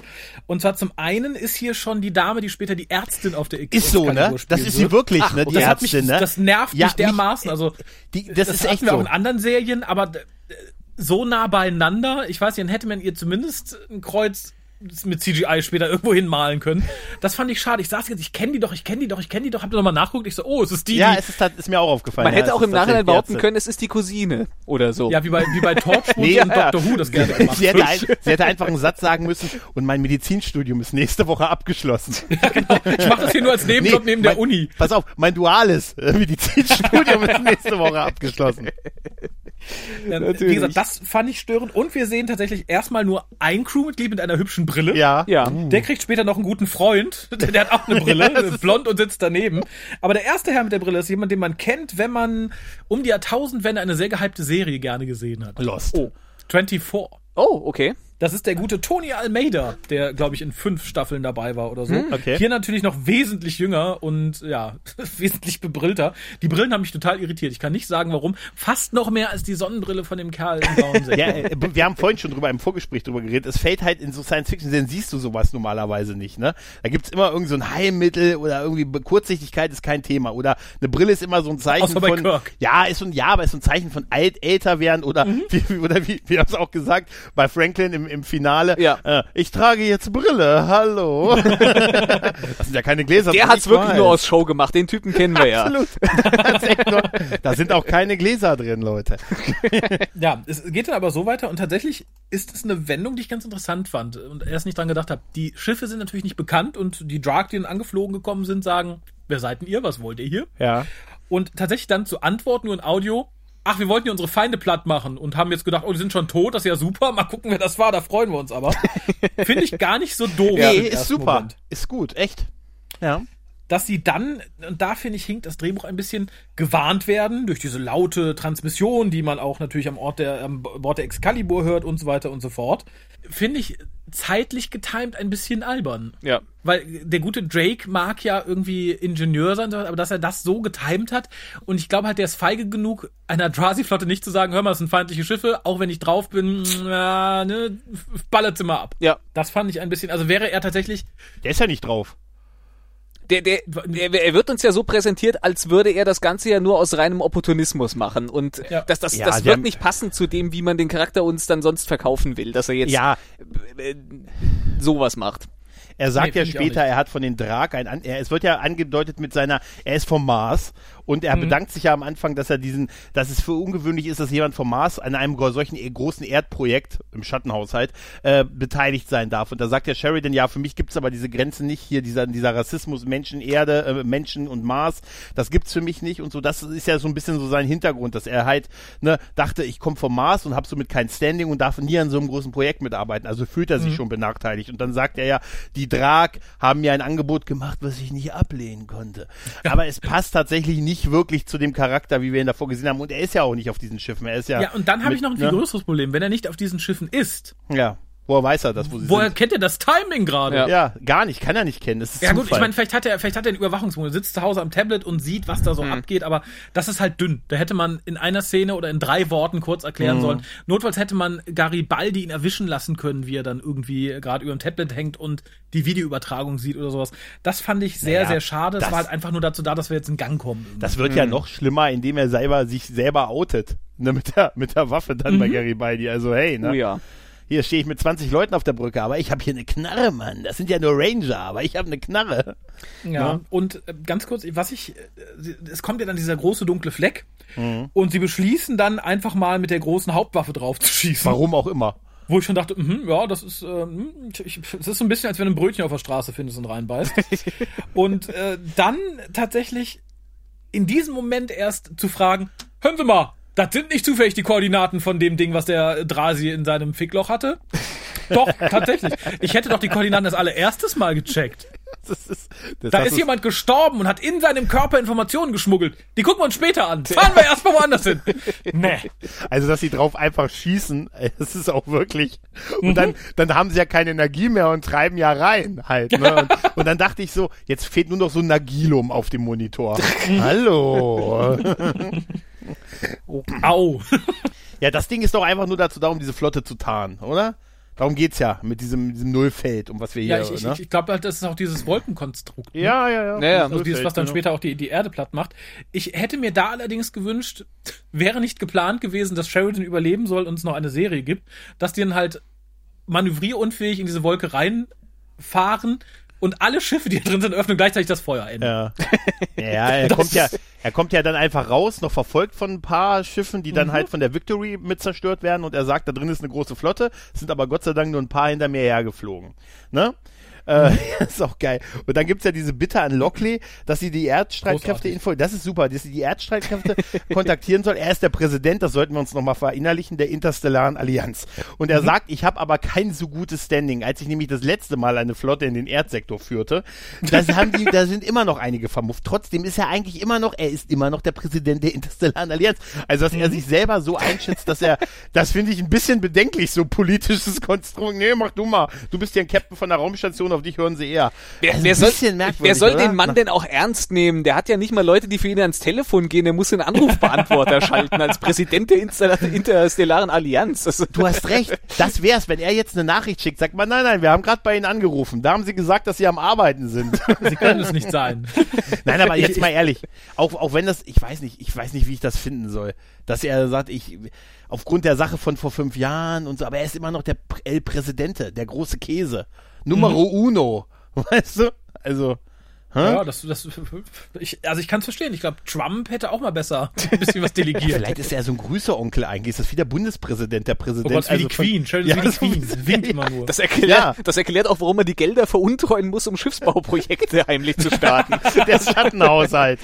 Speaker 3: Und zwar zum einen ist hier schon die Dame, die später die Ärztin auf der
Speaker 4: Ist so, ne? Das ist sie
Speaker 3: wird.
Speaker 4: wirklich,
Speaker 3: Ach,
Speaker 4: ne? Die
Speaker 3: das hat mich,
Speaker 4: Ärztin, ne?
Speaker 3: Das nervt
Speaker 4: Ja,
Speaker 3: mich dermaßen. also,
Speaker 4: Die, das, ist
Speaker 3: hatten
Speaker 4: echt
Speaker 3: wir auch
Speaker 4: so.
Speaker 3: in anderen Serien, aber äh, so nah beieinander, ich weiß nicht, dann hätte man ihr zumindest ein Kreuz mit CGI später irgendwo hinmalen können. Das fand ich schade. Ich saß jetzt, ich kenne die doch, ich kenne die doch, ich kenne die doch, hab nochmal nachguckt, ich so, oh, es ist die,
Speaker 4: Ja,
Speaker 3: die
Speaker 4: es ist, ist mir auch aufgefallen.
Speaker 5: Man
Speaker 4: ja,
Speaker 5: hätte auch im Nachhinein behaupten können, es ist die Cousine oder so.
Speaker 3: ja, wie bei, wie bei Torchwood
Speaker 4: Nee,
Speaker 3: und
Speaker 4: ja.
Speaker 3: Doctor Who das gerne gemacht
Speaker 4: Sie hätte, ein, sie hätte einfach einen Satz sagen müssen und mein Medizinstudium ist nächste Woche abgeschlossen.
Speaker 3: Ich mache das hier nur als Nebenjob neben der
Speaker 4: mein,
Speaker 3: Uni.
Speaker 4: Pass auf, mein duales äh, Medizinstudium ist nächste Woche abgeschlossen.
Speaker 3: Ja, Wie
Speaker 5: Natürlich.
Speaker 3: gesagt, das fand ich störend. Und wir sehen tatsächlich erstmal nur ein Crewmitglied mit einer hübschen Brille.
Speaker 4: Ja.
Speaker 5: Ja.
Speaker 3: Der kriegt später noch einen guten Freund. Der, der hat auch eine Brille,
Speaker 4: Ja, ist
Speaker 3: blond und sitzt daneben. Aber der erste Herr mit der Brille ist jemand, den man kennt, wenn man um die Jahrtausendwende eine sehr gehypte Serie gerne gesehen hat.
Speaker 4: Lost.
Speaker 5: Oh.
Speaker 3: 24.
Speaker 5: Oh, okay.
Speaker 3: Das ist der gute Tony Almeida, der, glaube ich, in fünf Staffeln dabei war oder so.
Speaker 4: okay.
Speaker 3: Hier natürlich noch wesentlich jünger und ja, wesentlich bebrillter. Die Brillen haben mich total irritiert. Ich kann nicht sagen, warum. Fast noch mehr als die Sonnenbrille von dem Kerl im blauen.
Speaker 4: Ja, äh, wir haben vorhin schon drüber im Vorgespräch drüber geredet. Es fällt halt in so Science-Fiction-Serien siehst du sowas normalerweise nicht, ne? Da gibt's immer irgend so ein Heilmittel oder irgendwie Kurzsichtigkeit ist kein Thema oder eine Brille ist immer so ein Zeichen
Speaker 3: Außer bei
Speaker 4: von
Speaker 3: Kirk.
Speaker 4: ja, ist so ein ja, aber ist so ein Zeichen von alt älter werden oder wie, wie- oder wie wir haben es auch gesagt bei Franklin im, im Finale.
Speaker 5: Ja.
Speaker 4: Äh, ich trage jetzt Brille. Hallo. das sind ja keine Gläser.
Speaker 5: Der hat's
Speaker 4: ich
Speaker 5: wirklich
Speaker 4: weiß.
Speaker 5: nur aus Show gemacht. Den Typen kennen wir ja.
Speaker 4: Absolut. Nur, da sind auch keine Gläser drin, Leute.
Speaker 3: Ja, es geht dann aber so weiter und tatsächlich ist es eine Wendung, die ich ganz interessant fand und erst nicht dran gedacht habe. Die Schiffe sind natürlich nicht bekannt und die Drag, die dann angeflogen gekommen sind, sagen, wer seid denn ihr, was wollt ihr hier?
Speaker 4: Ja.
Speaker 3: Und tatsächlich dann zu antworten nur in Audio, ach, wir wollten ja unsere Feinde platt machen und haben jetzt gedacht, oh, die sind schon tot, das ist ja super, mal gucken, wer das war, da freuen wir uns aber. Finde ich gar nicht so doof.
Speaker 4: Nee, ist super.
Speaker 3: Moment.
Speaker 4: Ist gut, echt. Ja.
Speaker 3: Dass sie dann, und da finde ich, hinkt das Drehbuch ein bisschen gewarnt werden durch diese laute Transmission, die man auch natürlich am Ort der, am Bord der Excalibur hört und so weiter und so fort. Finde ich zeitlich getimt ein bisschen albern.
Speaker 5: Ja.
Speaker 3: Weil der gute Drake mag ja irgendwie Ingenieur sein, aber dass er das so getimt hat und ich glaube halt, der ist feige genug, einer Drasi-Flotte nicht zu sagen, hör mal, das sind feindliche Schiffe, auch wenn ich drauf bin, ja, ne, ballert's immer ab.
Speaker 5: Ja.
Speaker 3: Das fand ich ein bisschen, also wäre er tatsächlich,
Speaker 4: Der ist ja nicht drauf.
Speaker 5: Der, der, der, er wird uns ja so präsentiert, als würde er das Ganze ja nur aus reinem Opportunismus machen. Und
Speaker 3: Ja.
Speaker 5: das, das,
Speaker 4: Ja,
Speaker 5: das wird
Speaker 4: haben-
Speaker 5: nicht passen zu dem, wie man den Charakter uns dann sonst verkaufen will, dass er jetzt
Speaker 4: Ja,
Speaker 5: äh, sowas macht.
Speaker 4: er sagt
Speaker 3: Nee,
Speaker 4: ja später, er hat von den Drag ein, an- er, es wird ja angedeutet mit seiner, er ist vom Mars und er bedankt sich ja am Anfang, dass er diesen, dass es für ungewöhnlich ist, dass jemand vom Mars an einem solchen e- großen Erdprojekt im Schattenhaushalt äh, beteiligt sein darf. Und da sagt der Sheridan, ja, für mich gibt's aber diese Grenze nicht hier, dieser, dieser Rassismus, Menschen, Erde, äh, Menschen und Mars, das gibt's für mich nicht und so. Das ist ja so ein bisschen so sein Hintergrund, dass er halt ne, dachte, ich komme vom Mars und habe somit kein Standing und darf nie an so einem großen Projekt mitarbeiten. Also fühlt er sich schon benachteiligt. Und dann sagt er ja, die Drag haben mir ein Angebot gemacht, was ich nicht ablehnen konnte. Aber es passt tatsächlich nicht wirklich zu dem Charakter, wie wir ihn davor gesehen haben. Und er ist ja auch nicht auf diesen Schiffen. Er ist ja.
Speaker 3: ja, und dann habe ich noch ein viel
Speaker 4: ne?
Speaker 3: größeres Problem, wenn er nicht auf diesen Schiffen ist.
Speaker 4: Ja. Woher weiß er das, wo sie
Speaker 3: Woher
Speaker 4: sind?
Speaker 3: kennt er das Timing gerade?
Speaker 5: Ja.
Speaker 4: Ja, gar nicht. Kann er nicht kennen. Das ist
Speaker 3: Ja gut,
Speaker 4: Zufall.
Speaker 3: ich meine, vielleicht hat er, vielleicht hat er einen Überwachungsmodus, sitzt zu Hause am Tablet und sieht, was da so abgeht, aber das ist halt dünn. Da hätte man in einer Szene oder in drei Worten kurz erklären sollen. Notfalls hätte man Garibaldi ihn erwischen lassen können, wie er dann irgendwie gerade über dem Tablet hängt und die Videoübertragung sieht oder sowas. Das fand ich sehr,
Speaker 4: Naja,
Speaker 3: sehr schade. Es
Speaker 4: das-
Speaker 3: war halt einfach nur dazu da, dass wir jetzt in Gang kommen.
Speaker 4: Das wird ja noch schlimmer, indem er selber sich selber outet. Ne, mit, der, mit der Waffe dann bei Garibaldi. Also hey, ne?
Speaker 5: Oh ja.
Speaker 4: Hier stehe ich mit 20 Leuten auf der Brücke, aber ich habe hier eine Knarre, Mann. Das sind ja nur Ranger, aber ich habe eine Knarre.
Speaker 3: Ja, und äh, ganz kurz, was ich, äh, es kommt ja dann dieser große dunkle Fleck und sie beschließen dann einfach mal mit der großen Hauptwaffe drauf zu schießen.
Speaker 4: Warum auch immer.
Speaker 3: Wo ich schon dachte, mhm, ja, das ist, ähm, ich, es ist so ein bisschen, als wenn du ein Brötchen auf der Straße findest und reinbeißt. und äh, dann tatsächlich in diesem Moment erst zu fragen, hören Sie mal, das sind nicht zufällig die Koordinaten von dem Ding, was der Drasi in seinem Fickloch hatte? Doch, tatsächlich. Ich hätte doch die Koordinaten das allererstes Mal gecheckt.
Speaker 4: Das ist, das
Speaker 3: Da ist jemand gestorben und hat in seinem Körper Informationen geschmuggelt. Die gucken wir uns später an. Fahren wir erstmal woanders hin. Nee.
Speaker 4: Also, dass sie drauf einfach schießen, das ist auch wirklich. Und dann, dann haben sie ja keine Energie mehr und treiben ja rein halt. Ne? Und, und dann dachte ich so, jetzt fehlt nur noch so ein Nagilum auf dem Monitor. Hallo.
Speaker 3: Au.
Speaker 4: Ja, das Ding ist doch einfach nur dazu da, um diese Flotte zu tarnen, oder? Darum geht's ja mit diesem, diesem Nullfeld, um was wir hier,
Speaker 3: Ja, ich, ich,
Speaker 4: ne?
Speaker 3: ich glaube halt, das ist auch dieses Wolkenkonstrukt. ne?
Speaker 4: ja, ja, ja.
Speaker 5: Naja,
Speaker 3: Also dieses, was dann
Speaker 4: genau.
Speaker 3: später auch die, die Erde platt macht. Ich hätte mir da allerdings gewünscht, wäre nicht geplant gewesen, dass Sheridan überleben soll und es noch eine Serie gibt, dass die dann halt manövrierunfähig in diese Wolke reinfahren und alle Schiffe, die da drin sind, öffnen gleichzeitig das Feuerende.
Speaker 4: Ja, ja er kommt ja, er kommt ja dann einfach raus, noch verfolgt von ein paar Schiffen, die dann halt von der Victory mit zerstört werden und er sagt, da drin ist eine große Flotte, sind aber Gott sei Dank nur ein paar hinter mir hergeflogen. Ne? Äh, ist auch geil. Und dann gibt's ja diese Bitte an Lockley, dass sie die Erdstreitkräfte info, das ist super, dass sie die Erdstreitkräfte kontaktieren soll. Er ist der Präsident, das sollten wir uns nochmal verinnerlichen, der Interstellaren Allianz. Und er sagt, ich habe aber kein so gutes Standing. Als ich nämlich das letzte Mal eine Flotte in den Erdsektor führte, das haben die, da sind immer noch einige vermufft. Trotzdem ist er eigentlich immer noch, er ist immer noch der Präsident der Interstellaren Allianz. Also, dass er sich selber so einschätzt, dass er, das finde ich ein bisschen bedenklich, so politisches Konstrukt. Nee, mach du mal. Du bist ja ein Captain von der Raumstation, auf dich hören sie eher.
Speaker 5: Wer,
Speaker 4: Also
Speaker 5: wer, soll, wer soll den Mann denn auch ernst nehmen? Der hat ja nicht mal Leute, die für ihn ans Telefon gehen. Der muss den Anrufbeantworter schalten als Präsident der Insta- Interstellaren Allianz. Also,
Speaker 4: Du hast recht. Das wär's, wenn er jetzt eine Nachricht schickt. Sagt man, nein, nein, wir haben gerade bei Ihnen angerufen. Da haben Sie gesagt, dass Sie am Arbeiten sind.
Speaker 3: Sie können es nicht sein.
Speaker 4: nein, aber jetzt mal ehrlich. Auch, auch wenn das, ich weiß nicht, ich weiß nicht, wie ich das finden soll. Dass er sagt, ich, aufgrund der Sache von vor fünf Jahren und so, aber er ist immer noch der El Präsidente, der große Käse. Numero uno. Weißt du? Also, hä?
Speaker 3: Ja, das, das, ich, also ich kann es verstehen. Ich glaube, Trump hätte auch mal besser ein bisschen was delegiert.
Speaker 4: Vielleicht ist er so ein Grüßeonkel eigentlich. Ist das wie der Bundespräsident, der
Speaker 3: Oh
Speaker 4: Präsident.
Speaker 3: Gott, wie die
Speaker 4: also von-
Speaker 3: Queen. Dir
Speaker 4: Ja,
Speaker 3: wie die
Speaker 4: so-
Speaker 3: Queen. Sie winkt immer nur.
Speaker 5: das, erklärt,
Speaker 4: Ja.
Speaker 5: das erklärt auch, warum man die Gelder veruntreuen muss, um Schiffsbauprojekte heimlich zu starten.
Speaker 4: der Schattenhaushalt.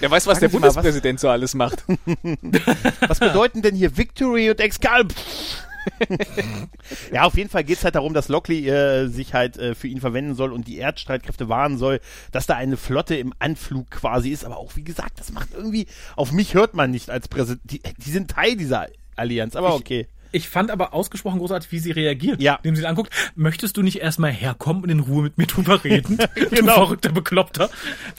Speaker 5: Wer weiß, was
Speaker 4: Sagen
Speaker 5: der
Speaker 4: Sie mal, was-
Speaker 5: Bundespräsident so alles macht.
Speaker 4: Was bedeuten denn hier Victory und Excalibur? Ja, auf jeden Fall geht's halt darum, dass Lockley äh, sich halt äh, für ihn verwenden soll und die Erdstreitkräfte warnen soll, dass da eine Flotte im Anflug quasi ist. Aber auch wie gesagt, das macht irgendwie, auf mich hört man nicht als Präsident. Die, die sind Teil dieser Allianz, aber okay.
Speaker 3: Ich fand aber ausgesprochen großartig, wie sie reagiert.
Speaker 4: Ja.
Speaker 3: Indem sie ihn anguckt, möchtest du nicht erstmal herkommen und in Ruhe mit mir drüber reden? Du
Speaker 4: Genau.
Speaker 3: verrückter Bekloppter.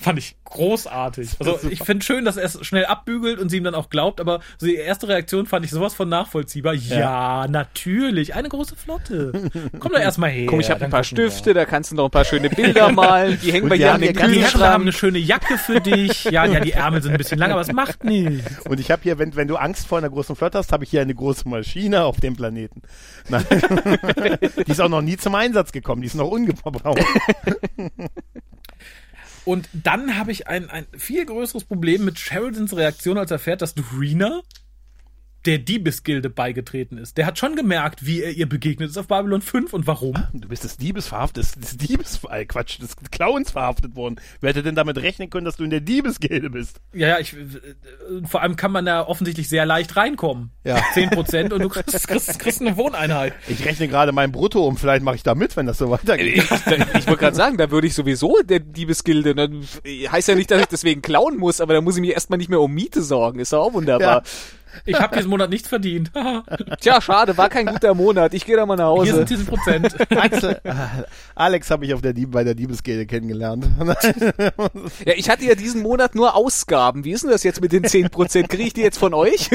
Speaker 3: Fand ich großartig. Also ich finde schön, dass er es schnell abbügelt und sie ihm dann auch glaubt, aber so die erste Reaktion fand ich sowas von nachvollziehbar. Ja, natürlich. Eine große Flotte. Komm doch erstmal her.
Speaker 5: Komm, ich habe ein paar. Stifte, da kannst du noch ein paar schöne Bilder malen. Die hängen wir hier
Speaker 4: haben
Speaker 5: an den
Speaker 4: ganz-
Speaker 3: Die haben eine
Speaker 5: Kühlschrank.
Speaker 3: schöne Jacke für dich. Ja, ja, die Ärmel sind ein bisschen lang, aber es macht nichts.
Speaker 4: Und ich habe hier, wenn, wenn du Angst vor einer großen Flotte hast, habe ich hier eine große Maschine auf dem Planeten. Nein. die ist auch noch nie zum Einsatz gekommen, die ist noch ungebraucht.
Speaker 3: Und dann habe ich ein, ein viel größeres Problem mit Sheridans Reaktion, als er erfährt, dass Dorina der Diebesgilde beigetreten ist. Der hat schon gemerkt, wie er ihr begegnet ist auf Babylon 5 und warum.
Speaker 4: Du bist des Diebes verhaftet, des, Diebes, äh, Quatsch, des Clowns verhaftet worden. Wer hätte denn damit rechnen können, dass du in der Diebesgilde bist?
Speaker 3: Ja, ja, ich, äh, vor allem kann man da offensichtlich sehr leicht reinkommen.
Speaker 4: Ja.
Speaker 3: 10% und du kriegst, kriegst, kriegst eine Wohneinheit.
Speaker 4: Ich rechne gerade mein Brutto um, vielleicht mache ich da mit, wenn das so weitergeht.
Speaker 5: Ich, ich wollte gerade sagen, da würde ich sowieso der Diebesgilde. Ne, heißt ja nicht, dass ich deswegen klauen muss, aber da muss ich mir erstmal nicht mehr um Miete sorgen. Ist doch auch wunderbar.
Speaker 3: Ich habe diesen Monat nichts verdient.
Speaker 5: Tja, schade, war kein guter Monat. Ich gehe da mal nach
Speaker 3: Hier
Speaker 5: Hause.
Speaker 3: sind diese Prozent.
Speaker 4: Axel, äh, Alex habe ich auf der Dieb, bei der Diebesgilde kennengelernt.
Speaker 5: Ja, ich hatte ja diesen Monat nur Ausgaben. Wie ist denn das jetzt mit den 10%? Kriege ich die jetzt von euch?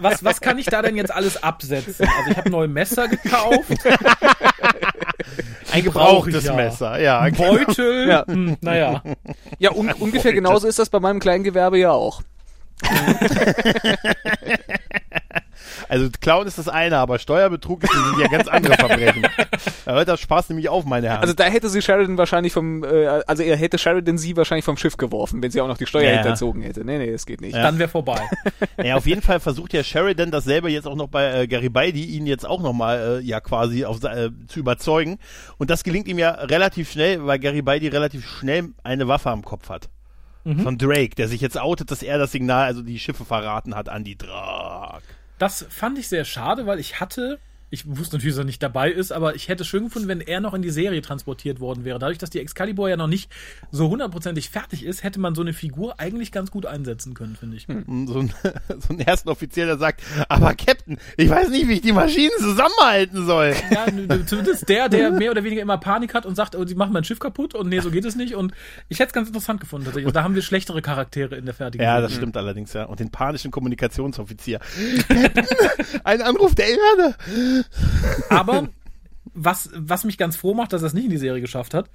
Speaker 3: Was, was kann ich da denn jetzt alles absetzen? Also ich habe neue Messer gekauft,
Speaker 4: Ein gebrauchtes
Speaker 3: ja.
Speaker 4: Messer, ja.
Speaker 3: Beutel.
Speaker 5: Ja.
Speaker 3: Hm, naja.
Speaker 5: Ja, un ungefähr genauso ist das bei meinem Kleingewerbe ja auch.
Speaker 4: Also Clown ist das eine, aber Steuerbetrug ist, sind ja ganz andere Verbrechen. Da hört das Spaß nämlich auf, meine Herren.
Speaker 5: Also da hätte sie Sheridan wahrscheinlich vom, äh, also er hätte Sheridan sie wahrscheinlich vom Schiff geworfen, wenn sie auch noch die Steuer
Speaker 4: Ja, ja.
Speaker 5: hinterzogen hätte. Nee, nee, das geht nicht.
Speaker 3: Dann wäre vorbei.
Speaker 4: Ja, auf jeden Fall versucht ja Sheridan dasselbe jetzt auch noch bei äh, Garibaldi, ihn jetzt auch nochmal äh, ja quasi auf, äh, zu überzeugen. Und das gelingt ihm ja relativ schnell, weil Garibaldi relativ schnell eine Waffe am Kopf hat. Von Drake, der sich jetzt outet, dass er das Signal, also die Schiffe verraten hat an die Drag.
Speaker 3: Das fand ich sehr schade, weil ich hatte, ich wusste natürlich, dass er nicht dabei ist, aber ich hätte es schön gefunden, wenn er noch in die Serie transportiert worden wäre. Dadurch, dass die Excalibur ja noch nicht so hundertprozentig fertig ist, hätte man so eine Figur eigentlich ganz gut einsetzen können, finde ich.
Speaker 4: Und So ein, so ein ersten Offizier, der sagt, aber Captain, ich weiß nicht, wie ich die Maschinen zusammenhalten soll.
Speaker 3: Ja, zumindest der, der mehr oder weniger immer Panik hat und sagt, oh, die machen mein Schiff kaputt und nee, so geht es nicht. Und ich hätte es ganz interessant gefunden tatsächlich. Und da haben wir schlechtere Charaktere in der fertigen
Speaker 4: Ja,
Speaker 3: Serie.
Speaker 4: das stimmt allerdings, ja. Und den panischen Kommunikationsoffizier. Captain, ein Anruf der Erde.
Speaker 3: Aber was, was mich ganz froh macht, dass er es nicht in die Serie geschafft hat,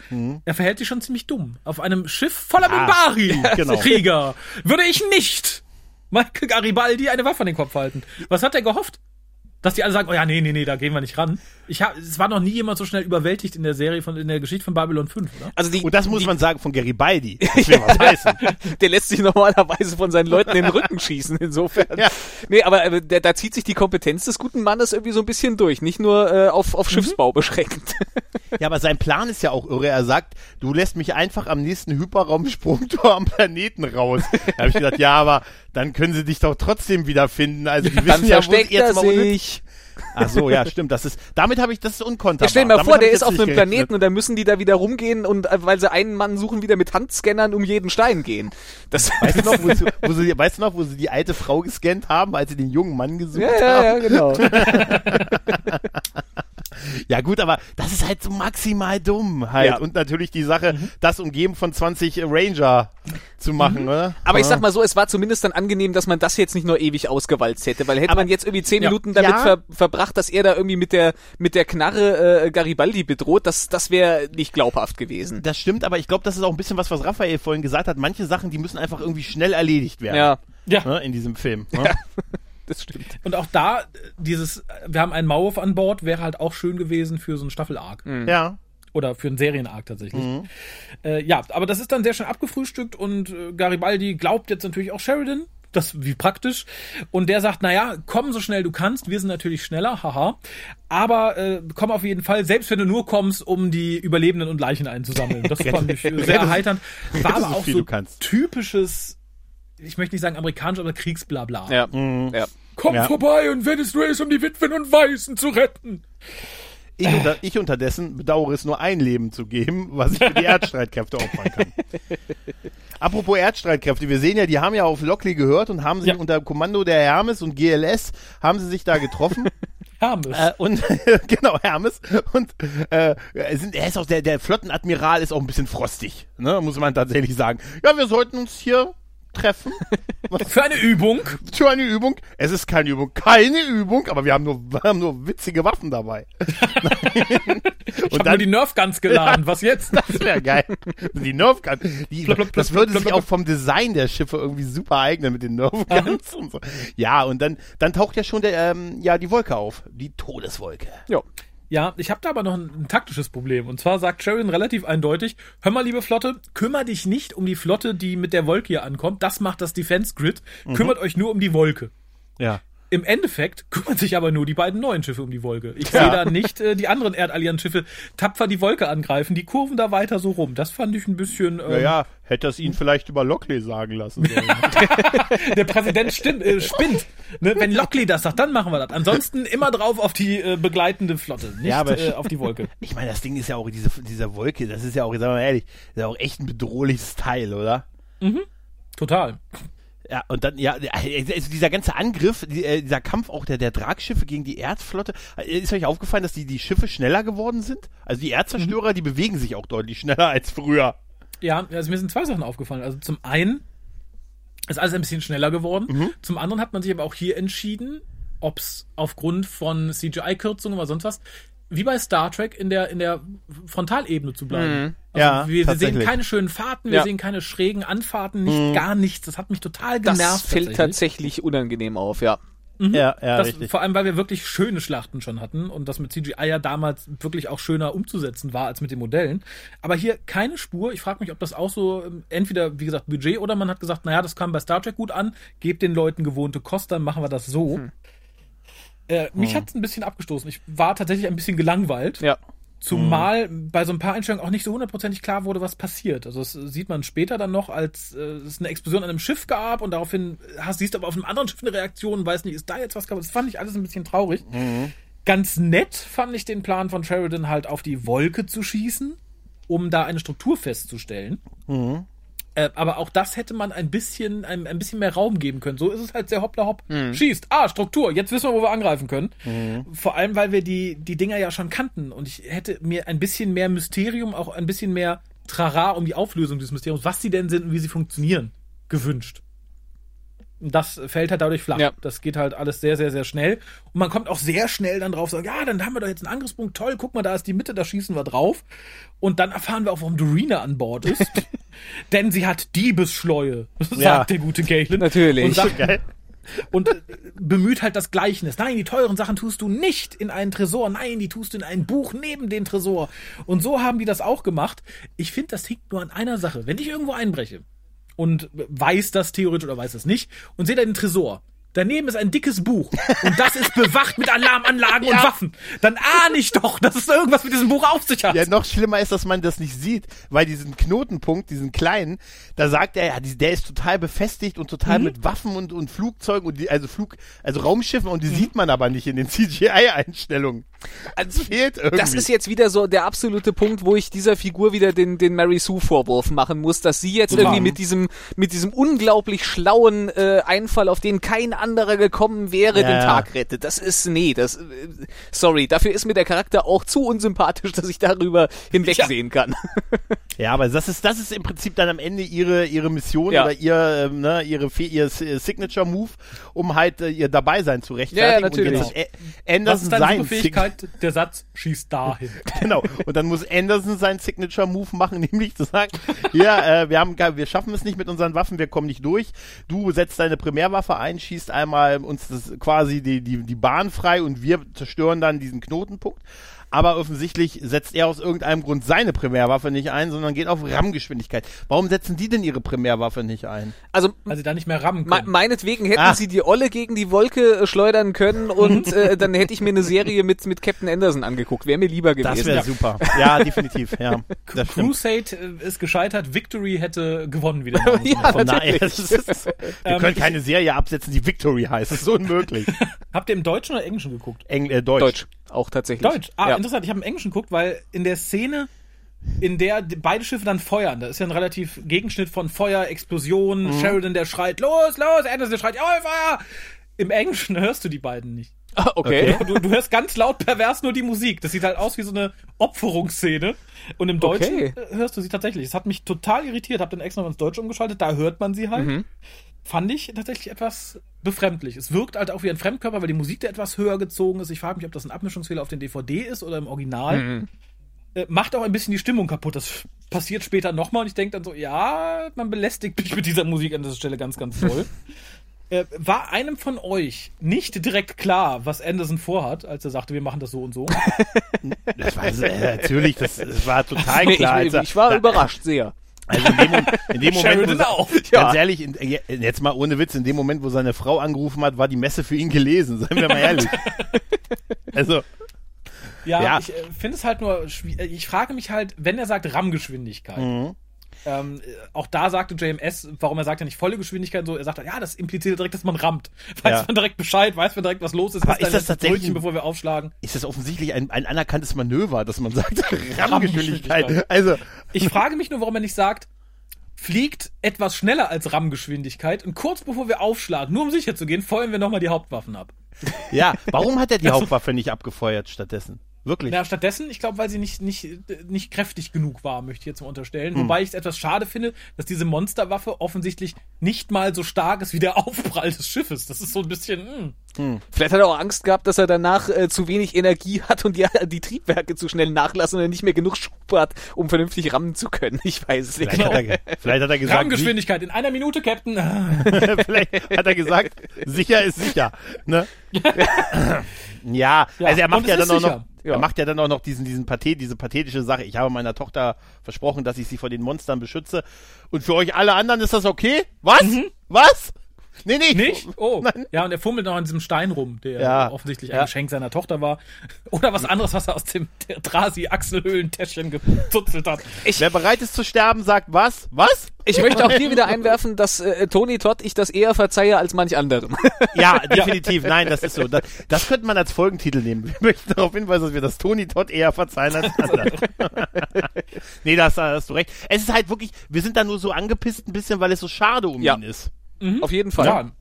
Speaker 3: er verhält sich schon ziemlich dumm. Auf einem Schiff voller
Speaker 4: Mhm. Ah,
Speaker 3: Minbari,
Speaker 4: genau.
Speaker 3: Krieger, würde ich nicht Michael Garibaldi eine Waffe an den Kopf halten. Was hat er gehofft? Dass die alle sagen, oh ja, nee, nee, nee, da gehen wir nicht ran. Ich hab, es war noch nie jemand so schnell überwältigt in der Serie von, in der Geschichte von Babylon 5, oder?
Speaker 5: Also die,
Speaker 4: Und das muss
Speaker 5: die,
Speaker 4: man sagen von Garibaldi. Das will was heißen.
Speaker 5: der lässt sich normalerweise von seinen Leuten in den Rücken schießen, insofern.
Speaker 4: Ja.
Speaker 5: Nee, aber äh, da, da zieht sich die Kompetenz des guten Mannes irgendwie so ein bisschen durch, nicht nur äh, auf, auf Schiffsbau beschränkt.
Speaker 4: Ja, aber sein Plan ist ja auch irre. Er sagt, du lässt mich einfach am nächsten Hyperraumsprungtor am Planeten raus. Da habe ich gedacht, ja, aber dann können sie dich doch trotzdem wiederfinden. Also die
Speaker 5: Dann
Speaker 4: wissen ja, wo
Speaker 5: versteckt er
Speaker 4: jetzt mal
Speaker 5: sich.
Speaker 4: Ach so, ja, stimmt. Das ist, damit habe ich, das ist unkonterbar.
Speaker 5: Ja, stell dir mal
Speaker 4: Damit
Speaker 5: vor, der ist
Speaker 4: jetzt
Speaker 5: auf einem
Speaker 4: gerechnet.
Speaker 5: Planeten und dann müssen die da wieder rumgehen und äh, weil sie einen Mann suchen, wieder mit Handscannern um jeden Stein gehen. Das,
Speaker 4: Weißt du noch, wo sie, wo sie, weißt du noch, wo sie die alte Frau gescannt haben, als sie den jungen Mann gesucht
Speaker 5: ja, ja,
Speaker 4: haben?
Speaker 5: ja, genau.
Speaker 4: Ja gut, aber das ist halt so maximal dumm halt.
Speaker 5: Ja.
Speaker 4: Und natürlich die Sache, das umgeben von 20 Ranger zu machen, oder?
Speaker 5: Aber ich
Speaker 4: Ja.
Speaker 5: sag mal so, es war zumindest dann angenehm, dass man das jetzt nicht nur ewig ausgewalzt hätte, weil hätte
Speaker 4: Aber-
Speaker 5: man jetzt irgendwie zehn
Speaker 3: Ja.
Speaker 5: Minuten damit
Speaker 4: Ja.
Speaker 5: ver verbracht, dass er da irgendwie mit der mit der Knarre äh, Garibaldi bedroht, das das wäre nicht glaubhaft gewesen.
Speaker 4: Das stimmt, aber ich glaube, das ist auch ein bisschen was, was Raphael vorhin gesagt hat. Manche Sachen, die müssen einfach irgendwie schnell erledigt werden.
Speaker 5: Ja,
Speaker 3: Ja.
Speaker 4: Ne, in diesem Film. Ne?
Speaker 5: das stimmt.
Speaker 3: Und auch da, dieses, wir haben einen Maulwurf an Bord, wäre halt auch schön gewesen für so einen Staffel-Arc.
Speaker 4: ja.
Speaker 3: Oder für einen Serien-Arc tatsächlich. Äh, ja, aber das ist dann sehr schön abgefrühstückt und äh, Garibaldi glaubt jetzt natürlich auch Sheridan. Das wie praktisch. Und der sagt, naja, komm so schnell du kannst. Wir sind natürlich schneller, haha. Aber äh, komm auf jeden Fall, selbst wenn du nur kommst, um die Überlebenden und Leichen einzusammeln. Das fand ich äh, sehr erheiternd. War aber
Speaker 4: so
Speaker 3: auch
Speaker 4: viel
Speaker 3: so typisches, ich möchte nicht sagen amerikanisch, aber Kriegsblabla.
Speaker 5: Ja. ja.
Speaker 3: Komm
Speaker 4: Ja.
Speaker 3: vorbei und wenn es nur ist, um die Witwen und Waisen zu retten.
Speaker 4: Ich, unter, ich unterdessen bedauere es nur ein Leben zu geben, was ich für die Erdstreitkräfte opfern kann. Apropos Erdstreitkräfte, wir sehen ja, die haben ja auf Lockley gehört und haben sich
Speaker 3: Ja.
Speaker 4: unter Kommando der Hermes und GLS haben sie sich da getroffen.
Speaker 3: Hermes.
Speaker 4: Äh, und genau, Hermes. Und äh, er sind, er ist auch der, der Flottenadmiral ist auch ein bisschen frostig, ne, muss man tatsächlich sagen. Ja, wir sollten uns hier treffen.
Speaker 3: Für eine Übung.
Speaker 4: Für eine Übung. Es ist keine Übung, keine Übung, aber wir haben nur, wir haben nur witzige Waffen dabei.
Speaker 3: Ich habe nur die Nerf Guns geladen. Was jetzt?
Speaker 4: Das wäre geil. Die Nerf Gun. Die,
Speaker 3: Blub, blub,
Speaker 4: das würde
Speaker 3: blub,
Speaker 4: sich auch vom Design der Schiffe irgendwie super eignen mit den Nerf Guns und so. Ja, und dann, dann taucht ja schon der, ähm, ja, die Wolke auf. Die Todeswolke.
Speaker 5: ja.
Speaker 3: Ja, ich habe da aber noch ein, ein taktisches Problem. Und zwar sagt Sheridan relativ eindeutig, hör mal, liebe Flotte, kümmert dich nicht um die Flotte, die mit der Wolke hier ankommt. Das macht das Defense Grid. Kümmert euch nur um die Wolke.
Speaker 4: Ja.
Speaker 3: Im Endeffekt kümmern sich aber nur die beiden neuen Schiffe um die Wolke. Ich
Speaker 4: Ja.
Speaker 3: sehe da nicht äh, die anderen Erdallianz-Schiffe tapfer die Wolke angreifen. Die kurven da weiter so rum. Das fand ich ein bisschen... Ähm,
Speaker 4: Naja, hätte es ihn vielleicht über Lockley sagen lassen sollen.
Speaker 3: Der Präsident stimmt, äh, spinnt. Ne? Wenn Lockley das sagt, dann machen wir das. Ansonsten immer drauf auf die äh, begleitende Flotte, nicht
Speaker 4: Ja, aber-
Speaker 3: äh, auf die Wolke.
Speaker 4: ich meine, das Ding ist ja auch, diese, diese Wolke, das ist ja auch, sagen wir mal ehrlich, ist ja auch echt ein bedrohliches Teil, oder?
Speaker 3: Total.
Speaker 4: Ja, und dann, ja, also dieser ganze Angriff, äh, dieser Kampf auch der, der Tragschiffe gegen die Erdflotte, äh, ist euch aufgefallen, dass die, die Schiffe schneller geworden sind? Also die Erdzerstörer, die bewegen sich auch deutlich schneller als früher.
Speaker 3: Ja, also mir sind zwei Sachen aufgefallen. Also zum einen ist alles ein bisschen schneller geworden. Zum anderen hat man sich aber auch hier entschieden, ob es aufgrund von CGI-Kürzungen oder sonst was, wie bei Star Trek in der, in der Frontalebene zu bleiben. Also
Speaker 4: Ja,
Speaker 3: wir, sehen keine schönen Fahrten, wir
Speaker 5: Ja.
Speaker 3: sehen keine schrägen Anfahrten, nicht gar nichts. Das hat mich total genervt.
Speaker 5: Das fällt
Speaker 3: tatsächlich.
Speaker 5: unangenehm auf, ja.
Speaker 4: Ja, ja,
Speaker 3: Das,
Speaker 4: richtig.
Speaker 3: vor allem, weil wir wirklich schöne Schlachten schon hatten und das mit CGI ja damals wirklich auch schöner umzusetzen war als mit den Modellen. Aber hier keine Spur. Ich frage mich, ob das auch so ähm, entweder, wie gesagt, Budget oder man hat gesagt, naja, das kam bei Star Trek gut an, gebt den Leuten gewohnte Kost, dann machen wir das so. Äh, mich hat's ein bisschen abgestoßen. Ich war tatsächlich ein bisschen gelangweilt.
Speaker 5: Ja.
Speaker 3: Zumal bei so ein paar Einstellungen auch nicht so hundertprozentig klar wurde, was passiert. Also das sieht man später dann noch, als äh, es eine Explosion an einem Schiff gab und daraufhin hast, siehst du aber auf einem anderen Schiff eine Reaktion, weiß nicht, ist da jetzt was kaputt. Das fand ich alles ein bisschen traurig. Ganz nett fand ich den Plan von Sheridan halt auf die Wolke zu schießen, um da eine Struktur festzustellen. Äh, aber auch das hätte man ein bisschen, ein, ein bisschen mehr Raum geben können. So ist es halt sehr hoppla hopp. Schießt. Ah, Struktur. Jetzt wissen wir, wo wir angreifen können. Vor allem, weil wir die, die Dinger ja schon kannten. Und ich hätte mir ein bisschen mehr Mysterium, auch ein bisschen mehr Trara um die Auflösung des Mysteriums, was sie denn sind und wie sie funktionieren, gewünscht. Das fällt halt dadurch flach.
Speaker 5: Ja.
Speaker 3: Das geht halt alles sehr, sehr, sehr schnell. Und man kommt auch sehr schnell dann drauf, sagt, ja, dann haben wir doch jetzt einen Angriffspunkt, toll, guck mal, da ist die Mitte, da schießen wir drauf. Und dann erfahren wir auch, warum Dorina an Bord ist. Denn sie hat Diebesschleue, sagt
Speaker 4: Ja.
Speaker 3: der gute Galen.
Speaker 5: Natürlich.
Speaker 3: Und sagt,
Speaker 4: Geil.
Speaker 3: und äh, bemüht halt das Gleichnis. Nein, die teuren Sachen tust du nicht in einen Tresor. Nein, die tust du in ein Buch neben den Tresor. Und so haben die das auch gemacht. Ich finde, das hinkt nur an einer Sache. Wenn ich irgendwo einbreche und weiß das theoretisch oder weiß das nicht und sehe da den Tresor, Daneben ist ein dickes Buch und das ist bewacht mit Alarmanlagen und Waffen. Dann ahne ich doch, dass es irgendwas mit diesem Buch auf sich hat.
Speaker 4: Ja, noch schlimmer ist, dass man das nicht sieht, weil diesen Knotenpunkt, diesen kleinen, da sagt er, ja, der ist total befestigt und total
Speaker 5: Mhm.
Speaker 4: mit Waffen und, und Flugzeugen und die, also Flug, also Raumschiffen und die
Speaker 5: Mhm.
Speaker 4: sieht man aber nicht in den CGI-Einstellungen. Das fehlt irgendwie.
Speaker 5: Das ist jetzt wieder so der absolute Punkt, wo ich dieser Figur wieder den, den Mary Sue Vorwurf machen muss, dass sie jetzt irgendwie mit diesem, mit diesem unglaublich schlauen äh, Einfall, auf den kein anderer gekommen wäre,
Speaker 4: Ja,
Speaker 5: den
Speaker 4: ja.
Speaker 5: Tag rettet. Das ist, nee, das, äh, sorry, dafür ist mir der Charakter auch zu unsympathisch, dass ich darüber hinwegsehen kann.
Speaker 4: Ja, aber das ist, das ist im Prinzip dann am Ende ihre, ihre Mission
Speaker 5: Ja.
Speaker 4: oder ihr, ähm, ne, ihre, ihr S- ihr Signature Move, um halt äh, ihr Dabeisein zu rechtfertigen.
Speaker 5: Ja, ja, natürlich.
Speaker 4: Und jetzt ist A-
Speaker 3: Was
Speaker 4: Anderson
Speaker 3: ist deine Superfähigkeit? Der Satz schießt dahin.
Speaker 4: Genau. Und dann muss Anderson seinen Signature Move machen, nämlich zu sagen, ja, äh, wir haben, wir schaffen es nicht mit unseren Waffen, wir kommen nicht durch. Du setzt deine Primärwaffe ein, schießt einmal uns das, quasi die, die, die Bahn frei und wir zerstören dann diesen Knotenpunkt. Aber offensichtlich setzt er aus irgendeinem Grund seine Primärwaffe nicht ein, sondern geht auf RAM-Geschwindigkeit. Warum setzen die denn ihre Primärwaffe nicht ein?
Speaker 5: Also
Speaker 3: Weil sie da nicht mehr rammen
Speaker 5: Me
Speaker 3: können.
Speaker 5: meinetwegen hätten
Speaker 4: Ah.
Speaker 5: sie die Olle gegen die Wolke äh, schleudern können und äh, dann hätte ich mir eine Serie mit, mit Captain Anderson angeguckt. Wäre mir lieber gewesen.
Speaker 4: Das wäre super. Ja, definitiv. Ja, stimmt.
Speaker 3: Crusade äh, ist gescheitert, Victory hätte gewonnen wieder.
Speaker 5: Ja,
Speaker 4: das ist, wir können keine Serie absetzen, die Victory heißt. Das ist unmöglich.
Speaker 3: Habt ihr im Deutschen oder Englischen geguckt?
Speaker 4: Eng, äh, Deutsch.
Speaker 5: Deutsch. Auch tatsächlich.
Speaker 3: Deutsch. Ah,
Speaker 5: ja.
Speaker 3: interessant. Ich habe im Englischen geguckt, weil in der Szene, in der beide Schiffe dann feuern, da ist ja ein relativ Gegenschnitt von Feuer, Explosion,
Speaker 5: Mhm.
Speaker 3: Sheridan, der schreit, los, los, Anderson, der schreit, jawohl, Feuer! Im Englischen hörst du die beiden nicht.
Speaker 5: Ah, okay.
Speaker 3: Du, du hörst ganz laut pervers nur die Musik. Das sieht halt aus wie so eine Opferungsszene. Und im Deutschen
Speaker 5: Okay.
Speaker 3: hörst du sie tatsächlich. Es hat mich total irritiert. Hab dann extra noch ins Deutsche umgeschaltet. Da hört man sie halt.
Speaker 5: Mhm.
Speaker 3: Fand ich tatsächlich etwas befremdlich. Es wirkt halt auch wie ein Fremdkörper, weil die Musik da etwas höher gezogen ist. Ich frage mich, ob das ein Abmischungsfehler auf den DVD ist oder im Original.
Speaker 5: Mhm.
Speaker 3: Äh, macht auch ein bisschen die Stimmung kaputt. Das passiert später nochmal und ich denke dann so, ja, man belästigt mich mit dieser Musik an dieser Stelle ganz, ganz toll. Äh, war einem von euch nicht direkt klar, was Anderson vorhat, als er sagte, wir machen das so und so?
Speaker 4: Das war, äh, natürlich, das, das war total klar.
Speaker 5: ich,
Speaker 4: Also,
Speaker 5: ich war
Speaker 4: da,
Speaker 5: überrascht sehr.
Speaker 4: Also in dem, in dem Moment, wo,
Speaker 3: auch.
Speaker 4: ganz
Speaker 5: Ja.
Speaker 4: ehrlich, in, äh, jetzt mal ohne Witz, in dem Moment, wo seine Frau angerufen hat, war die Messe für ihn gelesen, seien wir mal ehrlich. Also,
Speaker 3: Ja,
Speaker 4: Ja.
Speaker 3: ich äh, finde es halt nur, äh, ich frage mich halt, wenn er sagt RAM-Geschwindigkeit,
Speaker 4: Mhm.
Speaker 3: Ähm, äh, auch da sagte JMS, warum er sagt ja nicht volle Geschwindigkeit, so, er sagt, ja, das impliziert direkt, dass man rammt. Weiß
Speaker 4: Ja.
Speaker 3: man direkt Bescheid, weiß man direkt, was los ist,
Speaker 4: Aber
Speaker 3: ist
Speaker 4: das tatsächlich
Speaker 3: Brötchen, bevor wir aufschlagen.
Speaker 4: ist das offensichtlich ein, ein anerkanntes Manöver, dass man sagt,
Speaker 3: Rammgeschwindigkeit.
Speaker 4: Rammgeschwindigkeit. Also,
Speaker 3: Ich frage mich nur, warum er nicht sagt, fliegt etwas schneller als RAM-Geschwindigkeit und kurz bevor wir aufschlagen, nur um sicher zu gehen, feuern wir nochmal die Hauptwaffen ab.
Speaker 4: ja, warum hat er die Hauptwaffe nicht abgefeuert stattdessen? Wirklich?
Speaker 3: Na, stattdessen, ich glaube, weil sie nicht, nicht, nicht kräftig genug war, möchte ich jetzt mal unterstellen.
Speaker 4: Hm.
Speaker 3: Wobei ich es etwas schade finde, dass diese Monsterwaffe offensichtlich nicht mal so stark ist wie der Aufprall des Schiffes. Das ist so ein bisschen, hm.
Speaker 5: Vielleicht hat er auch Angst gehabt, dass er danach äh, zu wenig Energie hat und die, die Triebwerke zu schnell nachlassen und er nicht mehr genug Schub hat, um vernünftig rammen zu können. Ich weiß es nicht.
Speaker 4: Vielleicht hat, er, ge- vielleicht hat er gesagt,
Speaker 3: RAM-Geschwindigkeit in einer Minute, Captain.
Speaker 4: vielleicht hat er gesagt, sicher ist sicher. Ne? Ja, also er macht ja dann auch noch,
Speaker 5: Ja.
Speaker 4: er macht ja dann auch noch diesen, diesen Pathet, diese pathetische Sache. Ich habe meiner Tochter versprochen, dass ich sie vor den Monstern beschütze. Und für euch alle anderen ist das okay? Was? Was? Nee, nee.
Speaker 3: Nicht? Oh.
Speaker 4: Nein.
Speaker 3: Ja, und er fummelt noch an diesem Stein rum, der
Speaker 4: Ja.
Speaker 3: offensichtlich ein
Speaker 4: Ja.
Speaker 3: Geschenk seiner Tochter war. Oder was anderes, was er aus dem Drasi-Achselhöhlentäschchen gezuzelt hat.
Speaker 4: Wer bereit ist zu sterben, sagt was? Was?
Speaker 5: Ich möchte auch hier wieder einwerfen, dass äh, Tony Todd ich das eher verzeihe als manch anderem.
Speaker 4: Ja, definitiv. Nein, das ist so. Das, das könnte man als Folgentitel nehmen. Wir möchten darauf hinweisen, dass wir das Tony Todd eher verzeihen als andere. nee, da hast, da hast du recht. Es ist halt wirklich, wir sind da nur so angepisst ein bisschen, weil es so schade um
Speaker 5: Ja.
Speaker 4: ihn ist.
Speaker 5: Auf jeden Fall.
Speaker 3: Ja.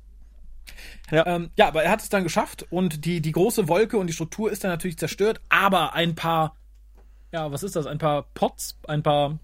Speaker 4: Ja.
Speaker 3: Ähm, ja, aber er hat es dann geschafft und die, die große Wolke und die Struktur ist dann natürlich zerstört, aber ein paar, ja, was ist das? Ein paar Pots, ein paar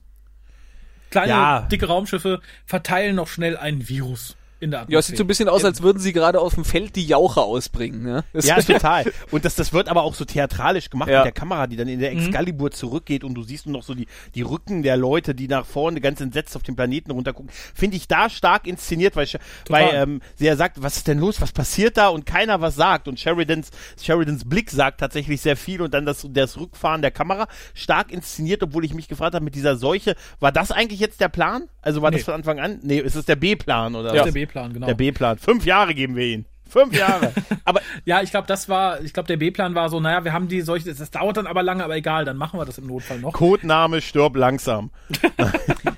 Speaker 3: kleine,
Speaker 4: Ja.
Speaker 3: dicke Raumschiffe verteilen noch schnell ein Virus in der
Speaker 5: Ja, es sieht so ein bisschen aus, als würden sie gerade auf dem Feld die Jauche ausbringen. Ne? Das-
Speaker 4: Ja, total. Und das, das wird aber auch so theatralisch gemacht
Speaker 5: Ja.
Speaker 4: mit der Kamera, die dann in der Excalibur zurückgeht und du siehst nur noch so die, die Rücken der Leute, die nach vorne ganz entsetzt auf den Planeten runtergucken. Finde ich da stark inszeniert, weil, weil ähm, sie ja sagt, was ist denn los, was passiert da und keiner was sagt. Und Sheridans, Sheridans Blick sagt tatsächlich sehr viel und dann das, das Rückfahren der Kamera stark inszeniert, obwohl ich mich gefragt habe, mit dieser Seuche, war das eigentlich jetzt der Plan? Also war
Speaker 3: Nee.
Speaker 4: das von Anfang an? Nee, ist es der B-Plan oder
Speaker 3: Das
Speaker 4: was?
Speaker 3: der B-Plan, genau.
Speaker 4: Der B-Plan. Fünf Jahre geben wir ihn. Fünf Jahre. Aber
Speaker 3: Ja, ich glaube, das war, ich glaube, der B-Plan war so, naja, wir haben die solche, das dauert dann aber lange, aber egal, dann machen wir das im Notfall noch.
Speaker 4: Codename stirb langsam.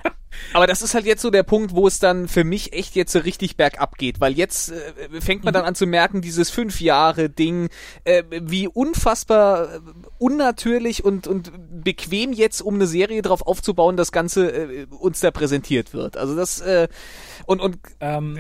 Speaker 5: Aber das ist halt jetzt so der Punkt, wo es dann für mich echt jetzt so richtig bergab geht, weil jetzt äh, fängt man dann an zu merken, dieses fünf Jahre Ding, äh, wie unfassbar äh, unnatürlich und und bequem jetzt, um eine Serie drauf aufzubauen, das Ganze äh, uns da präsentiert wird. Also das äh, und und
Speaker 3: Ähm,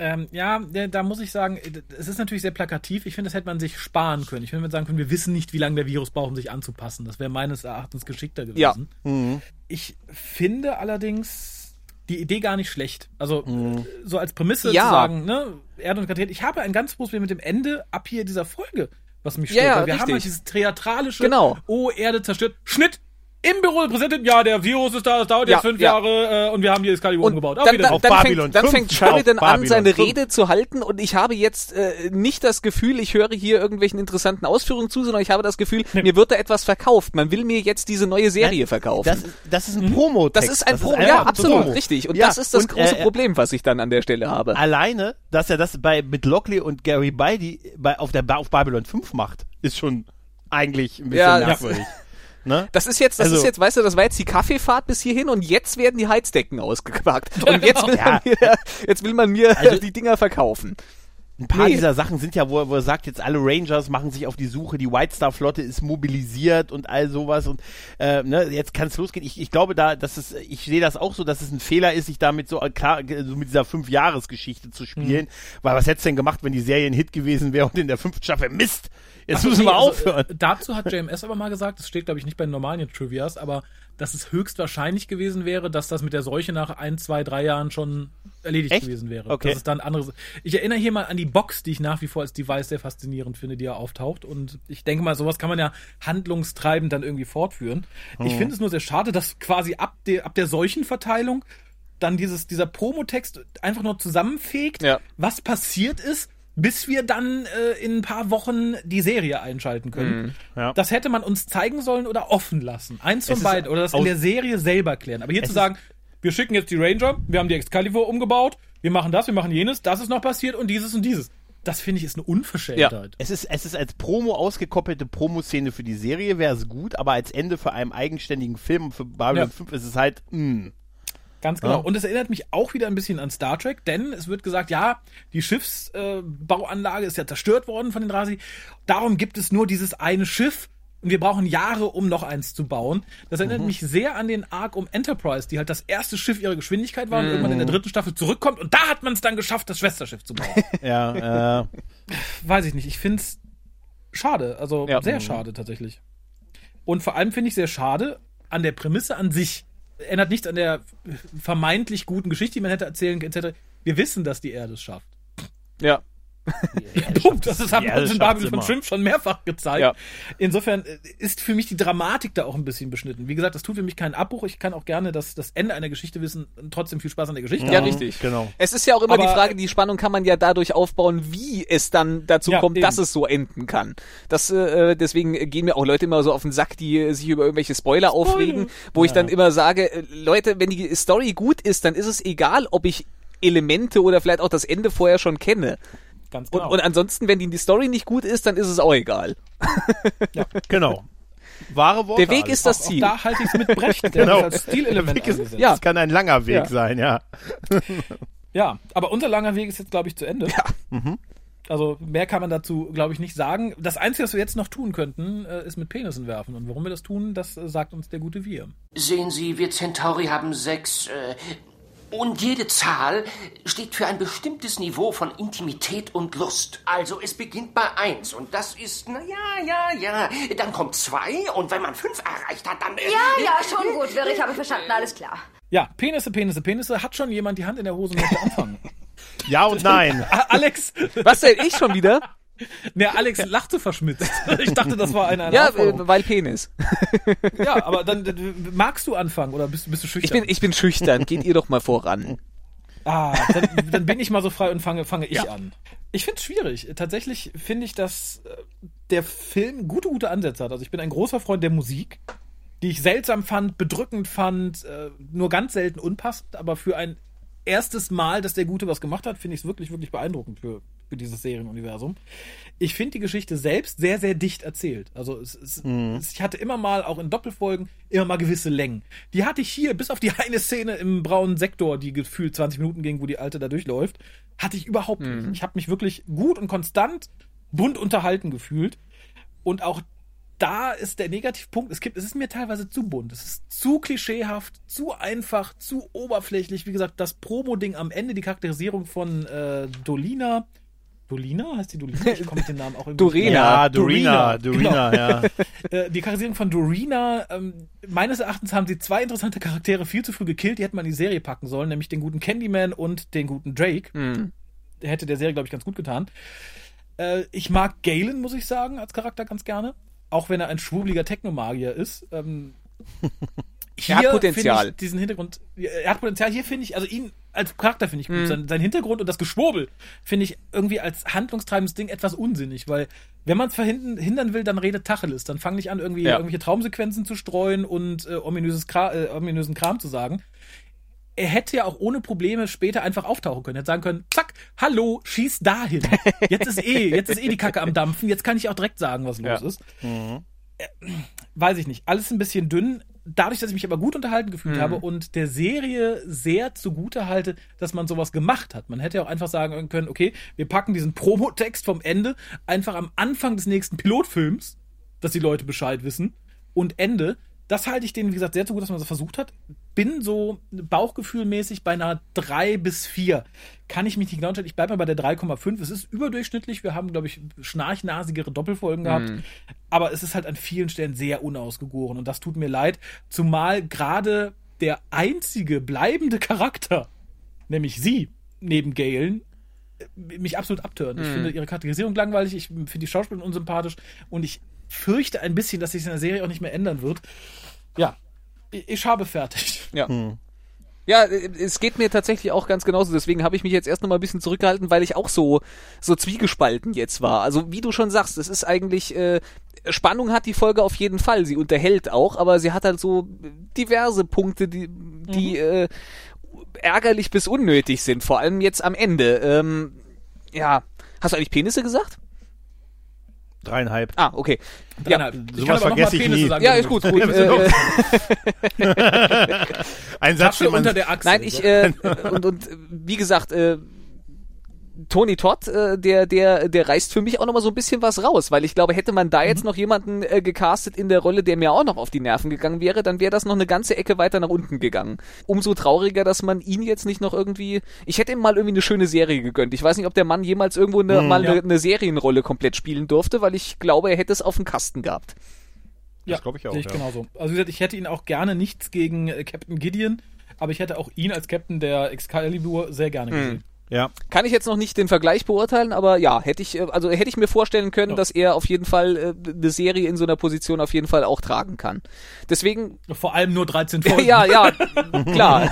Speaker 3: ähm, ja, da, muss ich sagen, es ist natürlich sehr plakativ. Ich finde, das hätte man sich sparen können. Ich finde, man sagen können, wir wissen nicht, wie lange der Virus braucht, um sich anzupassen. Das wäre meines Erachtens geschickter
Speaker 5: Ja.
Speaker 3: gewesen. Ich finde allerdings die Idee gar nicht schlecht. Also äh, so als Prämisse
Speaker 5: Ja.
Speaker 3: zu sagen, ne, Erde und Kathrin. Ich habe ein ganz großes Problem mit dem Ende ab hier dieser Folge, was mich stört.
Speaker 5: ja,
Speaker 3: weil wir haben
Speaker 5: richtig.
Speaker 3: halt dieses theatralische,
Speaker 5: Genau.
Speaker 3: oh, Erde zerstört, Schnitt. Im Büro präsentiert, ja, der Virus ist da, das dauert
Speaker 5: Ja,
Speaker 3: jetzt fünf
Speaker 5: ja.
Speaker 3: Jahre äh, und wir haben die Excalibur
Speaker 5: Und
Speaker 3: umgebaut.
Speaker 5: dann,
Speaker 3: Wiedersehen.
Speaker 5: dann,
Speaker 4: Auf
Speaker 5: dann,
Speaker 4: Babylon
Speaker 5: fängt, dann
Speaker 4: 5,
Speaker 5: fängt Sheridan
Speaker 4: auf
Speaker 5: an, seine
Speaker 4: 5.
Speaker 5: Rede zu halten und ich habe jetzt äh, nicht das Gefühl, ich höre hier irgendwelchen interessanten Ausführungen zu, sondern ich habe das Gefühl, mir wird da etwas verkauft. Man will mir jetzt diese neue Serie verkaufen.
Speaker 4: Das, ist- das ist ein Promo-Text.
Speaker 5: Das ist ein Pro,
Speaker 4: einfach
Speaker 5: ja, absolut,
Speaker 4: Promo.
Speaker 5: richtig. Und
Speaker 4: Ja,
Speaker 5: das ist das
Speaker 4: und,
Speaker 5: große
Speaker 4: äh,
Speaker 5: Problem, was ich dann an der Stelle habe.
Speaker 4: Alleine, dass er das bei mit Lockley und Gary Beide bei, auf, der, auf Babylon 5 macht, ist schon eigentlich ein bisschen
Speaker 5: Ja, ja.
Speaker 4: merkwürdig. Ne?
Speaker 5: Das ist jetzt, das
Speaker 4: Also-
Speaker 5: ist jetzt, weißt du, das war jetzt die Kaffeefahrt bis hierhin und jetzt werden die Heizdecken ausgepackt. Und jetzt will
Speaker 4: Ja.
Speaker 5: man mir, jetzt will man mir
Speaker 4: Also-
Speaker 5: die Dinger verkaufen.
Speaker 4: Ein paar
Speaker 5: Nee.
Speaker 4: dieser Sachen sind ja, wo er, wo er sagt, jetzt alle Rangers machen sich auf die Suche, die White Star Flotte ist mobilisiert und all sowas und äh, ne, jetzt kann es losgehen. Ich, ich glaube da, dass es, ich sehe das auch so, dass es ein Fehler ist, sich damit so äh, klar, so mit dieser Fünf-Jahres-Geschichte zu spielen. Weil was hättest du denn gemacht, wenn die Serie ein Hit gewesen wäre und in der fünften Staffel Mist? Jetzt müssen wir
Speaker 3: Nee, also,
Speaker 4: aufhören.
Speaker 3: äh, dazu hat JMS aber mal gesagt, das steht glaube ich nicht bei den normalen Trivias, aber dass es höchstwahrscheinlich gewesen wäre, dass das mit der Seuche nach ein, zwei, drei Jahren schon erledigt
Speaker 4: Echt?
Speaker 3: gewesen wäre.
Speaker 4: Okay.
Speaker 3: Dass es dann anderes. Ich erinnere hier mal an die Box, die ich nach wie vor als Device sehr faszinierend finde, die ja auftaucht. Und ich denke mal, sowas kann man ja handlungstreibend dann irgendwie fortführen.
Speaker 4: Mhm.
Speaker 3: Ich finde es nur sehr schade, dass quasi ab der, ab der Seuchenverteilung dann dieses, dieser Promotext einfach nur zusammenfegt,
Speaker 5: Ja.
Speaker 3: was passiert ist, bis wir dann äh, in ein paar Wochen die Serie einschalten können.
Speaker 5: Mhm.
Speaker 4: Ja.
Speaker 3: Das hätte man uns zeigen sollen oder offen lassen. Eins von beiden. Oder das in der Serie selber klären. Aber hier zu sagen, wir schicken jetzt die Ranger, wir haben die Excalibur umgebaut, wir machen das, wir machen jenes, das ist noch passiert und dieses und dieses. Das finde ich ist eine Unverschämtheit.
Speaker 4: Es ist, es ist als Promo ausgekoppelte Promoszene für die Serie, wäre es gut, aber als Ende für einen eigenständigen Film für Babylon
Speaker 3: Ja.
Speaker 4: 5 ist es halt, mh.
Speaker 3: Ganz genau.
Speaker 4: Ja.
Speaker 3: Und es erinnert mich auch wieder ein bisschen an Star Trek, denn es wird gesagt, ja, die Schiffsbauanlage äh, ist ja zerstört worden von den Rasi. Darum gibt es nur dieses eine Schiff und wir brauchen Jahre, um noch eins zu bauen. Das erinnert mich sehr an den Arc um Enterprise, die halt das erste Schiff ihrer Geschwindigkeit war und irgendwann in der dritten Staffel zurückkommt und da hat man es dann geschafft, das Schwesterschiff zu bauen.
Speaker 4: Ja, äh,
Speaker 3: Weiß ich nicht. Ich finde es schade. Also
Speaker 5: Ja.
Speaker 3: sehr schade tatsächlich. Und vor allem finde ich sehr schade an der Prämisse an sich. Ändert nichts an der vermeintlich guten Geschichte, die man hätte erzählen können, etc. Wir wissen, dass die Erde es schafft.
Speaker 5: Ja.
Speaker 3: Punkt. Das ist, haben wir uns in Babylon
Speaker 4: immer.
Speaker 3: 5 schon mehrfach gezeigt.
Speaker 5: Ja.
Speaker 3: Insofern äh, ist für mich die Dramatik da auch ein bisschen beschnitten. Wie gesagt, das tut für mich keinen Abbruch. Ich kann auch gerne das, das Ende einer Geschichte wissen und trotzdem viel Spaß an der Geschichte
Speaker 5: Ja,
Speaker 3: haben.
Speaker 5: richtig.
Speaker 4: genau.
Speaker 5: Es ist ja auch immer
Speaker 3: Aber-
Speaker 5: die Frage, die Spannung kann man ja dadurch aufbauen, wie es dann dazu
Speaker 3: Ja,
Speaker 5: kommt,
Speaker 3: eben.
Speaker 5: dass es so enden kann. Das, äh, deswegen gehen mir auch Leute immer so auf den Sack, die äh, sich über irgendwelche Spoiler aufregen, wo ich dann immer sage, äh, Leute, wenn die Story gut ist, dann ist es egal, ob ich Elemente oder vielleicht auch das Ende vorher schon kenne.
Speaker 3: Ganz
Speaker 5: Und,
Speaker 3: genau.
Speaker 5: und ansonsten, wenn die, die Story nicht gut ist, dann ist es auch egal.
Speaker 4: Genau. Wahre Worte.
Speaker 5: Der Weg
Speaker 4: Alex.
Speaker 5: ist das
Speaker 3: auch
Speaker 5: Ziel.
Speaker 3: da halte ich es mit Brecht, der
Speaker 4: Genau.
Speaker 3: das als Stilelement
Speaker 4: Der Weg ist.
Speaker 5: Ja.
Speaker 4: Das kann ein langer Weg
Speaker 3: Ja.
Speaker 4: sein, ja.
Speaker 3: Ja, aber unser langer Weg ist jetzt, glaube ich, zu Ende.
Speaker 5: Ja.
Speaker 3: Also mehr kann man dazu, glaube ich, nicht sagen. Das Einzige, was wir jetzt noch tun könnten, äh, ist mit Penissen werfen. Und warum wir das tun, das äh, sagt uns der gute Wir.
Speaker 6: Sehen Sie, wir Centauri haben sechs. Äh, und jede Zahl steht für ein bestimmtes Niveau von Intimität und Lust. Also es beginnt bei eins und das ist, na ja, ja, ja. Dann kommt zwei und wenn man fünf erreicht hat, dann. äh,
Speaker 7: Ja, ja, schon gut, Wirr, ich habe verstanden, alles klar.
Speaker 3: Ja, Penisse, Penisse, Penisse. Hat schon jemand die Hand in der Hose und möchte anfangen?
Speaker 4: Ja und nein.
Speaker 3: Alex,
Speaker 5: Was denn? Ich schon wieder?
Speaker 3: Ne, Alex lachte verschmitzt. Ich dachte, das war eine, eine
Speaker 5: Ja,
Speaker 3: Aufforderung.
Speaker 5: äh, weil Penis.
Speaker 3: Ja, aber dann magst du anfangen oder bist, bist du
Speaker 5: Ich
Speaker 3: schüchtern?
Speaker 5: bin, ich bin schüchtern. Geht ihr doch mal voran.
Speaker 3: ah, dann, dann bin ich mal so frei und fange, fange ich an. Ich finde es schwierig. Tatsächlich finde ich, dass äh, der Film gute, gute Ansätze hat. Also ich bin ein großer Freund der Musik, die ich seltsam fand, bedrückend fand, äh, nur ganz selten unpassend, aber für ein erstes Mal, dass der Gute was gemacht hat, finde ich es wirklich, wirklich beeindruckend für dieses Serienuniversum. Ich finde die Geschichte selbst sehr, sehr dicht erzählt. Also es, es, es, ich hatte immer mal, auch in Doppelfolgen, immer mal gewisse Längen. Die hatte ich hier, bis auf die eine Szene im braunen Sektor, die gefühlt 20 Minuten ging, wo die Alte da durchläuft, hatte ich überhaupt nicht. Ich habe mich wirklich gut und konstant bunt unterhalten gefühlt. Und auch da ist der Negativpunkt, es gibt, es ist mir teilweise zu bunt. Es ist zu klischeehaft, zu einfach, zu oberflächlich. Wie gesagt, das Promo-Ding am Ende, die Charakterisierung von äh, Dolina. Dolina? Heißt die Dolina? Ich komme mit dem Namen auch irgendwie.
Speaker 5: Dorina.
Speaker 4: Ja,
Speaker 3: Dorina,
Speaker 4: Dorina, Dorina, ja.
Speaker 3: Äh, die Charakterisierung von Dorina, ähm, meines Erachtens haben sie zwei interessante Charaktere viel zu früh gekillt, die hätte man in die Serie packen sollen, nämlich den guten Candyman und den guten Drake.
Speaker 5: Hm.
Speaker 3: Der hätte der Serie, glaube ich, ganz gut getan. Äh, ich mag Galen, muss ich sagen, als Charakter ganz gerne. Auch wenn er ein schwubliger Technomagier ist. Ähm,
Speaker 5: Er hat
Speaker 3: hier
Speaker 5: Potenzial.
Speaker 3: finde Ich diesen Hintergrund, er hat Potenzial. Hier finde ich, also ihn als Charakter finde ich
Speaker 5: Mhm.
Speaker 3: gut. Sein, sein Hintergrund und das Geschwurbel finde ich irgendwie als handlungstreibendes Ding etwas unsinnig, weil wenn man es verhindern hindern will, dann redet Tacheles. Dann fang nicht an, irgendwie
Speaker 5: Ja.
Speaker 3: irgendwelche Traumsequenzen zu streuen und äh, ominöses Kra äh, ominösen Kram zu sagen. Er hätte ja auch ohne Probleme später einfach auftauchen können. Er hätte sagen können, zack, hallo, schieß dahin. Jetzt ist eh, jetzt ist eh die Kacke am Dampfen. Jetzt kann ich auch direkt sagen, was los
Speaker 5: Ja.
Speaker 3: ist. Äh, weiß ich nicht. Alles ein bisschen dünn. Dadurch, dass ich mich aber gut unterhalten gefühlt
Speaker 5: Mhm.
Speaker 3: habe und der Serie sehr zugute halte, dass man sowas gemacht hat. Man hätte ja auch einfach sagen können, okay, wir packen diesen Promotext vom Ende einfach am Anfang des nächsten Pilotfilms, dass die Leute Bescheid wissen und Ende. Das halte ich denen, wie gesagt, sehr zugute, dass man das versucht hat. Bin so bauchgefühlmäßig bei einer 3 bis 4. Kann ich mich nicht genau entscheiden. Ich bleibe mal bei der 3,5. Es ist überdurchschnittlich. Wir haben, glaube ich, schnarchnasigere Doppelfolgen gehabt. Aber es ist halt an vielen Stellen sehr unausgegoren. Und das tut mir leid. Zumal gerade der einzige bleibende Charakter, nämlich sie, neben Galen, mich absolut abtören. Ich finde ihre Charakterisierung langweilig, ich finde die Schauspielerin unsympathisch und ich fürchte ein bisschen, dass sich in der Serie auch nicht mehr ändern wird. Ja, ich, habe fertig.
Speaker 5: Ja. Ja, äh, es geht mir tatsächlich auch ganz genauso. Deswegen habe ich mich jetzt erst noch mal ein bisschen zurückgehalten, weil ich auch so so zwiegespalten jetzt war. Also wie du schon sagst, es ist eigentlich äh, Spannung hat die Folge auf jeden Fall. Sie unterhält auch, aber sie hat halt so diverse Punkte, die die äh, ärgerlich bis unnötig sind. Vor allem jetzt am Ende. Ähm, ja, hast du eigentlich Penisse gesagt?
Speaker 4: Dreieinhalb.
Speaker 5: Ah, okay.
Speaker 3: Dreieinhalb.
Speaker 5: Ja,
Speaker 3: Ich
Speaker 4: sowas
Speaker 3: kann aber noch mal
Speaker 4: vergesse ich
Speaker 3: Penisse
Speaker 4: nie.
Speaker 3: sagen,
Speaker 5: ja, ist gut, gut.
Speaker 4: Ein Satz,
Speaker 3: Tasche unter der Achsel.
Speaker 5: Nein, ich äh, und und wie gesagt, äh, Tony Todd, äh, der der der reißt für mich auch noch mal so ein bisschen was raus, weil ich glaube, hätte man da jetzt noch jemanden äh, gecastet in der Rolle, der mir auch noch auf die Nerven gegangen wäre, dann wäre das noch eine ganze Ecke weiter nach unten gegangen. Umso trauriger, dass man ihn jetzt nicht noch irgendwie. Ich hätte ihm mal irgendwie eine schöne Serie gegönnt. Ich weiß nicht, ob der Mann jemals irgendwo eine, mal
Speaker 3: ja.
Speaker 5: eine, eine Serienrolle komplett spielen durfte, weil ich glaube, er hätte es auf dem Kasten gehabt.
Speaker 3: Ja,
Speaker 4: Das glaub ich auch,
Speaker 3: Sehe ich
Speaker 4: ja.
Speaker 3: genauso. Also wie gesagt, ich hätte ihn auch gerne nichts gegen äh, Captain Gideon, aber ich hätte auch ihn als Captain der Excalibur sehr gerne gesehen.
Speaker 4: Ja.
Speaker 5: Kann ich jetzt noch nicht den Vergleich beurteilen, aber ja, hätte ich, äh, also hätte ich mir vorstellen können,
Speaker 3: Ja.
Speaker 5: dass er auf jeden Fall äh, eine Serie in so einer Position auf jeden Fall auch tragen kann. Deswegen,
Speaker 3: Vor allem nur 13 Folgen.
Speaker 5: ja, ja, klar.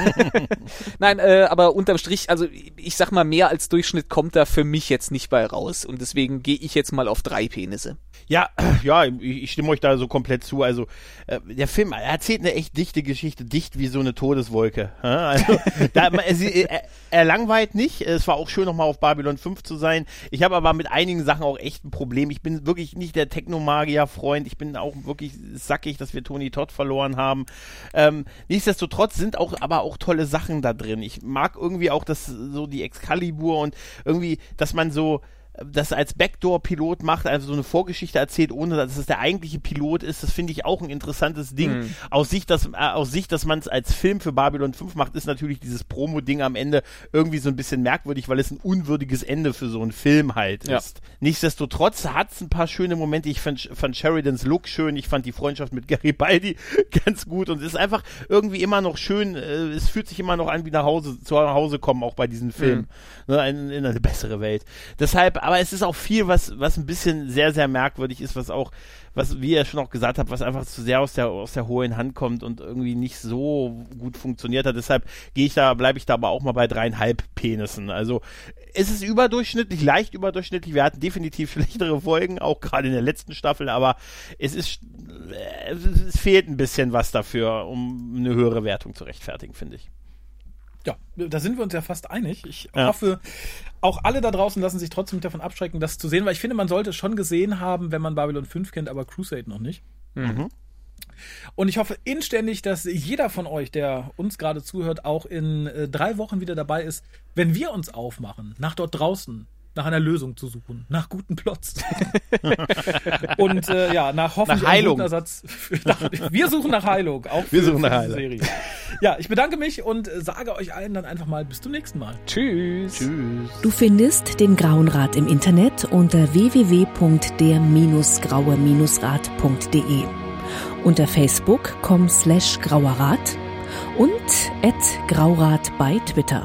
Speaker 5: Nein, äh, aber unterm Strich, also ich sag mal, mehr als Durchschnitt kommt da für mich jetzt nicht bei raus. Und deswegen gehe ich jetzt mal auf drei Penisse.
Speaker 4: Ja, ja, ich ich stimme euch da so komplett zu. Also äh, der Film er erzählt eine echt dichte Geschichte, dicht wie so eine Todeswolke. Also da, es- er, er langweilt nicht. Es war auch schön, nochmal auf Babylon 5 zu sein. Ich habe aber mit einigen Sachen auch echt ein Problem. Ich bin wirklich nicht der Technomagier-Freund. Ich bin auch wirklich sackig, dass wir Tony Todd verloren haben. Ähm, nichtsdestotrotz sind auch aber auch tolle Sachen da drin. Ich mag irgendwie auch das so die Excalibur und irgendwie, dass man so das als Backdoor-Pilot macht, also so eine Vorgeschichte erzählt, ohne dass es der eigentliche Pilot ist, das finde ich auch ein interessantes Ding. Mhm. Aus Sicht, dass, äh, aus Sicht, dass man es als Film für Babylon 5 macht, ist natürlich dieses Promo-Ding am Ende irgendwie so ein bisschen merkwürdig, weil es ein unwürdiges Ende für so einen Film halt ja. ist. Nichtsdestotrotz hat es ein paar schöne Momente. Ich fand, fand Sheridans Look schön, ich fand die Freundschaft mit Garibaldi ganz gut und es ist einfach irgendwie immer noch schön, äh, es fühlt sich immer noch an wie nach Hause, zu Hause kommen, auch bei diesen Filmen. Mhm. Ne, in, in eine bessere Welt. Deshalb, aber es ist auch viel, was, was ein bisschen sehr, sehr merkwürdig ist, was auch, was, wie ihr schon auch gesagt habt, was einfach zu sehr aus der, aus der hohen Hand kommt und irgendwie nicht so gut funktioniert hat. Deshalb gehe ich da, bleibe ich da aber auch mal bei dreieinhalb Penissen. Also, es ist überdurchschnittlich, leicht überdurchschnittlich. Wir hatten definitiv schlechtere Folgen, auch gerade in der letzten Staffel, aber es ist, es fehlt ein bisschen was dafür, um eine höhere Wertung zu rechtfertigen, finde ich.
Speaker 3: Ja, da sind wir uns ja fast einig. Ich ja. hoffe, auch alle da draußen lassen sich trotzdem davon abschrecken, das zu sehen, weil ich finde, man sollte es schon gesehen haben, wenn man Babylon 5 kennt, aber Crusade noch nicht. Mhm. Und ich hoffe inständig, dass jeder von euch, der uns gerade zuhört, auch in äh, drei Wochen wieder dabei ist, wenn wir uns aufmachen, nach dort draußen, nach einer Lösung zu suchen, nach guten Plots. und äh, ja, nach hoffentlich
Speaker 4: nach Heilung.
Speaker 3: Ersatz. Für, nach, wir suchen nach Heilung, auch für,
Speaker 4: wir suchen nach Heilung.
Speaker 3: Serie. Ja, ich bedanke mich und sage euch allen dann einfach mal bis zum nächsten Mal.
Speaker 5: Tschüss.
Speaker 4: Tschüss.
Speaker 7: Du findest den Grauen Rat im Internet unter www.der-graue-rat.de unter facebook.com slash grauerrat und at graurat bei Twitter.